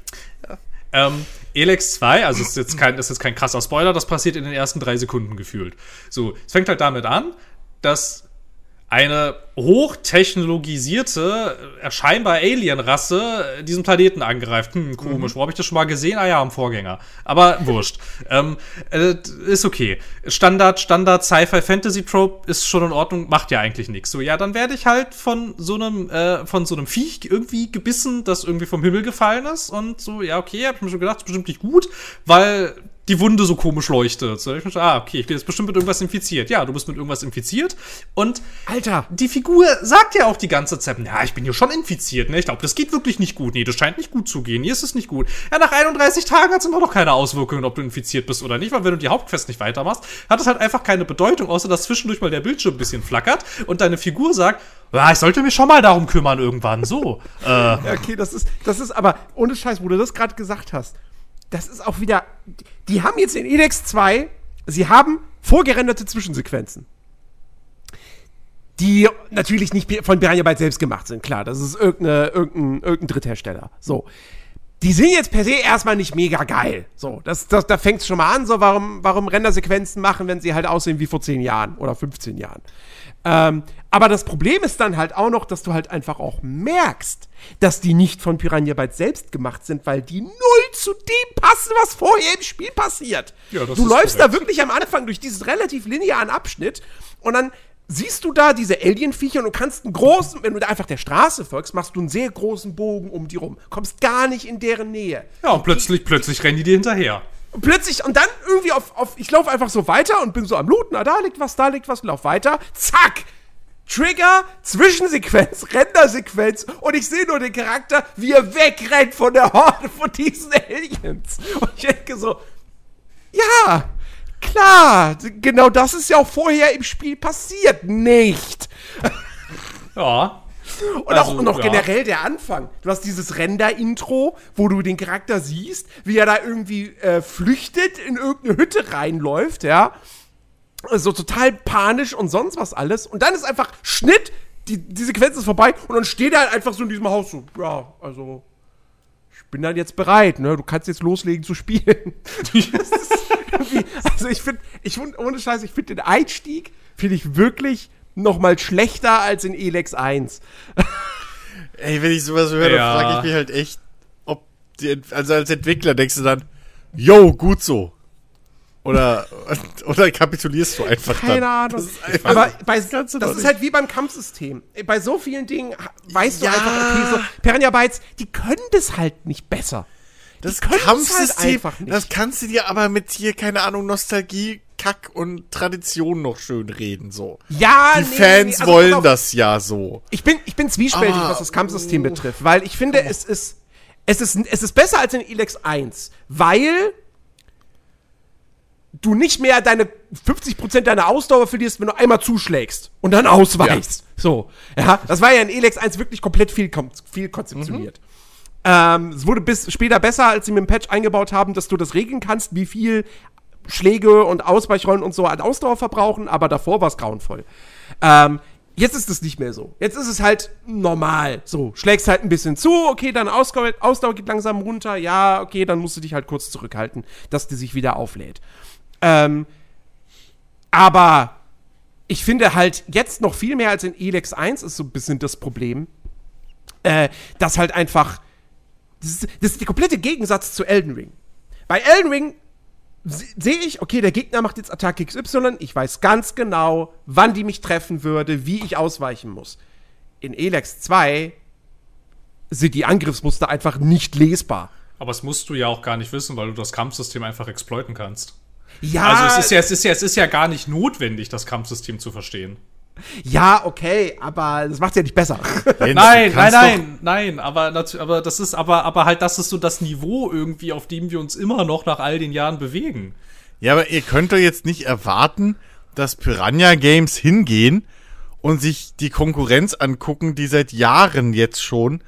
ja. Ähm, Elex 2, also ist jetzt kein, ist jetzt kein krasser Spoiler, das passiert in den ersten drei Sekunden gefühlt. So, es fängt halt damit an, dass eine hochtechnologisierte, erscheinbar Alien-Rasse diesen Planeten angreift. Hm, komisch. Mhm. Wo habe ich das schon mal gesehen? Ah ja, am Vorgänger. Aber wurscht. ähm, äh, ist okay. Standard, Standard Sci-Fi-Fantasy-Trope ist schon in Ordnung, macht ja eigentlich nichts. So, ja, dann werde ich halt von so einem, äh, von so einem Viech irgendwie gebissen, das irgendwie vom Himmel gefallen ist. Und so, ja, okay, hab ich mir schon gedacht, ist bestimmt nicht gut, weil die Wunde so komisch leuchtet. So, ich dachte, ah, okay, ich bin jetzt bestimmt mit irgendwas infiziert. Ja, du bist mit irgendwas infiziert. Und Alter. die Figur sagt ja auch die ganze Zeit, ja, ich bin hier schon infiziert, ne? Ich glaube, das geht wirklich nicht gut. Nee, das scheint nicht gut zu gehen. Hier ist es nicht gut. Ja, nach 31 Tagen hat es immer noch keine Auswirkungen, ob du infiziert bist oder nicht, weil wenn du die Hauptquest nicht weitermachst, hat es halt einfach keine Bedeutung, außer dass zwischendurch mal der Bildschirm ein bisschen flackert und deine Figur sagt, ja, ich sollte mich schon mal darum kümmern irgendwann. So. äh, okay, das ist, das ist aber, ohne Scheiß, wo du das gerade gesagt hast, das ist auch wieder, die haben jetzt in Elex 2, sie haben vorgerenderte Zwischensequenzen. Die natürlich nicht von Piranha Bytes selbst gemacht sind, klar, das ist irgendeine, irgendein, irgendein Dritthersteller. So. Die sind jetzt per se erstmal nicht mega geil. So, das, das, da fängt es schon mal an, so, warum, warum Rendersequenzen machen, wenn sie halt aussehen wie vor 10 Jahren oder 15 Jahren. Ähm, aber das Problem ist dann halt auch noch, dass du halt einfach auch merkst, dass die nicht von Piranha Bytes selbst gemacht sind, weil die null zu dem passen, was vorher im Spiel passiert. Ja, du läufst korrekt. da wirklich am Anfang durch diesen relativ linearen Abschnitt und dann siehst du da diese Alien-Viecher und du kannst einen großen, wenn du da einfach der Straße folgst, machst du einen sehr großen Bogen um die rum. Kommst gar nicht in deren Nähe. ja, und plötzlich, plötzlich rennen die dir hinterher. Und plötzlich, und dann irgendwie auf, auf ich laufe einfach so weiter und bin so am Looten, ah, da liegt was, da liegt was, lauf weiter, zack! Trigger, Zwischensequenz, Rendersequenz und ich sehe nur den Charakter, wie er wegrennt von der Horde von diesen Aliens. Und ich denke so, ja, klar, genau das ist ja auch vorher im Spiel passiert, nicht. Ja. Und auch Also, noch ja. generell der Anfang. Du hast dieses Render-Intro, wo du den Charakter siehst, wie er da irgendwie äh, flüchtet, in irgendeine Hütte reinläuft, ja. So total panisch und sonst was alles. Und dann ist einfach Schnitt, die, die Sequenz ist vorbei und dann steht er halt einfach so in diesem Haus so, ja, also ich bin dann jetzt bereit, ne? Du kannst jetzt loslegen zu spielen. Also ich finde, ich ohne Scheiß, ich finde den Einstieg, finde ich wirklich noch mal schlechter als in Elex 1. Ey, wenn ich sowas höre, Ja. dann frage ich mich halt echt, ob die, also als Entwickler denkst du dann, yo, gut so. Oder, oder kapitulierst du einfach Keine dann? Ahnung. Das ist einfach- Aber bei, das das ist halt wie beim Kampfsystem. Bei so vielen Dingen weißt Ja. du einfach, okay, so Piranha Bytes, die können das halt nicht besser. Das können es Kampfsystem, halt einfach nicht. das kannst du dir aber mit hier, keine Ahnung, Nostalgie, Kack und Tradition noch schön reden, so. Ja, Die nee, Fans nee, also wollen auf, das ja so. Ich bin, ich bin zwiespältig, Aber- was das Kampfsystem betrifft, weil ich finde, es ist, es ist, es ist besser als in Elex 1, weil du nicht mehr deine 50% deiner Ausdauer verlierst, wenn du einmal zuschlägst und dann ausweichst. So. Ja, das war ja in Elex 1 wirklich komplett viel, viel konzeptioniert. Ähm, es wurde bis später besser, als sie mit dem Patch eingebaut haben, dass du das regeln kannst, wie viel Schläge und Ausweichrollen und so an Ausdauer verbrauchen, aber davor war es grauenvoll. Ähm, jetzt ist es nicht mehr so. Jetzt ist es halt normal. So, schlägst halt ein bisschen zu, okay, dann Ausdauer, Ausdauer geht langsam runter, ja, okay, dann musst du dich halt kurz zurückhalten, dass die sich wieder auflädt. Ähm, aber ich finde halt jetzt noch viel mehr als in Elex 1 ist so ein bisschen das Problem, äh, dass halt einfach, das ist, das ist der komplette Gegensatz zu Elden Ring. Bei Elden Ring se- sehe ich, okay, der Gegner macht jetzt Attacke XY, ich weiß ganz genau, wann die mich treffen würde, wie ich ausweichen muss. In Elex 2 sind die Angriffsmuster einfach nicht lesbar. Aber das musst du ja auch gar nicht wissen, weil du das Kampfsystem einfach exploiten kannst. Ja, Also es ist ja, es ist ja, es ist ja gar nicht notwendig, das Kampfsystem zu verstehen. ja, okay, aber das macht ja nicht besser. Nein, nein, nein, nein, aber, aber das ist, aber, aber halt, das ist so das Niveau irgendwie, auf dem wir uns immer noch nach all den Jahren bewegen. Ja, aber ihr könnt doch jetzt nicht erwarten, dass Piranha Games hingehen und sich die Konkurrenz angucken, die seit Jahren jetzt schon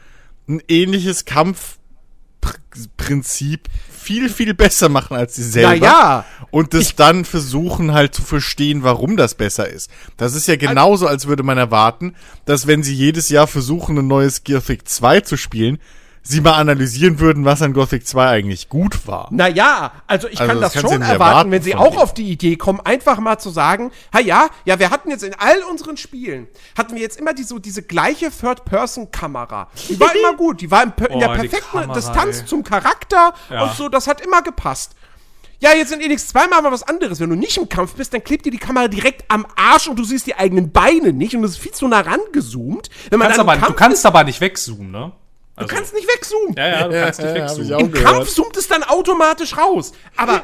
ein ähnliches Kampfprinzip viel, viel besser machen als sie selber. ja. Und das dann versuchen halt zu verstehen, warum das besser ist. Das ist ja genauso, als würde man erwarten, dass wenn sie jedes Jahr versuchen, ein neues Gothic 2 zu spielen, sie mal analysieren würden, was an Gothic 2 eigentlich gut war. Naja, also ich Also kann das das, schon erwarten, erwarten wenn sie auch auf die Idee kommen, einfach mal zu sagen, ha ja, ja, wir hatten jetzt in all unseren Spielen, hatten wir jetzt immer die, so diese gleiche Third-Person-Kamera. Die war immer gut, die war im, in der Oh, perfekten Kamera, Distanz ey. zum Charakter Ja. und so, das hat immer gepasst. Ja, jetzt in Elix 2 mal was anderes. Wenn du nicht im Kampf bist, dann klebt dir die Kamera direkt am Arsch und du siehst die eigenen Beine nicht und das ist viel zu nah rangezoomt. Wenn man Kannst aber, du kannst aber nicht wegzoomen, ne? Also, Du kannst nicht wegzoomen. ja, ja, du kannst nicht wegzoomen. Im gehört. Kampf zoomt es dann automatisch raus. Aber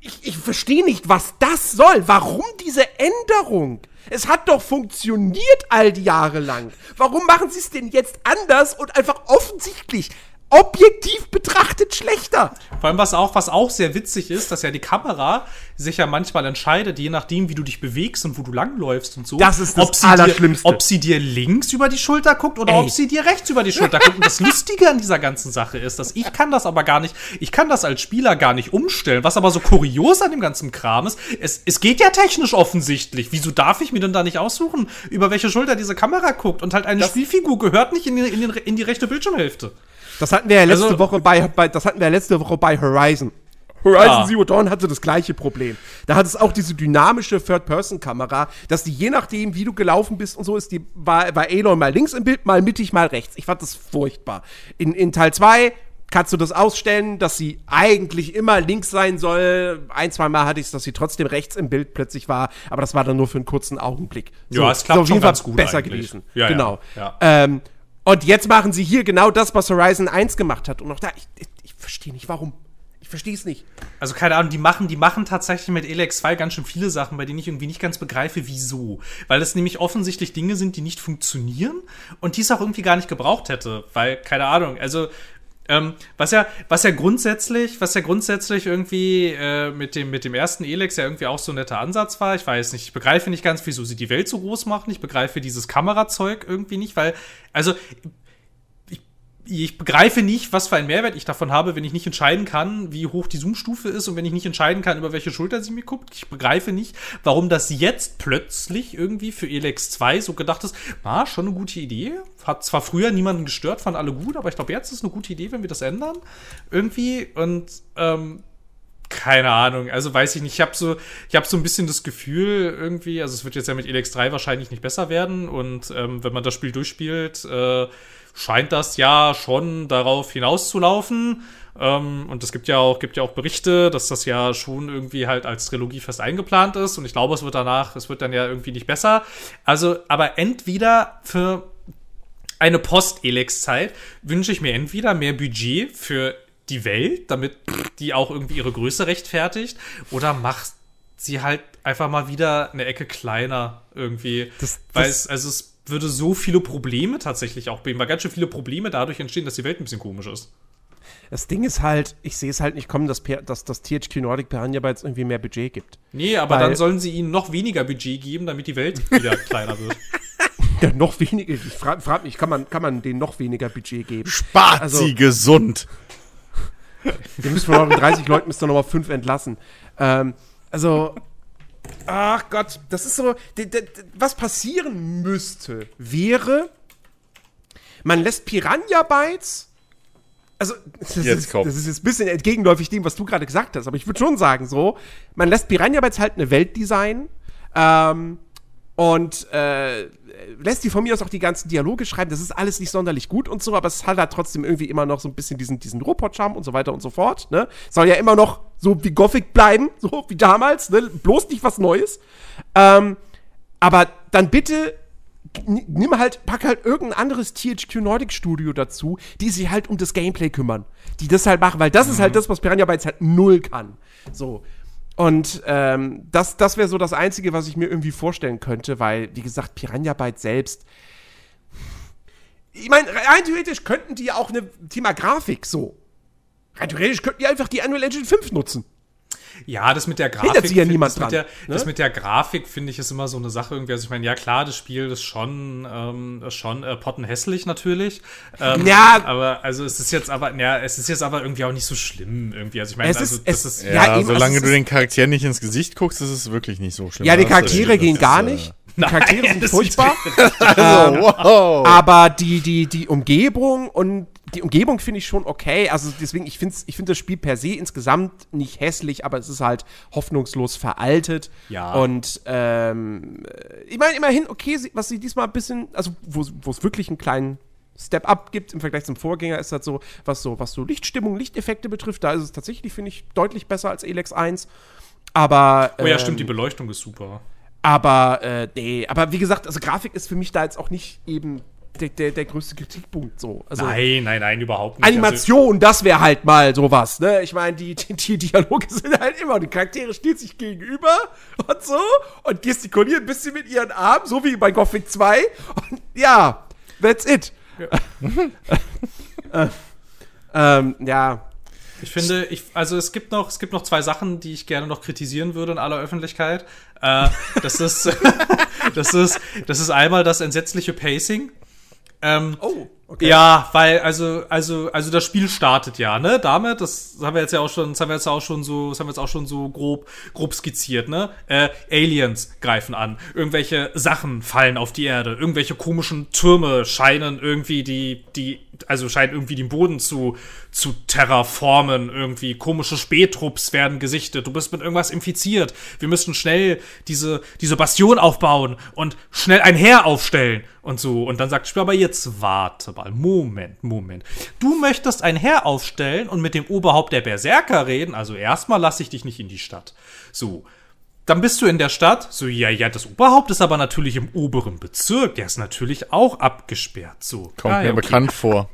ich, ich verstehe nicht, was das soll. Warum diese Änderung? Es hat doch funktioniert all die Jahre lang. Warum machen sie es denn jetzt anders und einfach offensichtlich objektiv betrachtet schlechter. Vor allem, was auch, was auch sehr witzig ist, dass ja die Kamera sich ja manchmal entscheidet, je nachdem, wie du dich bewegst und wo du langläufst und so. Das ist das ob sie Allerschlimmste. Dir, ob sie dir links über die Schulter guckt oder Ey. ob sie dir rechts über die Schulter guckt. Und das Lustige an dieser ganzen Sache ist, dass ich kann das aber gar nicht, ich kann das als Spieler gar nicht umstellen. Was aber so kurios an dem ganzen Kram ist, es, es geht ja technisch offensichtlich. Wieso darf ich mir denn da nicht aussuchen, über welche Schulter diese Kamera guckt? Und halt eine Spielfigur gehört nicht in die, in, den, in die rechte Bildschirmhälfte. Das hatten wir ja letzte Also- Woche bei, bei das hatten wir ja letzte Woche bei Horizon. Horizon Ah. Zero Dawn hatte das gleiche Problem. Da hat es auch diese dynamische Third-Person-Kamera, dass die je nachdem, wie du gelaufen bist und so, ist die, war, war Aloy mal links im Bild, mal mittig, mal rechts. Ich fand das furchtbar. In, in Teil 2 kannst du das ausstellen, dass sie eigentlich immer links sein soll. Ein, zwei Mal hatte ich es, dass sie trotzdem rechts im Bild plötzlich war, aber das war dann nur für einen kurzen Augenblick. Ja, es klappt auf schon ganz gut besser eigentlich. gewesen. Ja, ja, genau. ja. Ähm, und jetzt machen sie hier genau das, was Horizon 1 gemacht hat. Und auch da, ich, ich, ich verstehe nicht, warum. Verstehe es nicht. Also keine Ahnung, die machen, die machen tatsächlich mit Elex 2 ganz schön viele Sachen, bei denen ich irgendwie nicht ganz begreife, wieso. Weil es nämlich offensichtlich Dinge sind, die nicht funktionieren und die es auch irgendwie gar nicht gebraucht hätte. Weil, keine Ahnung, also ähm, was ja, was ja grundsätzlich, was ja grundsätzlich irgendwie äh, mit dem mit dem ersten Elex ja irgendwie auch so ein netter Ansatz war. Ich weiß nicht, ich begreife nicht ganz, wieso sie die Welt so groß machen. Ich begreife dieses Kamerazeug irgendwie nicht, weil also ich begreife nicht, was für einen Mehrwert ich davon habe, wenn ich nicht entscheiden kann, wie hoch die Zoom-Stufe ist und wenn ich nicht entscheiden kann, über welche Schulter sie mir guckt. Ich begreife nicht, warum das jetzt plötzlich irgendwie für Elex 2 so gedacht ist, ah, schon eine gute Idee. Hat zwar früher niemanden gestört, fand alle gut, aber ich glaube, jetzt ist eine gute Idee, wenn wir das ändern. Irgendwie und ähm, keine Ahnung, also weiß ich nicht. Ich habe so, ich habe so ein bisschen das Gefühl irgendwie, also es wird jetzt ja mit Elex 3 wahrscheinlich nicht besser werden und ähm, wenn man das Spiel durchspielt, äh, scheint das ja schon darauf hinauszulaufen. Ähm, und es gibt ja auch, gibt ja auch Berichte, dass das ja schon irgendwie halt als Trilogie fest eingeplant ist. Und ich glaube, es wird danach, es wird dann ja irgendwie nicht besser. Also, aber entweder für eine Post-Elex-Zeit wünsche ich mir entweder mehr Budget für die Welt, damit die auch irgendwie ihre Größe rechtfertigt, oder macht sie halt einfach mal wieder eine Ecke kleiner irgendwie. Das- weil das- es, also es würde so viele Probleme tatsächlich auch bringen, weil ganz schön viele Probleme dadurch entstehen, dass die Welt ein bisschen komisch ist. Das Ding ist halt, ich sehe es halt nicht kommen, dass, dass das THQ Nordic Piranha Bytes irgendwie mehr Budget gibt. Nee, aber Weil- dann sollen sie ihnen noch weniger Budget geben, damit die Welt wieder kleiner wird. Ja, noch weniger. Ich frage frag mich, kann man, kann man denen noch weniger Budget geben? Spart Also- sie gesund. Wir müssen von euren 30 Leuten müsst ihr noch mal fünf entlassen. Ähm, also, ach Gott, das ist so, was passieren müsste, wäre, man lässt Piranha Bytes, also, das, Jetzt ist, das ist jetzt ein bisschen entgegenläufig dem, was du gerade gesagt hast, aber ich würde schon sagen, so, man lässt Piranha Bytes halt eine Welt designen, ähm, und äh, lässt die von mir aus auch die ganzen Dialoge schreiben. Das ist alles nicht sonderlich gut und so, aber es hat halt trotzdem irgendwie immer noch so ein bisschen diesen, diesen Robot-Charme und so weiter und so fort. Ne? Soll ja immer noch so wie Gothic bleiben, so wie damals, ne? bloß nicht was Neues. Ähm, aber dann bitte nimm halt, pack halt irgendein anderes THQ Nordic Studio dazu, die sich halt um das Gameplay kümmern. Die das halt machen, weil das ist halt das, was Piranha Bytes halt null kann. So. Und ähm, das, das wäre so das Einzige, was ich mir irgendwie vorstellen könnte, weil, wie gesagt, Piranha Bytes selbst. Ich meine, rein theoretisch könnten die auch eine Thema Grafik so. Rein theoretisch könnten die einfach die Unreal Engine 5 nutzen. Ja, das mit der Hindert Grafik. sich ja niemand das, mit dran, der, ne? das mit der Grafik finde ich ist immer so eine Sache irgendwie. Also ich meine, ja klar, das Spiel ist schon, ähm, schon äh, pottenhässlich natürlich. Ähm, Ja. Aber also es ist jetzt aber, ja, es ist jetzt aber irgendwie auch nicht so schlimm irgendwie. Also ich meine, Es also ist- das es- ist. Ja, Ja, eben, also solange es du den Charakteren nicht ins Gesicht guckst, ist es wirklich nicht so schlimm. Ja, die Charaktere gehen gar äh, nicht. Die Charaktere sind das furchtbar. Also, wow. Aber die, die, die Umgebung und die Umgebung finde ich schon okay. Also deswegen, ich finde ich find das Spiel per se insgesamt nicht hässlich, aber es ist halt hoffnungslos veraltet. Ja. Und ähm, ich meine, immerhin, okay, was sie diesmal ein bisschen, also wo es wirklich einen kleinen Step-up gibt im Vergleich zum Vorgänger, ist das so, was so, was so Lichtstimmung, Lichteffekte betrifft, da ist es tatsächlich, finde ich, deutlich besser als Elex 1. Aber. Oh ja, ähm, stimmt, die Beleuchtung ist super. aber, äh, nee, aber wie gesagt, also Grafik ist für mich da jetzt auch nicht eben der, der, der größte Kritikpunkt so. Also, nein, nein, nein, überhaupt nicht. Animation, das wäre halt mal sowas, ne? Ich meine, die, die, die Dialoge sind halt immer, die Charaktere stehen sich gegenüber und so und gestikulieren ein bisschen mit ihren Armen, so wie bei Gothic 2. Und ja, that's it. Ja. äh, ähm, ja. Ich finde, ich, also es gibt noch, es gibt noch zwei Sachen, die ich gerne noch kritisieren würde in aller Öffentlichkeit. Äh, das ist, das ist, das ist einmal das entsetzliche Pacing. Ähm, oh, okay. Ja, weil, also, also, also das Spiel startet ja, ne? Damit, das haben wir jetzt ja auch schon, das haben wir jetzt auch schon so, das haben wir jetzt auch schon so grob, grob skizziert, ne? Äh, Aliens greifen an, irgendwelche Sachen fallen auf die Erde, irgendwelche komischen Türme scheinen irgendwie die, die, also scheinen irgendwie den Boden zu, zu terraformen, irgendwie komische Spätrupps werden gesichtet, du bist mit irgendwas infiziert, wir müssen schnell diese, diese Bastion aufbauen und schnell ein Heer aufstellen und so. Und dann sagt Spiel, aber jetzt warte mal, Moment, Moment. Du möchtest ein Heer aufstellen und mit dem Oberhaupt der Berserker reden, also erstmal lasse ich dich nicht in die Stadt. So. Dann bist du in der Stadt, so, ja, ja, das Oberhaupt ist aber natürlich im oberen Bezirk, der ist natürlich auch abgesperrt, so. Kommt ja, mir okay. bekannt vor.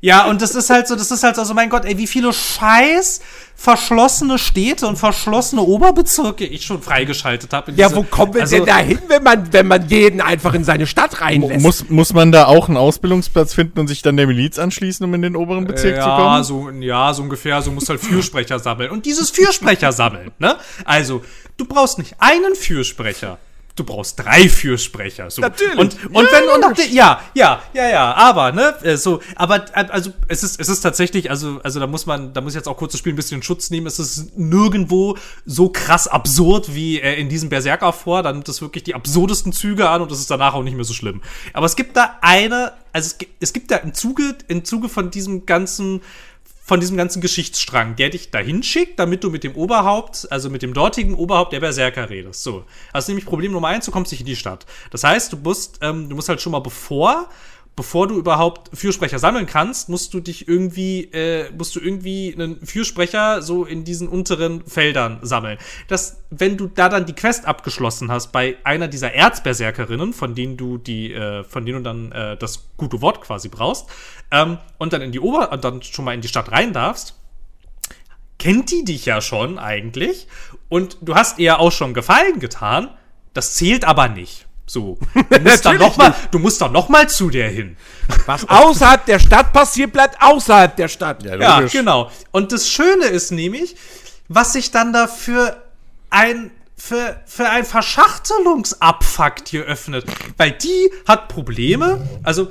Ja, und das ist halt so, das ist halt so, also mein Gott, ey, wie viele scheiß verschlossene Städte und verschlossene Oberbezirke ich schon freigeschaltet habe. Ja, wo kommen wir also, denn da hin, wenn man, wenn man jeden einfach in seine Stadt reinlässt? Muss, muss man da auch einen Ausbildungsplatz finden und sich dann der Miliz anschließen, um in den oberen Bezirk äh, ja, zu kommen? So, ja, so ungefähr. So musst halt Fürsprecher sammeln. Und dieses Fürsprecher sammeln, ne? Also, du brauchst nicht einen Fürsprecher du brauchst drei Fürsprecher. So. Natürlich. Und, und ja, wenn, und ja, ja, ja, ja, aber, ne, äh, so, aber, äh, also, es ist, es ist tatsächlich, also, also, da muss man, da muss ich jetzt auch kurz das Spiel ein bisschen Schutz nehmen. Es ist nirgendwo so krass absurd wie äh, in diesem Berserker vor. Da nimmt es wirklich die absurdesten Züge an und es ist danach auch nicht mehr so schlimm. Aber es gibt da eine, also es, es gibt da im Zuge, im Zuge von diesem ganzen, von diesem ganzen Geschichtsstrang, der dich dahin schickt, damit du mit dem Oberhaupt, also mit dem dortigen Oberhaupt der Berserker redest. So. Also nämlich Problem Nummer eins, du kommst nicht in die Stadt. Das heißt, du musst, ähm, du musst halt schon mal bevor bevor du überhaupt Fürsprecher sammeln kannst, musst du dich irgendwie, äh, musst du irgendwie einen Fürsprecher so in diesen unteren Feldern sammeln. Das, wenn du da dann die Quest abgeschlossen hast bei einer dieser Erzberserkerinnen, von denen du die, äh, von denen du dann äh, das gute Wort quasi brauchst, ähm, und dann in die Ober, und dann schon mal in die Stadt rein darfst, kennt die dich ja schon eigentlich und du hast ihr auch schon Gefallen getan. Das zählt aber nicht. So. Du musst dann noch mal, du musst dann noch mal zu der hin. Was außerhalb der Stadt passiert, bleibt außerhalb der Stadt. Ja, ja genau. Und das Schöne ist nämlich, was sich dann dafür ein für, für ein Verschachtelungsabfuck hier öffnet. Weil die hat Probleme, also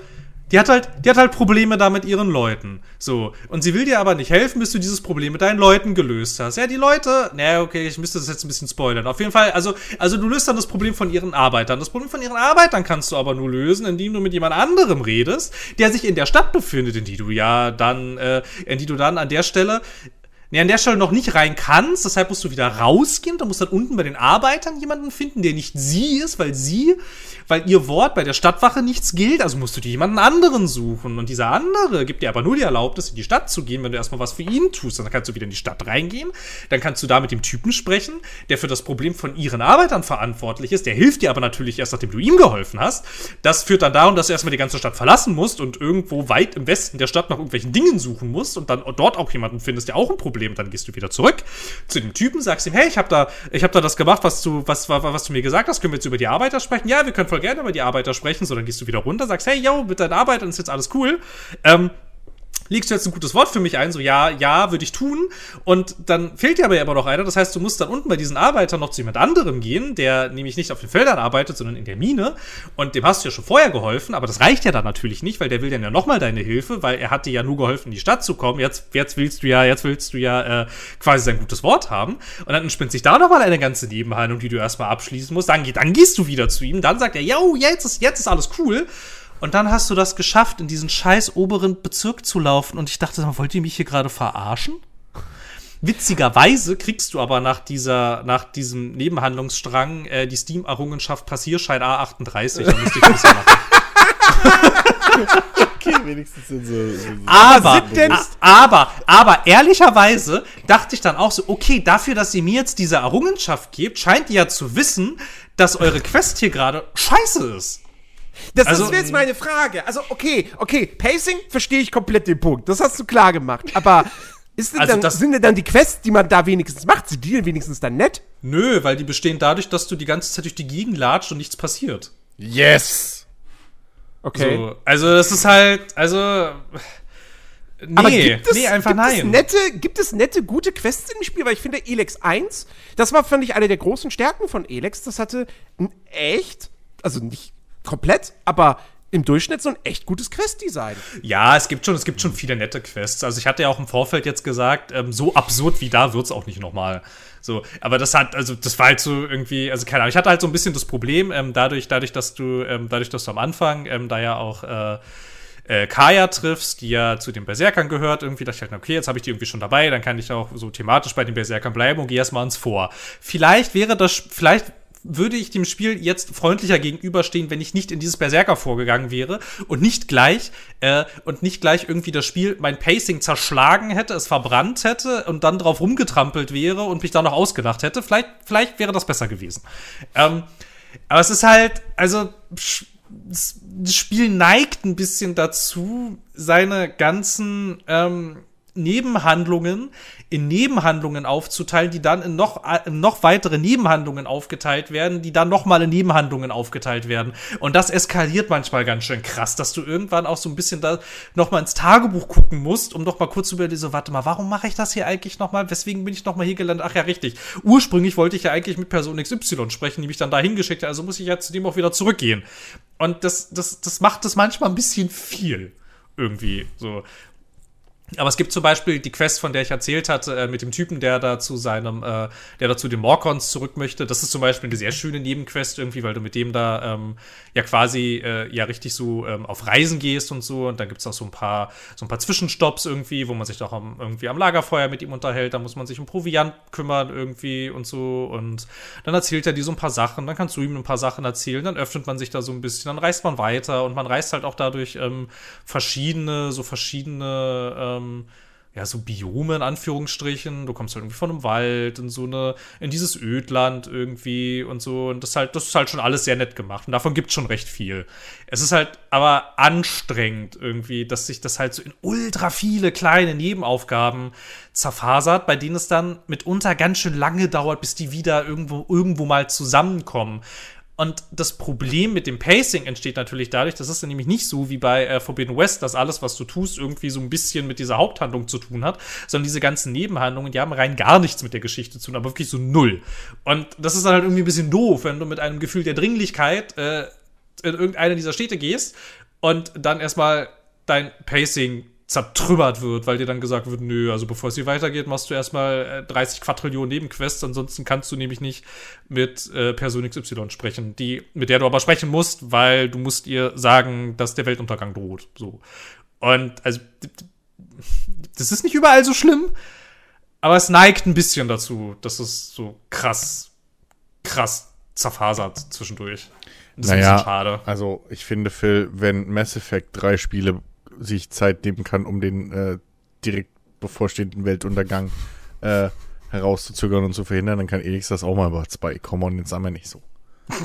die hat halt, die hat halt Probleme da mit ihren Leuten. So. Und sie will dir aber nicht helfen, bis du dieses Problem mit deinen Leuten gelöst hast. Ja, die Leute, naja, okay, ich müsste das jetzt ein bisschen spoilern. Auf jeden Fall, also, also du löst dann das Problem von ihren Arbeitern. Das Problem von ihren Arbeitern kannst du aber nur lösen, indem du mit jemand anderem redest, der sich in der Stadt befindet, in die du ja dann, äh, in die du dann an der Stelle nee, an der Stelle noch nicht rein kannst, deshalb musst du wieder rausgehen, da musst du dann unten bei den Arbeitern jemanden finden, der nicht sie ist, weil sie, weil ihr Wort bei der Stadtwache nichts gilt, also musst du dir jemanden anderen suchen. Und dieser andere gibt dir aber nur die Erlaubnis, in die Stadt zu gehen, wenn du erstmal was für ihn tust, dann kannst du wieder in die Stadt reingehen, dann kannst du da mit dem Typen sprechen, der für das Problem von ihren Arbeitern verantwortlich ist, der hilft dir aber natürlich erst, nachdem du ihm geholfen hast, das führt dann darum, dass du erstmal die ganze Stadt verlassen musst und irgendwo weit im Westen der Stadt nach irgendwelchen Dingen suchen musst und dann dort auch jemanden findest, der auch ein Problem Problem. Dann gehst du wieder zurück zu dem Typen, sagst ihm, hey, ich habe da, ich habe da das gemacht, was du, was, was, was du mir gesagt hast. Können wir jetzt über die Arbeiter sprechen? Ja, wir können voll gerne über die Arbeiter sprechen. So, dann gehst du wieder runter, sagst, hey, yo, mit deinen Arbeitern ist jetzt alles cool. Ähm, legst du jetzt ein gutes Wort für mich ein? So, ja, ja, würde ich tun. Und dann fehlt dir aber immer noch einer. Das heißt, du musst dann unten bei diesen Arbeitern noch zu jemand anderem gehen, der nämlich nicht auf den Feldern arbeitet, sondern in der Mine. Und dem hast du ja schon vorher geholfen, aber das reicht ja dann natürlich nicht, weil der will dann ja nochmal deine Hilfe, weil er hat dir ja nur geholfen, in die Stadt zu kommen. Jetzt, jetzt willst du ja, jetzt willst du ja äh, quasi sein gutes Wort haben. Und dann entspinnt sich da nochmal eine ganze Nebenhandlung, die du erstmal abschließen musst. Dann, dann gehst du wieder zu ihm. Dann sagt er, yo, jetzt ist, jetzt ist alles cool. Und dann hast du das geschafft, in diesen scheiß oberen Bezirk zu laufen. Und ich dachte, wollt ihr mich hier gerade verarschen? Witzigerweise kriegst du aber nach dieser, nach diesem Nebenhandlungsstrang äh, die Steam-Errungenschaft Passierschein A38. Da musste ich ein bisschen okay, wenigstens sind so. so aber, aber, aber ehrlicherweise dachte ich dann auch so, okay, dafür, dass ihr mir jetzt diese Errungenschaft gebt, scheint ihr ja zu wissen, dass eure Quest hier gerade scheiße ist. Das, Also, wäre jetzt meine Frage. Also, okay, okay, Pacing verstehe ich komplett den Punkt. Das hast du klar gemacht. Aber ist denn Also dann, das- sind denn dann die Quests, die man da wenigstens macht, sind die denn wenigstens dann nett? Nö, weil die bestehen dadurch, dass du die ganze Zeit durch die Gegend latscht und nichts passiert. Yes! Okay. So, also das ist halt, also nee, Aber gibt es, nee, einfach gibt Es nein. nette, gibt es nette, gute Quests im Spiel? Weil ich finde, Elex 1, das war, fand ich, eine der großen Stärken von Elex. Das hatte ein echt, also nicht komplett, aber im Durchschnitt so ein echt gutes Quest-Design. Ja, es gibt schon, es gibt schon viele nette Quests. Also ich hatte ja auch im Vorfeld jetzt gesagt, ähm, so absurd wie da wird's auch nicht nochmal. So, aber das hat, also das war halt so irgendwie, also keine Ahnung, ich hatte halt so ein bisschen das Problem, ähm, dadurch, dadurch, dass du, ähm, dadurch, dass du am Anfang ähm, da ja auch äh, äh, Kaya triffst, die ja zu den Berserkern gehört, irgendwie dachte ich halt, okay, jetzt habe ich die irgendwie schon dabei, dann kann ich auch so thematisch bei den Berserkern bleiben und gehe erstmal ins Vor. Vielleicht wäre das, vielleicht würde ich dem Spiel jetzt freundlicher gegenüberstehen, wenn ich nicht in dieses Berserker vorgegangen wäre und nicht gleich äh, und nicht gleich irgendwie das Spiel mein Pacing zerschlagen hätte, es verbrannt hätte und dann drauf rumgetrampelt wäre und mich dann noch ausgedacht hätte. Vielleicht, vielleicht wäre das besser gewesen. Ähm, aber es ist halt, also das Spiel neigt ein bisschen dazu, seine ganzen ähm, Nebenhandlungen in Nebenhandlungen aufzuteilen, die dann in noch, äh, in noch weitere Nebenhandlungen aufgeteilt werden, die dann nochmal in Nebenhandlungen aufgeteilt werden. Und das eskaliert manchmal ganz schön krass, dass du irgendwann auch so ein bisschen da nochmal ins Tagebuch gucken musst, um nochmal kurz über diese, warte mal, warum mache ich das hier eigentlich nochmal? Weswegen bin ich nochmal hier gelandet? Ach ja, richtig. Ursprünglich wollte ich ja eigentlich mit Person XY sprechen, die mich dann dahin geschickt hat, also muss ich ja zu dem auch wieder zurückgehen. Und das, das, das macht das manchmal ein bisschen viel. Irgendwie so. Aber es gibt zum Beispiel die Quest, von der ich erzählt hatte, äh, mit dem Typen, der da zu seinem, äh, der da zu den Morcons zurück möchte. Das ist zum Beispiel eine sehr schöne Nebenquest irgendwie, weil du mit dem da ähm, ja quasi äh, ja richtig so ähm, auf Reisen gehst und so. Und dann gibt's auch so ein paar, so ein paar Zwischenstopps irgendwie, wo man sich doch am, irgendwie am Lagerfeuer mit ihm unterhält. Da muss man sich um Proviant kümmern irgendwie und so. Und dann erzählt er dir so ein paar Sachen, dann kannst du ihm ein paar Sachen erzählen, dann öffnet man sich da so ein bisschen, dann reist man weiter und man reist halt auch dadurch ähm, verschiedene, so verschiedene ähm, ja, so Biome in Anführungsstrichen. Du kommst halt irgendwie von einem Wald in so eine, in dieses Ödland irgendwie und so. Und das ist halt, das ist halt schon alles sehr nett gemacht. Und davon gibt es schon recht viel. Es ist halt aber anstrengend irgendwie, dass sich das halt so in ultra viele kleine Nebenaufgaben zerfasert, bei denen es dann mitunter ganz schön lange dauert, bis die wieder irgendwo, irgendwo mal zusammenkommen. Und das Problem mit dem Pacing entsteht natürlich dadurch, das ist dann nämlich nicht so wie bei äh, Forbidden West, dass alles, was du tust, irgendwie so ein bisschen mit dieser Haupthandlung zu tun hat, sondern diese ganzen Nebenhandlungen, die haben rein gar nichts mit der Geschichte zu tun, aber wirklich so null. Und das ist dann halt irgendwie ein bisschen doof, wenn du mit einem Gefühl der Dringlichkeit äh, in irgendeine dieser Städte gehst und dann erstmal dein Pacing zertrümmert wird, weil dir dann gesagt wird, nö, also bevor es hier weitergeht, machst du erstmal äh, 30 Quadrillionen Nebenquests, ansonsten kannst du nämlich nicht mit äh, Person XY sprechen, die, mit der du aber sprechen musst, weil du musst ihr sagen, dass der Weltuntergang droht. So. Und also das ist nicht überall so schlimm, aber es neigt ein bisschen dazu, dass es so krass, krass zerfasert zwischendurch. Das ist ein Naja, bisschen schade. also ich finde, Phil, wenn Mass Effect drei Spiele sich Zeit nehmen kann, um den äh, direkt bevorstehenden Weltuntergang äh, herauszuzögern und zu verhindern, dann kann Elix das auch mal bei zwei. Come on, jetzt sagen wir nicht so.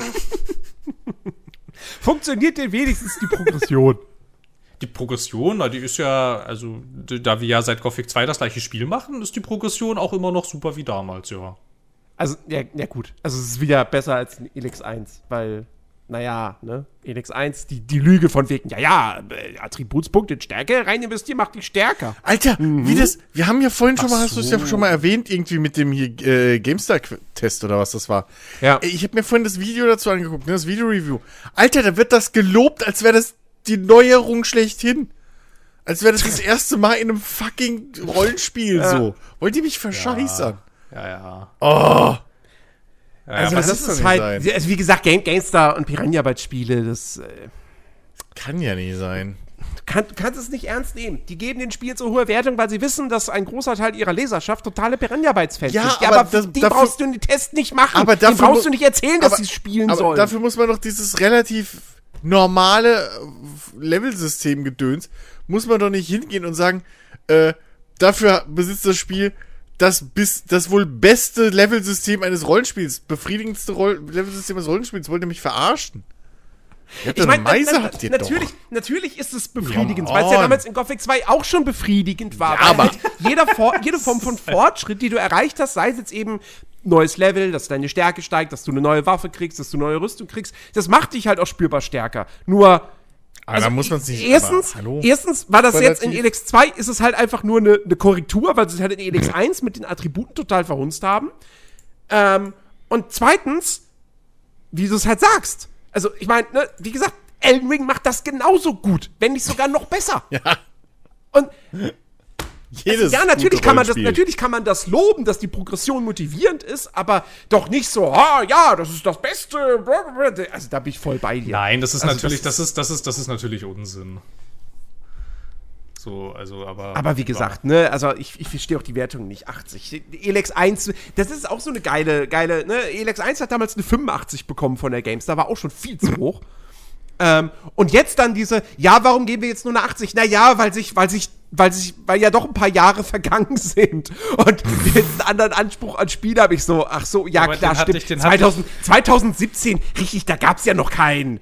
Funktioniert denn wenigstens die Progression? Die Progression, na, die ist ja, also, da wir ja seit Gothic 2 das gleiche Spiel machen, ist die Progression auch immer noch super wie damals, ja. Also, ja, ja gut. Also es ist wieder besser als ein Elix 1, weil, naja, ne? Elix 1, die, die Lüge von wegen, ja, ja, äh, Attributspunkt in Stärke rein investieren macht dich stärker. Alter, wie das, wir haben ja vorhin schon Ach mal, hast du es ja so. schon mal erwähnt, irgendwie mit dem hier äh, GameStar-Test oder was das war. Ja. Ich habe mir vorhin das Video dazu angeguckt, ne, das Video-Review. Alter, da wird das gelobt, als wäre das die Neuerung schlechthin. Als wäre das das erste Mal in einem fucking Rollenspiel so. Wollt ihr mich verscheißern? Ja, ja. Oh. Ja Also das ist ist nicht halt, also wie gesagt, Game, Gamestar und Piranha Bytes Spiele, das äh, Kann ja nicht sein. du, kann, kannst es nicht ernst nehmen. Die geben den Spielen so hohe Wertung, weil sie wissen, dass ein großer Teil ihrer Leserschaft totale Piranha Bytes Fans Ja, aber aber das- die dafür- brauchst du in den Test nicht machen. Aber dafür brauchst mu- du nicht erzählen, dass sie es spielen Aber sollen. dafür muss man doch dieses relativ normale äh, Level-System-Gedöns, muss man doch nicht hingehen und sagen, äh, dafür besitzt das Spiel das bis das wohl beste Level-System eines Rollenspiels, befriedigendste Roll Level-System eines Rollenspiels, wollt ihr mich verarschen? Ich meine, na, na, natürlich, natürlich ist es befriedigend, weil es ja damals in Gothic 2 auch schon befriedigend war. Ja, aber halt jeder For jede Form von Fortschritt, die du erreicht hast, sei es jetzt eben neues Level, dass deine Stärke steigt, dass du eine neue Waffe kriegst, dass du neue Rüstung kriegst, das macht dich halt auch spürbar stärker. Nur also, da muss man sich. Erstens, aber, erstens war das jetzt in Elix 2, ist es halt einfach nur eine, eine Korrektur, weil sie es halt in Elix 1 mit den Attributen total verhunzt haben. Ähm, und zweitens, wie du es halt sagst. Also, ich meine, ne, wie gesagt, Elden Ring macht das genauso gut, wenn nicht sogar noch besser. Ja. Und jedes ja, natürlich kann man das, natürlich kann man das loben, dass die Progression motivierend ist, aber doch nicht so, ah, ja, das ist das Beste. Also da bin ich voll bei dir. Nein, das ist also, natürlich, das, ist, das ist, das ist natürlich Unsinn. So, also, aber. Aber wie gesagt, ne, also ich, ich verstehe auch die Wertung nicht. 80. Elex 1, das ist auch so eine geile, geile, ne? Elex 1 hat damals eine 85 bekommen von der Games, da war auch schon viel zu hoch. Ähm, und jetzt dann diese, ja, warum geben wir jetzt nur eine 80? Naja, weil sich, weil sich, weil sich, weil ja doch ein paar Jahre vergangen sind. Und jetzt einen anderen Anspruch an Spiel habe ich so, ach so, ja Aber klar, stimmt. Ich, 2000, 2017, richtig, da gab es ja noch keinen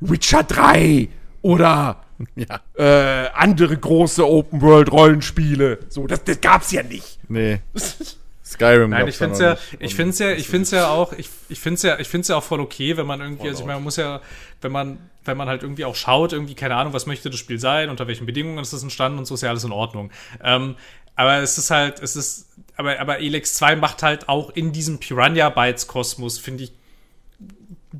Witcher 3 oder ja. äh, andere große Open-World-Rollenspiele. So, das, das gab's ja nicht. Nee. Skyrim. Nein, ich finde es ja, ich finde es ja, ich finde es ja auch, ich, ich finde es ja, ich finde es ja auch voll okay, wenn man irgendwie, also ich meine, man muss ja, wenn man, wenn man halt irgendwie auch schaut, irgendwie keine Ahnung, was möchte das Spiel sein, unter welchen Bedingungen ist das entstanden und so ist ja alles in Ordnung. Ähm, aber es ist halt, es ist, aber, aber Elex 2 macht halt auch in diesem Piranha Bytes Kosmos, finde ich,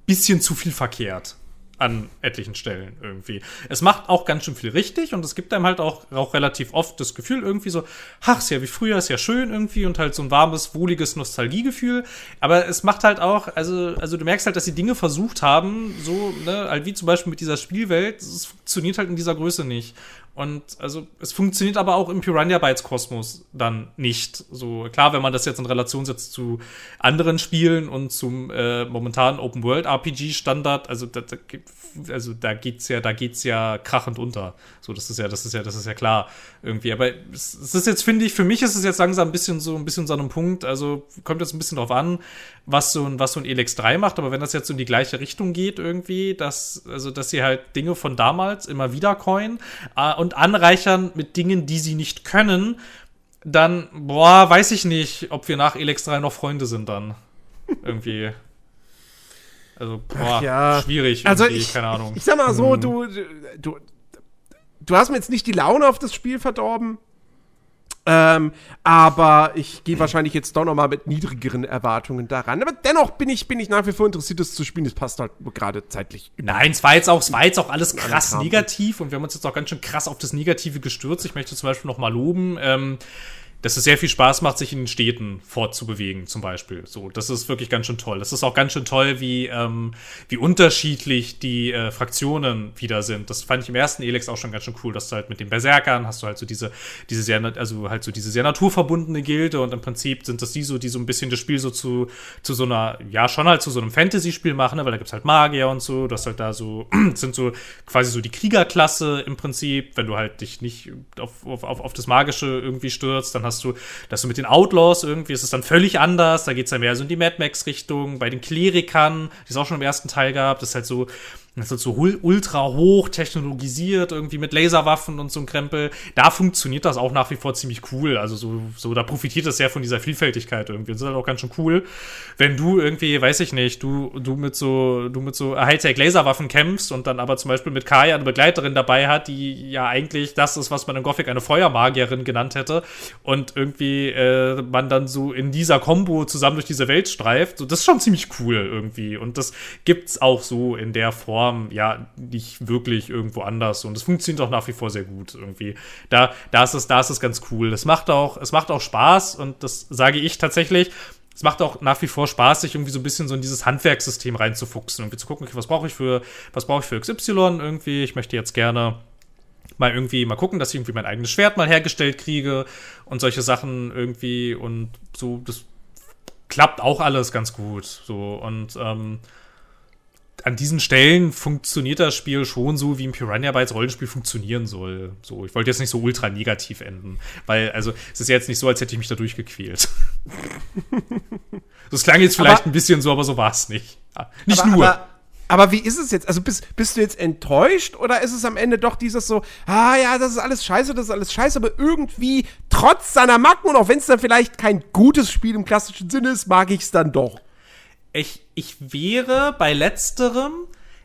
bisschen zu viel verkehrt an etlichen Stellen irgendwie. Es macht auch ganz schön viel richtig und es gibt einem halt auch, auch relativ oft das Gefühl irgendwie so, ach, ist ja wie früher, ist ja schön irgendwie und halt so ein warmes, wohliges Nostalgiegefühl. Aber es macht halt auch, also, also du merkst halt, dass sie Dinge versucht haben, so, ne, halt wie zum Beispiel mit dieser Spielwelt, es funktioniert halt in dieser Größe nicht. Und also es funktioniert aber auch im Piranha Bytes Kosmos dann nicht. So klar, wenn man das jetzt in Relation setzt zu anderen Spielen und zum äh, momentanen Open World RPG Standard, also da, da, also da geht's ja, da geht's ja krachend unter. So, das ist ja, das ist ja, das ist ja klar irgendwie. Aber es, es ist jetzt finde ich, für mich ist es jetzt langsam ein bisschen so ein bisschen so einem Punkt. Also kommt jetzt ein bisschen drauf an, was so ein was so ein Elex 3 macht. Aber wenn das jetzt in die gleiche Richtung geht irgendwie, dass also dass sie halt Dinge von damals immer wieder coin äh, und anreichern mit Dingen, die sie nicht können, dann, boah, weiß ich nicht, ob wir nach Elex 3 noch Freunde sind dann. Irgendwie. Also, boah, ja. schwierig. Also, ich, keine Ahnung. Ich, ich sag mal so, hm. du, du, du hast mir jetzt nicht die Laune auf das Spiel verdorben. Ähm, aber ich gehe wahrscheinlich jetzt doch noch mal mit niedrigeren Erwartungen daran. Aber dennoch bin ich, bin ich nach wie vor interessiert, das zu spielen. Das passt halt gerade zeitlich. Nein, es war jetzt auch, es war jetzt auch alles krass negativ und wir haben uns jetzt auch ganz schön krass auf das Negative gestürzt. Ich möchte zum Beispiel noch mal loben. Ähm, dass es sehr viel Spaß macht, sich in den Städten fortzubewegen, zum Beispiel. So, das ist wirklich ganz schön toll. Das ist auch ganz schön toll, wie, ähm, wie unterschiedlich die äh, Fraktionen wieder sind. Das fand ich im ersten Elex auch schon ganz schön cool, dass du halt mit den Berserkern hast du halt so diese, diese sehr, also halt so diese sehr naturverbundene Gilde und im Prinzip sind das die so, die so ein bisschen das Spiel so zu, zu so einer, ja, schon halt zu so einem Fantasy-Spiel machen, ne? weil da gibt's halt Magier und so, du hast halt da so, sind so quasi so die Kriegerklasse im Prinzip, wenn du halt dich nicht auf, auf, auf das Magische irgendwie stürzt, dann hast hast du, dass du mit den Outlaws irgendwie ist es dann völlig anders. Da geht es dann mehr so in die Mad Max-Richtung. Bei den Klerikern, die es auch schon im ersten Teil gab, das ist halt so, das ist so ultra hoch technologisiert, irgendwie mit Laserwaffen und so ein Krempel. Da funktioniert das auch nach wie vor ziemlich cool. Also so, so da profitiert das sehr von dieser Vielfältigkeit irgendwie. Das ist halt auch ganz schön cool, wenn du irgendwie, weiß ich nicht, du, du mit so, du mit so Hightech Laserwaffen kämpfst und dann aber zum Beispiel mit Kaya eine Begleiterin dabei hat, die ja eigentlich das ist, was man in Gothic eine Feuermagierin genannt hätte. Und irgendwie äh, man dann so in dieser Combo zusammen durch diese Welt streift. So, das ist schon ziemlich cool irgendwie. Und das gibt's auch so in der Form Form ja nicht wirklich irgendwo anders und es funktioniert auch nach wie vor sehr gut irgendwie. Da, da ist es, da ist es ganz cool. Es macht auch, es macht auch Spaß und das sage ich tatsächlich. Es macht auch nach wie vor Spaß, sich irgendwie so ein bisschen so in dieses Handwerkssystem reinzufuchsen, irgendwie zu gucken, okay, was brauche ich für, was brauche ich für XY irgendwie. Ich möchte jetzt gerne mal irgendwie mal gucken, dass ich irgendwie mein eigenes Schwert mal hergestellt kriege und solche Sachen irgendwie und so, das klappt auch alles ganz gut. So und ähm, an diesen Stellen funktioniert das Spiel schon so, wie ein Piranha Bytes Rollenspiel funktionieren soll. So, ich wollte jetzt nicht so ultra negativ enden, weil, also, es ist jetzt nicht so, als hätte ich mich da durchgequält. das klang jetzt vielleicht aber, ein bisschen so, aber so war es nicht. Ja, nicht aber, nur. Aber, Aber wie ist es jetzt? Also bist, bist du jetzt enttäuscht oder ist es am Ende doch dieses so, ah ja, das ist alles scheiße, das ist alles scheiße, aber irgendwie trotz seiner Macken und auch wenn es dann vielleicht kein gutes Spiel im klassischen Sinne ist, mag ich es dann doch. Ich, ich wäre bei letzterem,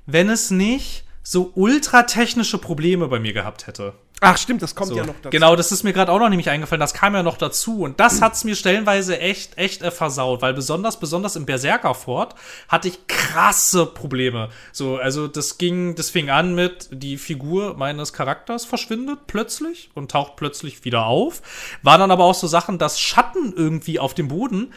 wenn es nicht so ultratechnische Probleme bei mir gehabt hätte. Ach stimmt, das kommt So. ja noch dazu. Genau, das ist mir gerade auch noch nämlich eingefallen. Das kam ja noch dazu. Und das hat's mir stellenweise echt, echt äh, versaut. Weil besonders, besonders im Berserker-Fort hatte ich krasse Probleme. So, also das ging, das fing an mit, die Figur meines Charakters verschwindet plötzlich und taucht plötzlich wieder auf. War dann aber auch so Sachen, dass Schatten irgendwie auf dem Boden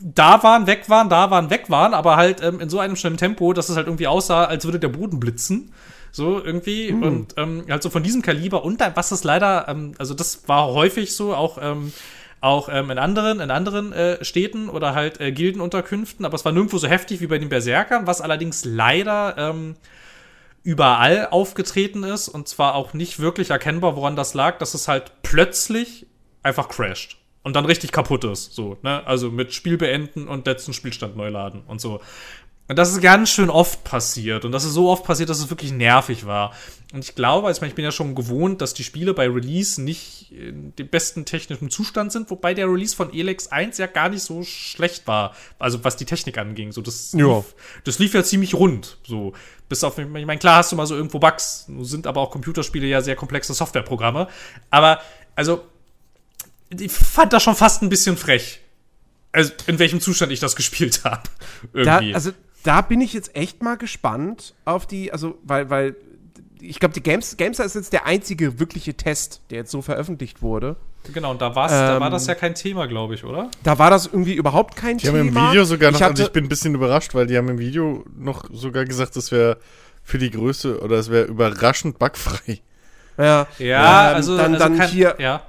da waren, weg waren, da waren, weg waren, aber halt ähm, in so einem schnellen Tempo, dass es halt irgendwie aussah, als würde der Boden blitzen. So irgendwie. Und ähm, halt so von diesem Kaliber. Und dann, was ist leider, ähm, also das war häufig so, auch, ähm, auch ähm, in anderen, in anderen äh, Städten oder halt äh, Gildenunterkünften, aber es war nirgendwo so heftig wie bei den Berserkern, was allerdings leider ähm, überall aufgetreten ist und zwar auch nicht wirklich erkennbar, woran das lag, dass es halt plötzlich einfach crasht und dann richtig kaputt ist, so, ne? Also mit Spiel beenden und letzten Spielstand neu laden und so. Und das ist ganz schön oft passiert. Und das ist so oft passiert, dass es wirklich nervig war. Und ich glaube, also ich, meine, ich bin ja schon gewohnt, dass die Spiele bei Release nicht in dem besten technischen Zustand sind, wobei der Release von Elex 1 ja gar nicht so schlecht war. Also was die Technik anging. So, das, Ja. lief, das lief ja ziemlich rund. So. Bis auf, ich meine, klar hast du mal so irgendwo Bugs, sind aber auch Computerspiele ja sehr komplexe Softwareprogramme. Aber, also, ich fand das schon fast ein bisschen frech. Also, in welchem Zustand ich das gespielt habe. Da, Irgendwie. also da bin ich jetzt echt mal gespannt auf die, also weil, weil ich glaube, die Games, Gamestar ist jetzt der einzige wirkliche Test, der jetzt so veröffentlicht wurde. Genau, und da, war's, da war Ähm, das ja kein Thema, glaube ich, oder? Da war das irgendwie überhaupt kein Die Thema. haben im Video sogar noch, ich also hatte, ich bin ein bisschen überrascht, weil die haben im Video noch sogar gesagt, das wäre für die Größe oder es wäre überraschend bugfrei. ja, Ja, ähm, also, dann, also dann kein- hier, Ja.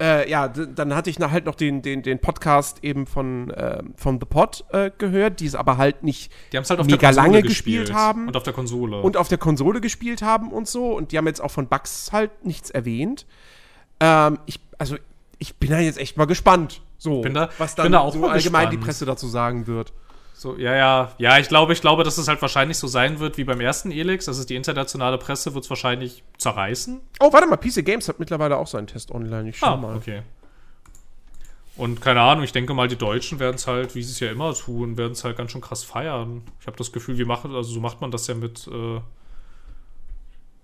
Äh, ja, dann hatte ich halt noch den, den, den Podcast eben von, ähm, von The Pod äh, gehört, die es aber halt nicht Die halt auf mega lange gespielt gespielt haben. Und auf der Konsole. und auf der Konsole gespielt haben und so. Und die haben jetzt auch von Bugs halt nichts erwähnt. Ähm, ich, also, ich bin da jetzt echt mal gespannt. So, da- was dann da auch so allgemein die gespannt. Presse dazu sagen wird. So, ja, ja. Ja, ich glaube, ich glaube, dass es halt wahrscheinlich so sein wird wie beim ersten Elix. Das ist die internationale Presse, wird es wahrscheinlich zerreißen. Oh, warte mal, PC Games hat mittlerweile auch seinen Test online. Ich schau Ah, mal. okay. Und keine Ahnung, ich denke mal, die Deutschen werden es halt, wie sie es ja immer tun, werden es halt ganz schön krass feiern. Ich habe das Gefühl, wir machen, also so macht man das ja mit, äh,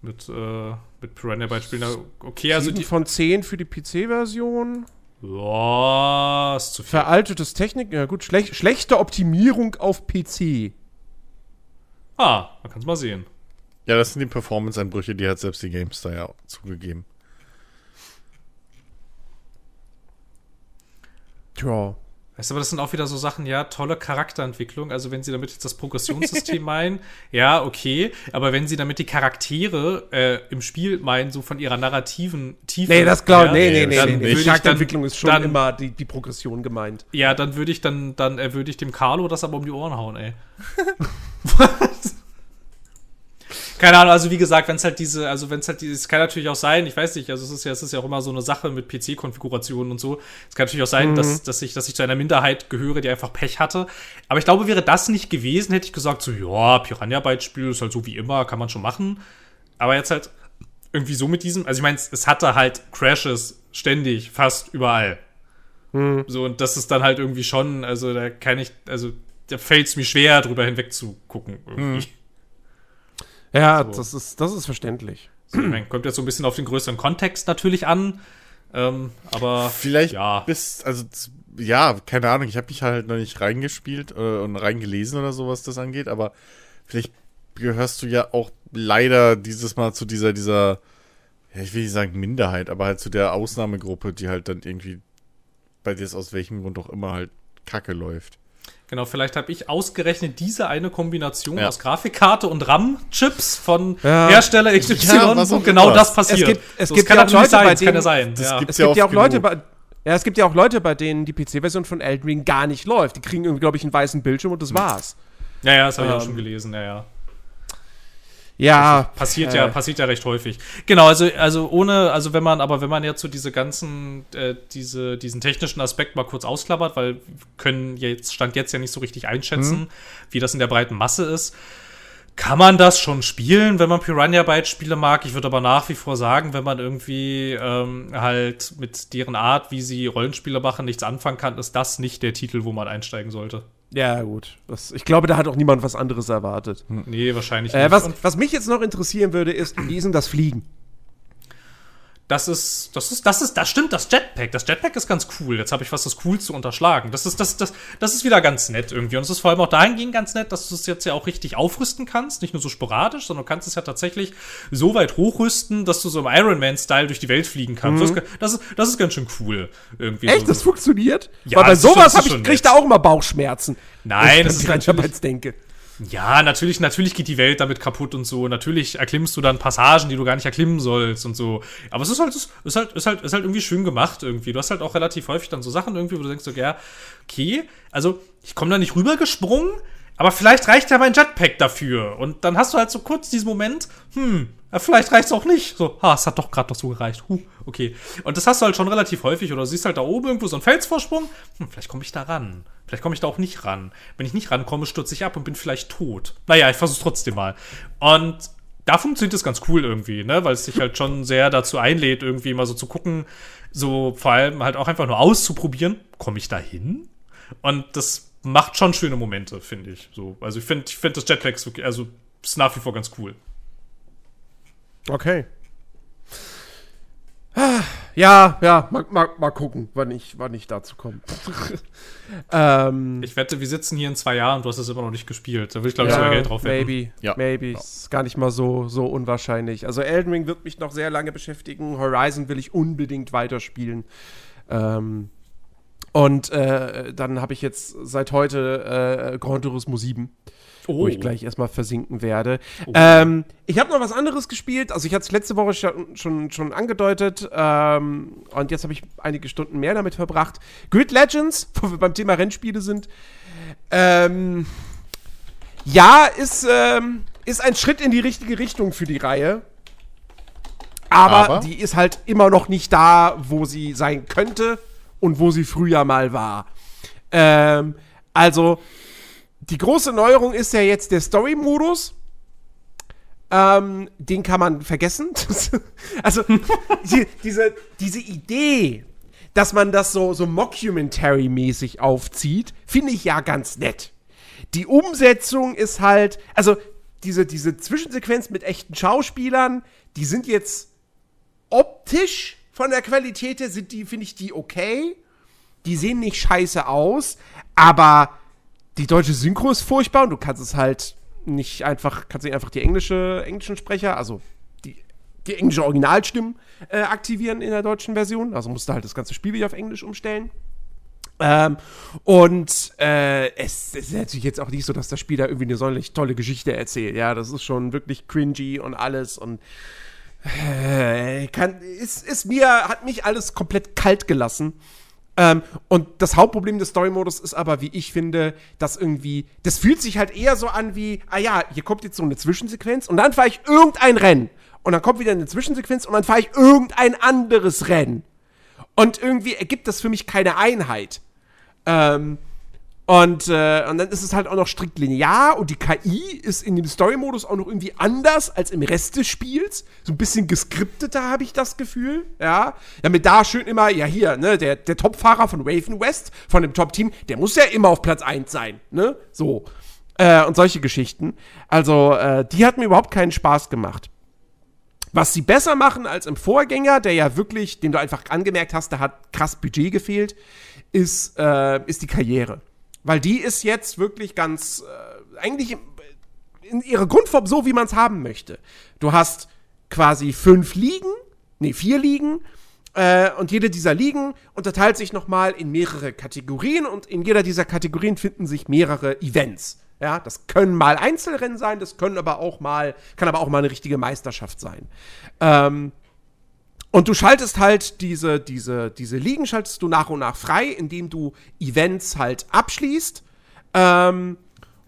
mit, äh, mit Piranha Bytes Spielen. Okay, also die. von 10 für die PC-Version. Boah, ist zu viel. Veraltetes Technik, ja gut, schlech schlechte Optimierung auf PC. Ah, man kann es mal sehen. Ja, das sind die Performance-Einbrüche, die hat selbst die GameStar ja zugegeben. Tja. Weißt du, aber das sind auch wieder so Sachen, ja, tolle Charakterentwicklung. Also, wenn sie damit jetzt das Progressionssystem meinen, ja, okay. Aber wenn sie damit die Charaktere äh, im Spiel meinen, so von ihrer narrativen Tiefe. Nee, das glaube nee, nee, nee, nee, nee. ich Charakterentwicklung dann- ist schon dann- immer die, die Progression gemeint. Ja, dann würde ich dann, dann äh, würde ich dem Carlo das aber um die Ohren hauen, ey. Keine Ahnung, also wie gesagt, wenn es halt diese, also wenn es halt dieses, kann natürlich auch sein, ich weiß nicht, also es ist ja, es ist ja auch immer so eine Sache mit PC-Konfigurationen und so. Es kann natürlich auch sein, dass, dass ich, dass ich zu einer Minderheit gehöre, die einfach Pech hatte. Aber ich glaube, wäre das nicht gewesen, hätte ich gesagt, so, ja, Piranha Bytes Spiel ist halt so wie immer, kann man schon machen. Aber jetzt halt irgendwie so mit diesem, also ich meine, es, hatte halt Crashes ständig, fast überall. So, und das ist dann halt irgendwie schon, also da kann ich, also da fällt es mir schwer, drüber hinweg zu gucken. Irgendwie. Ja, So. das, ist, das ist verständlich. So, kommt jetzt so ein bisschen auf den größeren Kontext natürlich an. Ähm, aber Vielleicht ja. bis, also ja, keine Ahnung, ich habe mich halt noch nicht reingespielt äh, und reingelesen oder so, was das angeht, aber vielleicht gehörst du ja auch leider dieses Mal zu dieser, dieser, ja, ich will nicht sagen Minderheit, aber halt zu der Ausnahmegruppe, die halt dann irgendwie bei dir aus welchem Grund auch immer halt Kacke läuft. Genau, vielleicht habe ich ausgerechnet diese eine Kombination Ja. aus Grafikkarte und RAM-Chips von Ja. Hersteller XY, Ja, was wo genau das passiert. Es gibt- es So, gibt kann ja auch natürlich Leute, sein, bei es kann ja denen- sein. ja. Es gibt ja auch Leute, bei, ja, es gibt ja auch Leute, bei denen die PC-Version von Elden Ring gar nicht läuft. Die kriegen irgendwie, glaube ich, einen weißen Bildschirm und das war's. ja, ja, das habe ich auch Ähm. schon gelesen, ja, ja. Ja. Passiert äh, ja, passiert ja recht häufig. Genau, also, also ohne, also wenn man, aber wenn man jetzt so diese ganzen, äh, diese, diesen technischen Aspekt mal kurz ausklappert, weil wir können jetzt, stand jetzt ja nicht so richtig einschätzen, mhm. wie das in der breiten Masse ist kann man das schon spielen, wenn man Piranha Bytes Spiele mag. Ich würde aber nach wie vor sagen, wenn man irgendwie ähm, halt mit deren Art, wie sie Rollenspiele machen, nichts anfangen kann, ist das nicht der Titel, wo man einsteigen sollte. Ja, gut. Das, ich glaube, da hat auch niemand was anderes erwartet. Hm. Nee, wahrscheinlich äh, nicht. Äh, was, was mich jetzt noch interessieren würde, ist, wie ist denn das Fliegen? Das ist, das ist, das ist, das stimmt, das Jetpack. Das Jetpack ist ganz cool. Jetzt habe ich was das cool zu unterschlagen. Das ist, das, das, das ist wieder ganz nett irgendwie. Und es ist vor allem auch dahingehend ganz nett, dass du es jetzt ja auch richtig aufrüsten kannst. Nicht nur so sporadisch, sondern du kannst es ja tatsächlich so weit hochrüsten, dass du so im Iron Man-Style durch die Welt fliegen kannst. Mhm. Das, das, ist, das ist ganz schön cool. Irgendwie Echt? So, das funktioniert? Ja, Weil bei sowas habe ich, krieg da auch immer Bauchschmerzen. Nein, das ist natürlich, denke. Ja, natürlich, natürlich geht die Welt damit kaputt und so. Natürlich erklimmst du dann Passagen, die du gar nicht erklimmen sollst und so. Aber es ist halt, es ist halt, ist halt, ist halt irgendwie schön gemacht irgendwie. Du hast halt auch relativ häufig dann so Sachen irgendwie, wo du denkst so, ja, okay, also ich komme da nicht rübergesprungen, aber vielleicht reicht ja mein Jetpack dafür. Und dann hast du halt so kurz diesen Moment, hm, vielleicht reicht es auch nicht. So, ha, es hat doch gerade noch so gereicht. Huh, okay. Und das hast du halt schon relativ häufig. Oder siehst halt da oben irgendwo so einen Felsvorsprung. Hm, vielleicht komme ich da ran. Vielleicht komme ich da auch nicht ran. Wenn ich nicht rankomme, stürze ich ab und bin vielleicht tot. Naja, ich versuche trotzdem mal. Und da funktioniert das ganz cool irgendwie, ne? Weil es sich halt schon sehr dazu einlädt, irgendwie mal so zu gucken, so vor allem halt auch einfach nur auszuprobieren, komme ich da hin? Und das macht schon schöne Momente, finde ich. So, also ich finde, ich finde das Jetlag wirklich, also ist nach wie vor ganz cool. Okay. Ja, ja, mal, mal, mal gucken, wann ich, wann ich dazu komme. ähm, ich wette, wir sitzen hier in zwei Jahren und du hast es immer noch nicht gespielt. Da will ich, glaube ich, ja, sogar Geld drauf wetten. Maybe, ja. maybe. Ja. Ist gar nicht mal so, so unwahrscheinlich. Also Elden Ring wird mich noch sehr lange beschäftigen. Horizon will ich unbedingt weiterspielen. Ähm, und äh, dann habe ich jetzt seit heute äh, Grand Turismo 7. Oh. Wo ich gleich erstmal versinken werde. Oh. Ähm, ich habe noch was anderes gespielt. Also, ich hatte es letzte Woche schon, schon, schon angedeutet. Ähm, und jetzt habe ich einige Stunden mehr damit verbracht. Grid Legends, wo wir beim Thema Rennspiele sind. Ähm, ja, ist, ähm, ist ein Schritt in die richtige Richtung für die Reihe. Aber, Aber, die ist halt immer noch nicht da, wo sie sein könnte und wo sie früher mal war. Ähm, also, die große Neuerung ist ja jetzt der Story-Modus. Ähm, den kann man vergessen. also, die, diese, diese Idee, dass man das so, so Mockumentary-mäßig aufzieht, finde ich ja ganz nett. Die Umsetzung ist halt, also diese, diese Zwischensequenz mit echten Schauspielern, die sind jetzt optisch von der Qualität her sind die, finde ich, die okay. Die sehen nicht scheiße aus, aber die deutsche Synchro ist furchtbar und du kannst es halt nicht einfach, kannst nicht einfach die englische, englischen Sprecher, also die, die englische Originalstimmen äh, aktivieren in der deutschen Version. Also musst du halt das ganze Spiel wieder auf Englisch umstellen. Ähm, und äh, es, es, ist natürlich jetzt auch nicht so, dass das Spiel da irgendwie eine sonderlich tolle Geschichte erzählt. Ja, das ist schon wirklich cringy und alles und kann, ist, ist mir, hat mich alles komplett kalt gelassen. Ähm, und das Hauptproblem des Story-Modus ist aber, wie ich finde, dass irgendwie, das fühlt sich halt eher so an wie, ah ja, hier kommt jetzt so eine Zwischensequenz und dann fahre ich irgendein Rennen. Und dann kommt wieder eine Zwischensequenz und dann fahre ich irgendein anderes Rennen. Und irgendwie ergibt das für mich keine Einheit. Ähm, und, äh, und dann ist es halt auch noch strikt linear und die KI ist in dem Story-Modus auch noch irgendwie anders als im Rest des Spiels. So ein bisschen geskripteter habe ich das Gefühl, ja. Damit da schön immer, ja hier, ne, der, der Top-Fahrer von Raven West, von dem Top-Team, der muss ja immer auf Platz 1 sein, ne, so. Äh, und solche Geschichten. Also, äh, die hat mir überhaupt keinen Spaß gemacht. Was sie besser machen als im Vorgänger, der ja wirklich, den du einfach angemerkt hast, da hat krass Budget gefehlt, ist, äh, ist die Karriere. Weil die ist jetzt wirklich ganz, äh, eigentlich in ihrer Grundform so, wie man es haben möchte. Du hast quasi fünf Ligen, nee, vier Ligen, äh, und jede dieser Ligen unterteilt sich nochmal in mehrere Kategorien und in jeder dieser Kategorien finden sich mehrere Events. Ja, das können mal Einzelrennen sein, das können aber auch mal, kann aber auch mal eine richtige Meisterschaft sein. Ähm, und du schaltest halt diese, diese, diese Ligen schaltest du nach und nach frei, indem du Events halt abschließt. Ähm,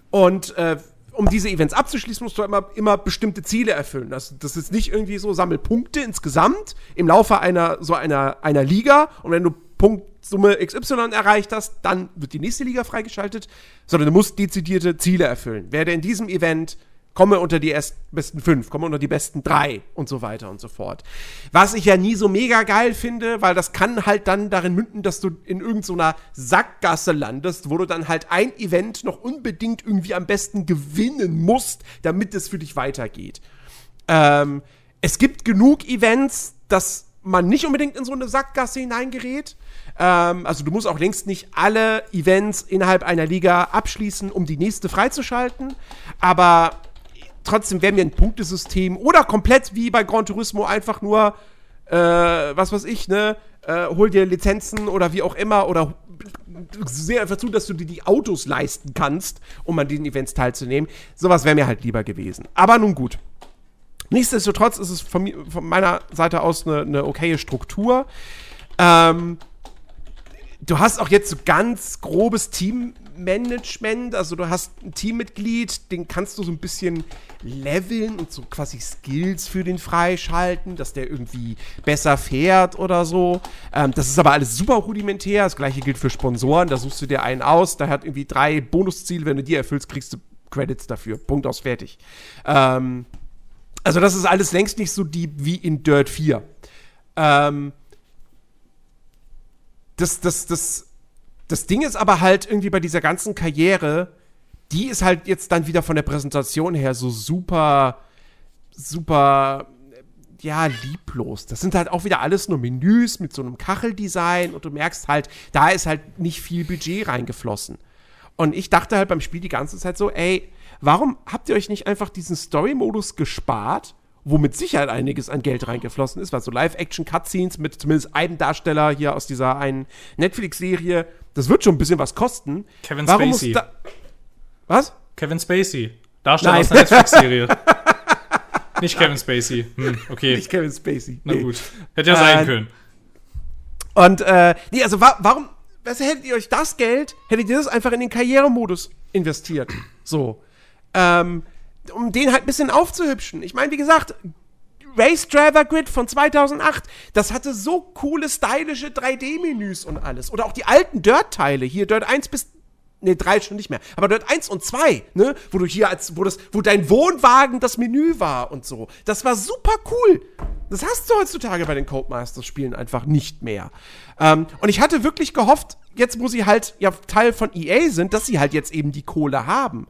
und, äh, um diese Events abzuschließen, musst du immer, immer bestimmte Ziele erfüllen. Das, das ist nicht irgendwie so, sammel Punkte insgesamt im Laufe einer, so einer, einer Liga. Und wenn du Punktsumme XY erreicht hast, dann wird die nächste Liga freigeschaltet, sondern du musst dezidierte Ziele erfüllen. Werde in diesem Event komme unter die erst besten fünf, komme unter die besten drei und so weiter und so fort. Was ich ja nie so mega geil finde, weil das kann halt dann darin münden, dass du in irgendeiner so Sackgasse landest, wo du dann halt ein Event noch unbedingt irgendwie am besten gewinnen musst, damit es für dich weitergeht. Ähm, es gibt genug Events, dass man nicht unbedingt in so eine Sackgasse hineingerät. Ähm, also du musst auch längst nicht alle Events innerhalb einer Liga abschließen, um die nächste freizuschalten. Aber trotzdem wäre mir ein Punktesystem oder komplett wie bei Gran Turismo einfach nur, äh, was weiß ich, ne, äh, hol dir Lizenzen oder wie auch immer oder sehr einfach zu, dass du dir die Autos leisten kannst, um an diesen Events teilzunehmen. Sowas wäre mir halt lieber gewesen. Aber nun gut. Nichtsdestotrotz ist es von, von meiner Seite aus eine, eine okaye Struktur. Ähm, du hast auch jetzt so ganz grobes Teammanagement. Also du hast ein Teammitglied, den kannst du so ein bisschen leveln und so quasi Skills für den freischalten, dass der irgendwie besser fährt oder so. Ähm, das ist aber alles super rudimentär. Das gleiche gilt für Sponsoren. Da suchst du dir einen aus, der hat irgendwie drei Bonusziele. Wenn du die erfüllst, kriegst du Credits dafür. Punkt aus, fertig. Ähm, also das ist alles längst nicht so deep wie in Dirt 4. Ähm, das, das, das, das Ding ist aber halt irgendwie bei dieser ganzen Karriere, die ist halt jetzt dann wieder von der Präsentation her so super, super, ja, lieblos. Das sind halt auch wieder alles nur Menüs mit so einem Kacheldesign und du merkst halt, da ist halt nicht viel Budget reingeflossen. Und ich dachte halt beim Spiel die ganze Zeit so, ey, warum habt ihr euch nicht einfach diesen Story-Modus gespart wo mit Sicherheit einiges an Geld reingeflossen ist, weil so Live-Action-Cutscenes mit zumindest einem Darsteller hier aus dieser einen Netflix-Serie, das wird schon ein bisschen was kosten. Kevin Warum Spacey. was? Kevin Spacey. Darsteller Nein. aus einer Netflix-Serie. Nicht Kevin Spacey. Hm, okay. Nicht Kevin Spacey. Na nee. gut. Hätte ja sein äh, können. Und, äh, nee, also wa warum, was hättet ihr euch das Geld, hättet ihr das einfach in den Karrieremodus investiert? So. Ähm, um den halt ein bisschen aufzuhübschen. Ich meine, wie gesagt, Race Driver Grid von 2008, das hatte so coole, stylische 3D-Menüs und alles. Oder auch die alten Dirt-Teile, hier Dirt 1 bis Ne, drei schon nicht mehr. Aber Dirt 1 und 2, ne, wo du hier als, wo das, wo dein Wohnwagen das Menü war und so. Das war super cool. Das hast du heutzutage bei den Codemasters-Spielen einfach nicht mehr. Ähm, und ich hatte wirklich gehofft, jetzt wo sie halt ja Teil von EA sind, dass sie halt jetzt eben die Kohle haben.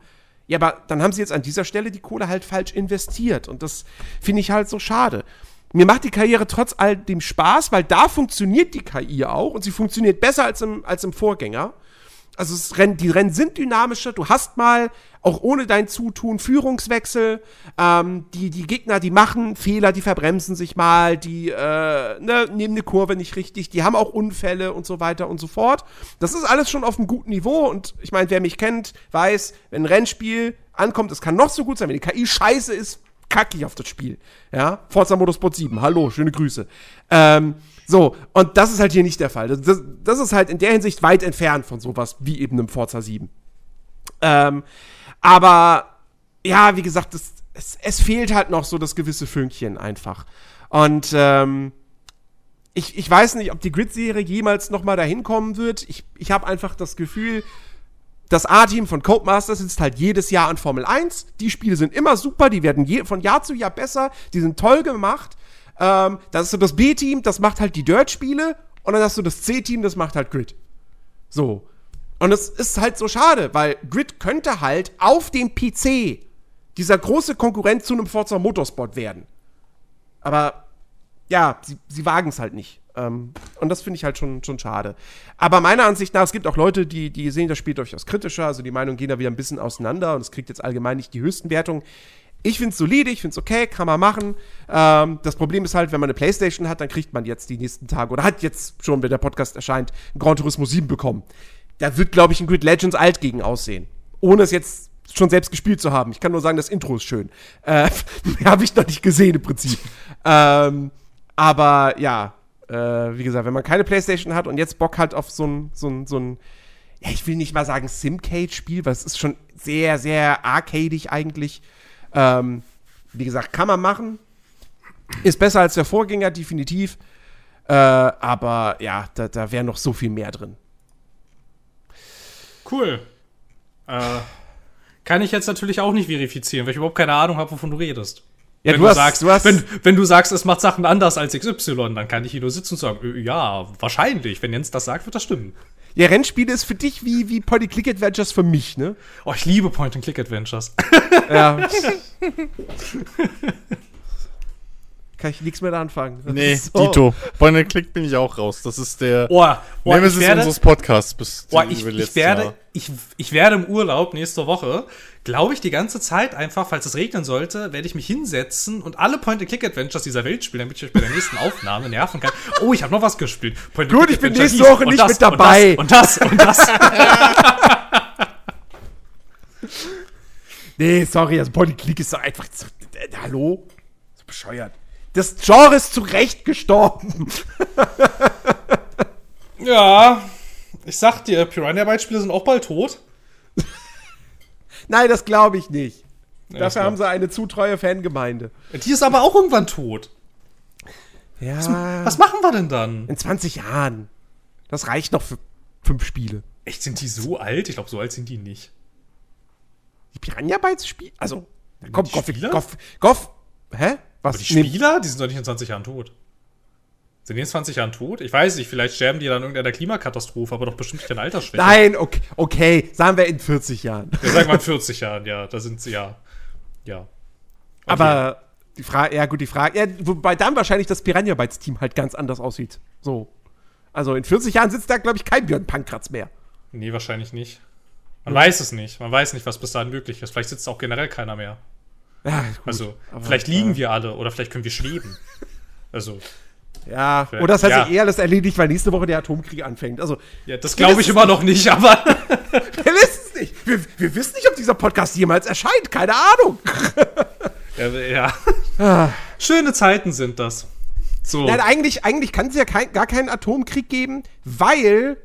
Ja, aber dann haben sie jetzt an dieser Stelle die Kohle halt falsch investiert. Und das finde ich halt so schade. Mir macht die Karriere trotz all dem Spaß, weil da funktioniert die KI auch und sie funktioniert besser als im, als im Vorgänger also es Rennen, die Rennen sind dynamischer. Du hast mal, auch ohne dein Zutun, Führungswechsel. Ähm, die, die Gegner, die machen Fehler, die verbremsen sich mal, die äh, ne, nehmen eine Kurve nicht richtig, die haben auch Unfälle und so weiter und so fort. Das ist alles schon auf einem guten Niveau und ich meine, wer mich kennt, weiß, wenn ein Rennspiel ankommt, es kann noch so gut sein, wenn die KI scheiße ist, kacke ich auf das Spiel. Ja, Forza Motorsport 7, hallo, schöne Grüße. Ähm, so, und das ist halt hier nicht der Fall. Das, das, ist halt in der Hinsicht weit entfernt von sowas wie eben einem Forza 7. Ähm, aber ja, wie gesagt, das, es, es, fehlt halt noch so das gewisse Fünkchen einfach. Und ähm, ich, ich weiß nicht, ob die Grid-Serie jemals noch mal dahin kommen wird. Ich, ich habe einfach das Gefühl, das A-Team von Codemasters sitzt halt jedes Jahr an Formel 1. Die Spiele sind immer super, die werden je, von Jahr zu Jahr besser, die sind toll gemacht. Ähm, das ist so das B-Team, das macht halt die Dirt-Spiele. Und dann hast du das C-Team, das macht halt Grid. So. Und es ist halt so schade, weil Grid könnte halt auf dem PC dieser große Konkurrent zu einem Forza Motorsport werden. Aber ja, sie, sie wagen es halt nicht. Ähm, und das finde ich halt schon, schon schade. Aber meiner Ansicht nach, es gibt auch Leute, die, die sehen das Spiel durchaus kritischer. Also die Meinungen gehen da wieder ein bisschen auseinander und es kriegt jetzt allgemein nicht die höchsten Wertungen. Ich finde es solide, ich finde es okay, kann man machen. Ähm, das Problem ist halt, wenn man eine Playstation hat, dann kriegt man jetzt die nächsten Tage oder hat jetzt schon, wenn der Podcast erscheint, ein Gran Turismo 7 bekommen. Da wird, glaube ich, ein Grid Legends alt gegen aussehen. Ohne es jetzt schon selbst gespielt zu haben. Ich kann nur sagen, das Intro ist schön. Äh, Habe ich noch nicht gesehen im Prinzip. ähm, aber ja, äh, wie gesagt, wenn man keine Playstation hat und jetzt Bock hat auf so ein, so ein, so ein ja, ich will nicht mal sagen Simcade-Spiel, weil es ist schon sehr, sehr arcadig eigentlich. Ähm, wie gesagt, kann man machen. Ist besser als der Vorgänger, definitiv. Äh, aber ja, da, da wäre noch so viel mehr drin. Cool. Äh, kann ich jetzt natürlich auch nicht verifizieren, weil ich überhaupt keine Ahnung habe, wovon du redest. Ja, wenn du du, hast- sagst, du hast- wenn, wenn du sagst, es macht Sachen anders als XY, dann kann ich hier nur sitzen und sagen, äh, ja, wahrscheinlich. Wenn Jens das sagt, wird das stimmen. Ja, Rennspiele ist für dich wie, wie Point-and-Click-Adventures für mich, ne? Oh, ich liebe Point-and-Click-Adventures. Ja. Kann ich nichts mehr da anfangen. Das Nee, so- Dito. Klick bin ich auch raus. Das ist der Oh, oh ich Nemesis werde, unseres Podcasts bis oh, ich, ich, werde, Jahr. ich, ich werde im Urlaub nächste Woche, glaube ich, die ganze Zeit einfach, falls es regnen sollte, werde ich mich hinsetzen und alle Point-and-Click-Adventures dieser Welt spielen, damit ich euch bei der nächsten Aufnahme nerven kann. Oh, ich habe noch was gespielt. Point Gut, ich bin nächste Woche nicht das mit dabei. Und das und das. Und das. Nee, sorry, also Point-and-Click ist doch einfach. So, äh, hallo? So bescheuert. Das Genre ist zu Recht gestorben. ja, ich sag dir, Piranha-Byte-Spiele sind auch bald tot. Nein, das glaube ich nicht. Ja, Dafür haben sie eine zu treue Fangemeinde. Die ist aber auch irgendwann tot. Ja. Was machen wir denn dann? In 20 Jahren. Das reicht noch für fünf Spiele. Echt, sind die so alt? Ich glaube, so alt sind die nicht. Die Piranha Bytes Spiel? Also, komm, Goff? Goff, Goff, hä? Was? Aber die Nee, Spieler, die sind doch nicht in 20 Jahren tot. Sind die in 20 Jahren tot? Ich weiß nicht, vielleicht sterben die dann in irgendeiner Klimakatastrophe, aber doch bestimmt nicht an Altersschwäche. Nein, okay, okay, sagen wir in 40 Jahren. Ja, sagen wir in 40 Jahren, ja, da sind sie ja. Ja. Aber die Frage, ja gut, die Frage, ja, wobei dann wahrscheinlich das Piranha Bytes Team halt ganz anders aussieht. So. Also in 40 Jahren sitzt da, glaube ich, kein Björn Pankratz mehr. Nee, wahrscheinlich nicht. Man weiß es nicht. Man weiß nicht, was bis dahin möglich ist. Vielleicht sitzt auch generell keiner mehr. Ja, gut, Also, aber, vielleicht liegen äh, wir alle oder vielleicht können wir schweben. Also, Ja, oder das hat ja. sich eh alles erledigt, weil nächste Woche der Atomkrieg anfängt. Also, ja, das glaube ich immer noch nicht, aber. wir wissen es nicht. Wir, wir wissen nicht, ob dieser Podcast jemals erscheint. Keine Ahnung. ja. ja. Schöne Zeiten sind das. So. Nein, eigentlich, eigentlich kann es ja kein, gar keinen Atomkrieg geben, weil.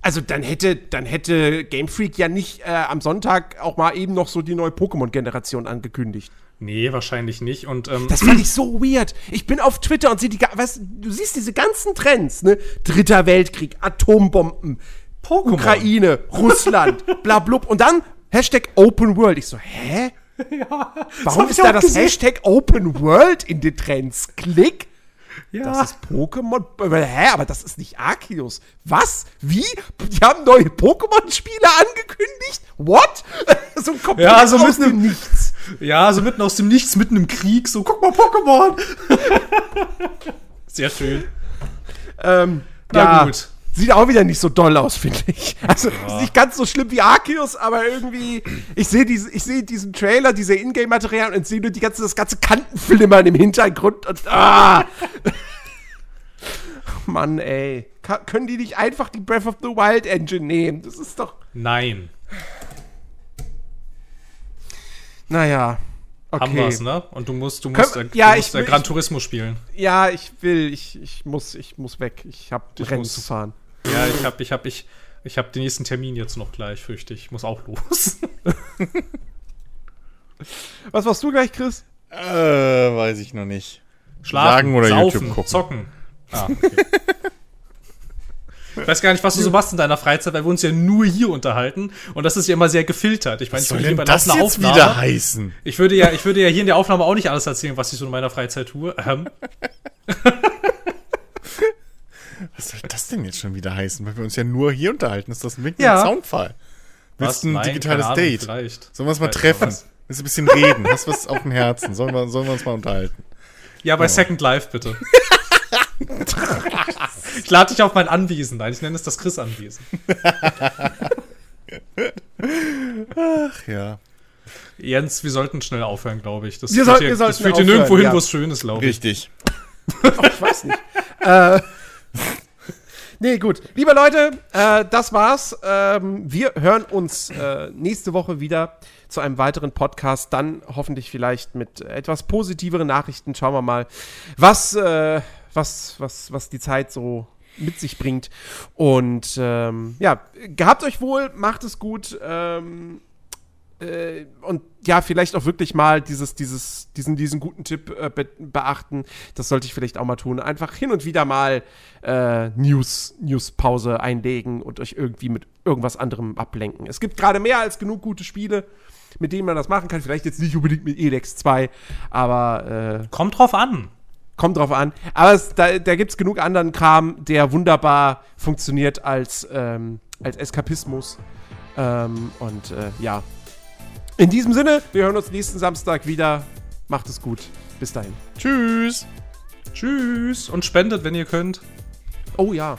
Also dann hätte, dann hätte Game Freak ja nicht äh, am Sonntag auch mal eben noch so die neue Pokémon-Generation angekündigt. Nee, wahrscheinlich nicht. Und ähm, Das fand ich so weird. Ich bin auf Twitter und sehe die, was, du siehst diese ganzen Trends, ne? Dritter Weltkrieg, Atombomben, Pokémon. Ukraine, Russland, bla blub. Und dann Hashtag Open World. Ich so, hä? Warum hab ist da das gesehen. Hashtag Open World in den Trends? Klick. Ja. Das ist Pokémon. Aber, Hä, aber das ist nicht Arceus. Was? Wie? Die haben neue Pokémon-Spiele angekündigt? What? so ein komplett Ja, so aus dem Nichts. ja, so mitten aus dem Nichts, mitten im Krieg, so, guck mal, Pokémon! Sehr schön. Ähm, Na ja, gut. Sieht auch wieder nicht so doll aus, finde ich. Also ist nicht ganz so schlimm wie Arceus, aber irgendwie, ich sehe diese, ich sehe diesen Trailer, diese Ingame-Material und sehe nur die ganze, das ganze Kantenflimmern im Hintergrund und ah! Mann, ey. Ka können die nicht einfach die Breath of the Wild Engine nehmen? Das ist doch. Nein. Naja. Okay. Haben wir's, ne? Und du musst, du musst, ja, du musst ich Gran Turismo spielen. Ja, ich will, ich, ich muss, ich muss weg. Ich habe Ich Rennen muss- zu fahren. Ja, ich hab, ich hab, ich, ich hab den nächsten Termin jetzt noch gleich, fürchte ich. Ich muss auch los. Was machst du gleich, Chris? Äh, weiß ich noch nicht. Schlafen, Sagen oder saufen, YouTube gucken. zocken. Ah, okay. Ich weiß gar nicht, was du so machst in deiner Freizeit, weil wir uns ja nur hier unterhalten und das ist ja immer sehr gefiltert. Ich meine, ich würde hier bei das jetzt Aufnahme, wieder heißen? ich würde ja, ich würde ja hier in der Aufnahme auch nicht alles erzählen, was ich so in meiner Freizeit tue. Ähm, Was soll das denn jetzt schon wieder heißen? Weil wir uns ja nur hier unterhalten. Ist das ein Wink Ja. Soundfall? Willst du ein Nein, digitales Ahnung, Date? Vielleicht. Sollen wir uns mal ich treffen? Willst du ein bisschen reden? Hast du was auf dem Herzen? Sollen wir, sollen wir uns mal unterhalten? Ja, bei Second Life bitte. ich lade dich auf mein Anwesen ein. Ich nenne es das Chris-Anwesen. Ach ja. Jens, wir sollten schnell aufhören, glaube ich. Das Wir führt sollten- hier, wir sollten das führt hier nirgendwo hin, ja. wo es schön ist, glaube ich. Richtig. Ich weiß nicht. äh, nee, gut. Liebe Leute, äh, das war's. Ähm, wir hören uns äh, nächste Woche wieder zu einem weiteren Podcast. Dann hoffentlich vielleicht mit etwas positiveren Nachrichten. Schauen wir mal, was, äh, was, was, was die Zeit so mit sich bringt. Und ähm, ja, gehabt euch wohl, macht es gut. Ähm, äh, und ja, vielleicht auch wirklich mal dieses, dieses, diesen, diesen guten Tipp äh, be beachten. Das sollte ich vielleicht auch mal tun. Einfach hin und wieder mal äh, News, News-Pause einlegen und euch irgendwie mit irgendwas anderem ablenken. Es gibt gerade mehr als genug gute Spiele, mit denen man das machen kann. Vielleicht jetzt nicht unbedingt mit Elex 2, aber äh, kommt drauf an. Kommt drauf an. Aber es, da, da gibt es genug anderen Kram, der wunderbar funktioniert als, ähm, als Eskapismus. Ähm, und äh, ja, in diesem Sinne, wir hören uns nächsten Samstag wieder. Macht es gut. Bis dahin. Tschüss. Tschüss. Und spendet, wenn ihr könnt. Oh ja.